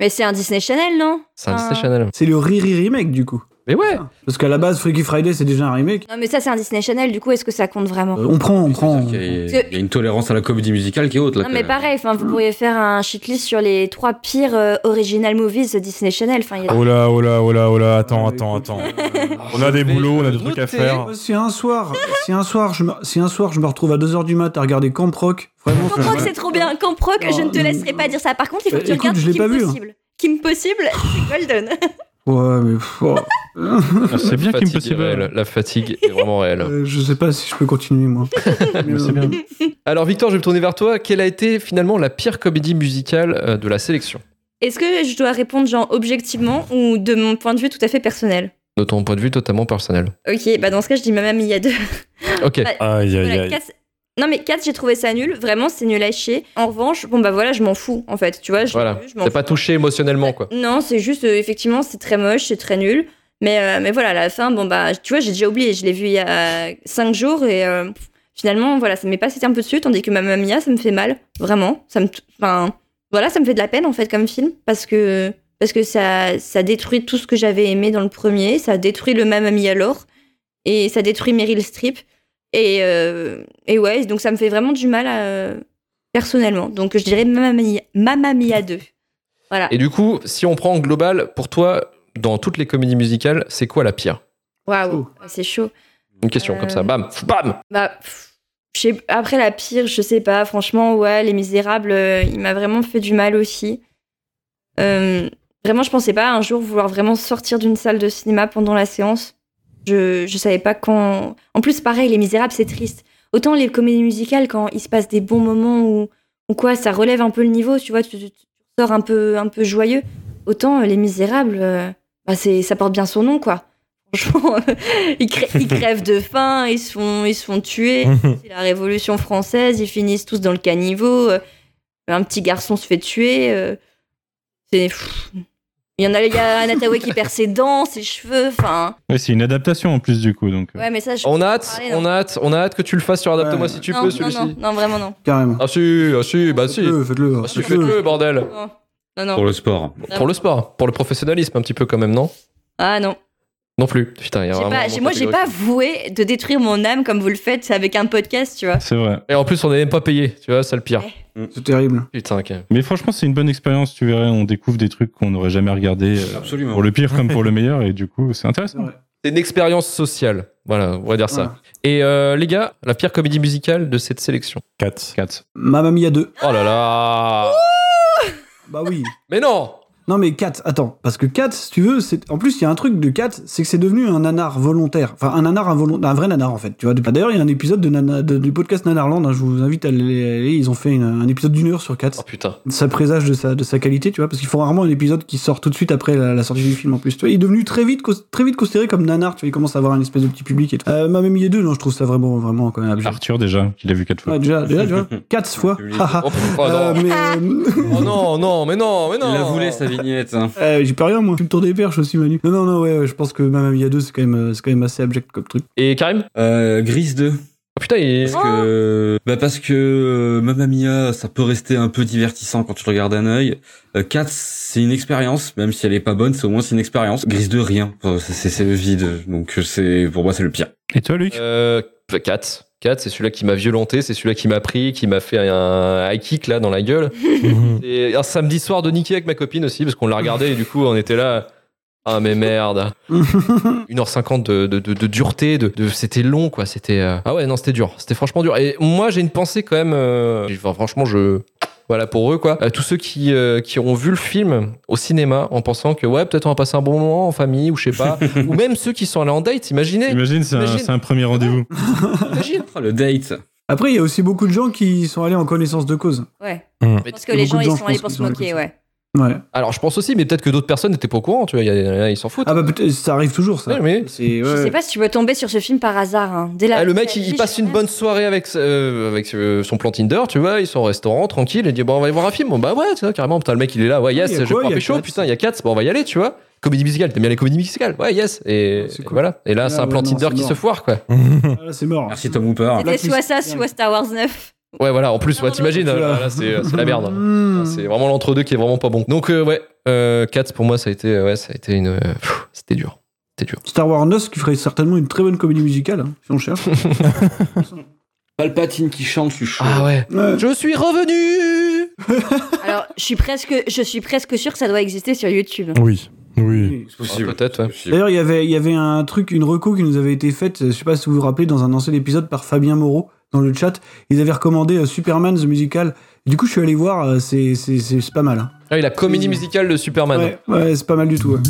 Mais c'est un Disney Channel, non? C'est un Ah. Disney Channel. C'est le Riri remake du coup. Mais ouais. Parce qu'à la base, Freaky Friday, c'est déjà un remake. Non, mais ça, c'est un Disney Channel, du coup, est-ce que ça compte vraiment Euh, on prend, on prend. Il y, a, il y a une tolérance à la comédie musicale qui est haute là. Non, quand mais même. pareil, enfin, vous pourriez faire un shitlist sur les trois pires euh, original movies de Disney Channel. Enfin, il y a- Oh là, oh là, oh là, oh là, attends, attends, attends. On a des boulots, on a des trucs à faire. Si un soir, si un soir, je me, si un soir, je me retrouve à 2h du mat à regarder Camp Rock, vraiment. Camp Rock, c'est trop bien. Camp Rock, je ne te Non, laisserai pas dire ça. Par contre, il faut que tu écoute, regardes je l'ai Kim pas vu, hein. Possible. Kim Possible, (laughs) c'est golden. Ouais, mais. pff, oh. C'est bien Fatigue Kim Possible. La fatigue est vraiment réelle. Euh, je sais pas si je peux continuer, moi. (laughs) Mais c'est bien. Alors Victor, je vais me tourner vers toi. Quelle a été finalement la pire comédie musicale euh, de la sélection? Est-ce que je dois répondre, genre, objectivement ou de mon point de vue tout à fait personnel? De ton point de vue totalement personnel. Ok, bah dans ce cas, je dis Mamma Mia 2. Ok. Bah, Aïe, aïe, Voilà, aïe. quatre- Non mais 4 j'ai trouvé ça nul, vraiment c'est nul à chier. En revanche, bon bah voilà, je m'en fous en fait, tu vois, je Voilà. vu, je m'en T'es pas touché émotionnellement, quoi. Non, c'est juste euh, effectivement c'est très moche, c'est très nul. Mais, euh, mais voilà, à la fin, bon bah tu vois, j'ai déjà oublié, je l'ai vu il y a 5 jours et euh, finalement voilà, ça m'est passé un peu dessus, tandis que Mamma Mia, ça me fait mal, vraiment. Ça me, enfin, voilà, ça me fait de la peine en fait comme film parce que parce que ça, ça détruit tout ce que j'avais aimé dans le premier, ça détruit le Mamma Mia lore et ça détruit Meryl Streep. Et, euh, et ouais, donc ça me fait vraiment du mal personnellement. Donc je dirais Mamma Mia, Mamma Mia 2. Voilà. Et du coup, si on prend en global, pour toi, dans toutes les comédies musicales, c'est quoi la pire Waouh, c'est chaud. Une question comme ça, Euh, bam, bam Bah, après la pire, je sais pas. Franchement, ouais, Les Misérables, euh, il m'a vraiment fait du mal aussi. Euh, vraiment, je pensais pas un jour vouloir vraiment sortir d'une salle de cinéma pendant la séance. Je, je savais pas quand. En plus, pareil, Les Misérables, c'est triste. Autant les comédies musicales, quand il se passe des bons moments ou, ou quoi, ça relève un peu le niveau, tu vois, tu, tu- tu sors un peu, un peu joyeux. Autant Les Misérables, euh, bah, c'est, ça porte bien son nom, quoi. Franchement, (laughs) ils, crè- ils crèvent de faim, ils se font, ils se font tuer. (laughs) C'est la Révolution française, ils finissent tous dans le caniveau. euh, un petit garçon se fait tuer. euh, c'est. pff. Il y en a, il y a qui perd ses dents, ses cheveux, enfin. Ouais, c'est une adaptation en plus du coup. Donc, euh, Ouais, mais ça, je. On a hâte, parler, on a hâte, on a hâte que tu le fasses sur Adapte-moi Ouais. si tu non, peux, non, celui-ci. non, non, vraiment non. Carrément. Ah si, ah si, bah si. Faites-le, faites-le. Ah si, faites-le, bordel. Non, non, non. Pour le sport. Pour le sport, pour le professionnalisme un petit peu quand même, non? Ah non. Non plus. Putain, il y a pas, moi, j'ai pas voué de détruire mon âme comme vous le faites avec un podcast, tu vois. C'est vrai. Et en plus, on n'est même pas payé, tu vois, c'est le pire. C'est terrible. Putain, ok. Mais franchement, c'est une bonne expérience. Tu verrais, on découvre des trucs qu'on n'aurait jamais regardé. euh, Absolument. Pour le pire comme pour le (laughs) meilleur. Et du coup, c'est intéressant. C'est une expérience sociale. Voilà, on va dire ça. Et euh, les gars, la pire comédie musicale de cette sélection? 4. 4. Mamma Mia 2. Oh là là Bah oui. Mais non Non mais 4, attends, parce que 4, si tu veux, c'est en plus il y a un truc de 4, c'est que c'est devenu un nanar volontaire. Enfin un nanar involontaire, un vrai nanar en fait, tu vois. D'ailleurs, il y a un épisode de Nana- de- du podcast Nanarland, hein, je vous invite à aller, ils ont fait une- un épisode d'une heure sur 4. Oh putain. Ça présage de sa, de sa qualité, tu vois, parce qu'ils font rarement un épisode qui sort tout de suite après la, la sortie du film en plus. Tu vois, il est devenu très vite, très vite considéré comme nanar, tu vois, il commence à avoir un espèce de petit public et tout. Euh, Mamma Mia 2, non, je trouve ça vraiment, vraiment quand même abject. Arthur déjà, qui l'a vu 4 fois. Ouais, déjà, déjà, tu vois, (laughs) 4 fois. Oh, (laughs) (laughs) oh, Euh, non. mais, euh, Oh non, non, mais non, mais non Il la voulait sa vignette. hein. Euh, j'ai pas rien moi. Tu me tournes des perches aussi Manu. Non non non ouais, ouais, je pense que Mamma Mia 2 c'est quand même euh, c'est quand même assez abject comme truc. Et Karim? Euh, Grise 2. Oh putain, il... Parce que, bah parce que euh, Mamma Mia, ça peut rester un peu divertissant quand tu le regardes d'un œil. Euh, 4, c'est une expérience, même si elle est pas bonne, c'est au moins c'est une expérience. Grise 2, rien. C'est- le vide. Donc euh, c'est pour moi c'est le pire. Et toi, Luc? Euh, 4. 4, c'est celui-là qui m'a violenté, c'est celui-là qui m'a pris, qui m'a fait un high kick là dans la gueule. (laughs) Et un samedi soir de niquer avec ma copine aussi, parce qu'on l'a regardé et du coup on était là. Ah mais merde. (laughs) 1h50 de, de, de- de dureté, de, c'était long quoi, c'était... euh, Ah ouais non c'était dur, c'était franchement dur. Et moi j'ai une pensée quand même... euh, enfin, franchement je... Voilà pour eux quoi. Euh, tous ceux qui, euh, qui ont vu le film au cinéma en pensant que ouais peut-être on va passer un bon moment en famille ou je sais pas. (laughs) ou même ceux qui sont allés en date, imaginez. Imagine, c'est un, premier rendez-vous. (laughs) Imagine. Ah, le date. Après il y a aussi beaucoup de gens qui sont allés en connaissance de cause. Ouais. Je pense que les gens, ils sont allés pour se moquer, ouais. Ouais. Alors je pense aussi, mais peut-être que d'autres personnes n'étaient pas au courant, tu vois, il y a- y a, ils s'en foutent. Ah bah peut-être, ça arrive toujours ça. Ouais, mais- C'est, Je ouais. sais pas si tu peux tomber sur ce film par hasard. hein. Dès la Ah, le mec, il, passe une ouais. bonne soirée avec, euh, avec euh, son plan Tinder, tu vois, ils sont au restaurant, tranquille, il dit bon, on va aller voir un film. Bon, bah ouais, tu vois, carrément, putain, le mec, il est là, ouais, yes, il y a je y a pécho, putain, il y a 4, bon, on va y aller, tu vois. Comédie musicale, t'aimes bien les comédies musicales? Ouais, yes. Et, cool. voilà. Et là, Ah, c'est un ouais, plan Tinder qui mort. se foire, quoi. Ah, là, c'est mort. Merci Tom Hooper. C'était soit ça, soit Star Wars 9. Ouais, voilà, en plus, ouais, t'imagines, là, là, c'est c'est la merde. Mmh. C'est vraiment l'entre-deux qui est vraiment pas bon. Donc, euh, ouais, euh, 4 pour moi, ça a été, ouais, ça a été une. euh, pff, C'était dur. C'était dur. Star Wars 9 qui ferait certainement une très bonne comédie musicale, hein, si on cherche. (laughs) Palpatine qui chante, je suis chaud. Ah ouais. Ouais. Je suis revenu (laughs) Alors, je suis presque, je suis presque sûre que ça doit exister sur YouTube. Oui, oui. C'est possible. Ah, peut-être, ouais. C'est possible. D'ailleurs, il y avait, il y avait un truc, une reco qui nous avait été faite, je sais pas si vous vous rappelez, dans un ancien épisode par Fabien Moreau dans le chat. Ils avaient recommandé euh, Superman the Musical. Du coup, je suis allé voir, euh, c'est, c'est, c'est, c'est pas mal. hein. Ah oui, la comédie musicale de Superman. Ouais, ouais, c'est pas mal du tout. ouais.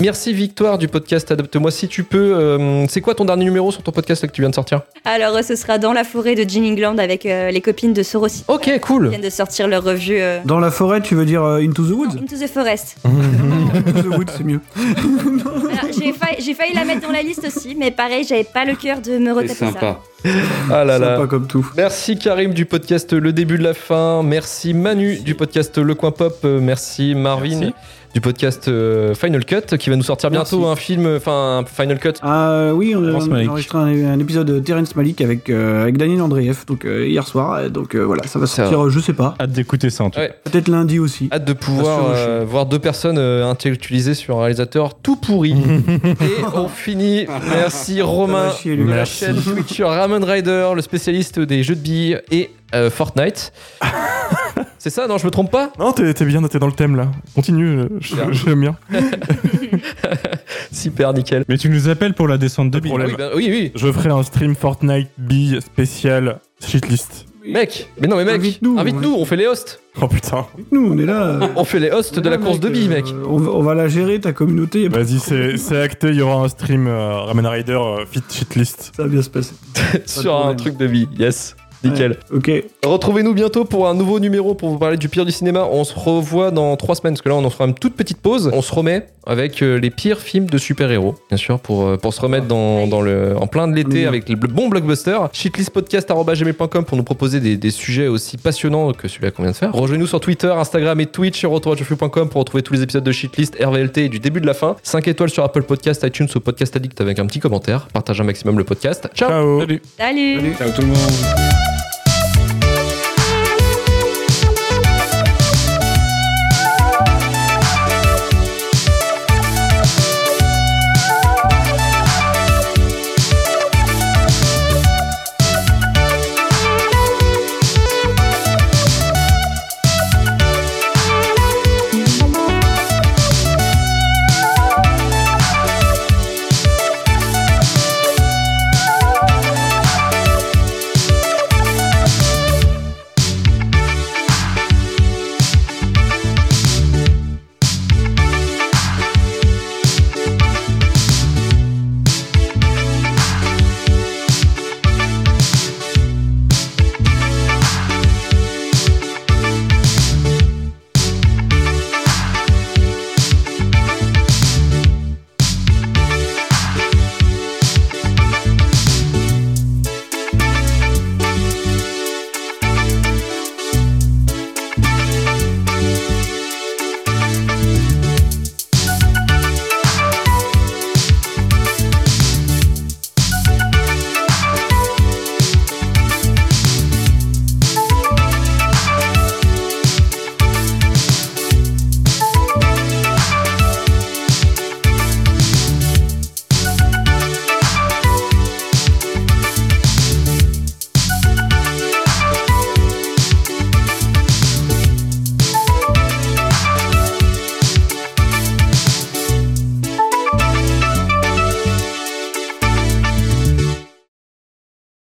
Merci Victoire du podcast Adopte-moi. Si tu peux, euh, c'est quoi ton dernier numéro sur ton podcast là, que tu viens de sortir? Alors, euh, ce sera dans la forêt de Jean England avec euh, les copines de Sorosity. Ok, Ils cool. viennent de sortir leur revue euh, Dans la forêt, tu veux dire euh, Into the Woods? Into the Forest. (laughs) Into the Woods, c'est mieux. (laughs) Alors, J'ai failli, la mettre dans la liste aussi, mais pareil, j'avais pas le cœur de me retaper ça. sympa. Ah là là. Sympa comme tout. Merci Karim du podcast Le Début de la Fin. Merci Manu du podcast Le Coin Pop. Merci Marvin Merci. Du podcast euh, Final Cut qui va nous sortir bientôt Merci. un film, enfin un Final Cut. Ah oui, on on a Malick. enregistré un, un épisode de Terrence Malik avec, euh, avec Daniel Andreev donc, euh, hier soir. Donc euh, voilà, ça va sortir, euh, je sais pas. Hâte d'écouter ça en tout cas. Ouais. Peut-être lundi aussi. Hâte de pouvoir euh, voir deux personnes euh, intellectualisées sur un réalisateur tout pourri. (laughs) Et on finit. Merci Romain chier, de la chaîne Twitch Ramon Rider, le spécialiste des jeux de billes et euh, Fortnite. (laughs) C'est ça, non, je me trompe pas Non, t'es bien, t'es dans le thème là. Continue, je- Bien. j'aime bien. (laughs) Super, nickel. Mais tu nous appelles pour la descente de billes. problème. Oui, ben, oui, oui. Je ferai un stream Fortnite bille spécial shitlist. Mec, mais non, mais mec, Invite-nous, invite-nous, on fait les hosts. Oh putain. Nous, on est là. euh, On fait les hosts de la course de billes, mec. euh, on, va, on va la gérer, ta communauté. Vas-y, c'est c'est acté, il y aura un stream euh, Ramen Rider euh, fit shitlist. Ça va bien se passer. (laughs) Sur un problème. truc de billes. Yes. Nickel. Ok. Retrouvez-nous bientôt pour un nouveau numéro pour vous parler du pire du cinéma. On se revoit dans trois semaines, parce que là, on en fera une toute petite pause. On se remet avec euh, les pires films de super-héros, bien sûr, pour, euh, pour se remettre dans, dans le, en plein de l'été avec le bon blockbuster. Shitlistpodcast.gmail.com pour nous proposer des, des sujets aussi passionnants que celui-là qu'on vient de faire. Rejoignez-nous sur Twitter, Instagram et Twitch sur retourajoflu.com pour retrouver tous les épisodes de Shitlist, RVLT et du début de la fin. 5 étoiles sur Apple Podcast, iTunes ou Podcast Addict avec un petit commentaire. Partagez un maximum le podcast. Ciao Ciao. Salut. Salut Salut. Ciao tout le monde.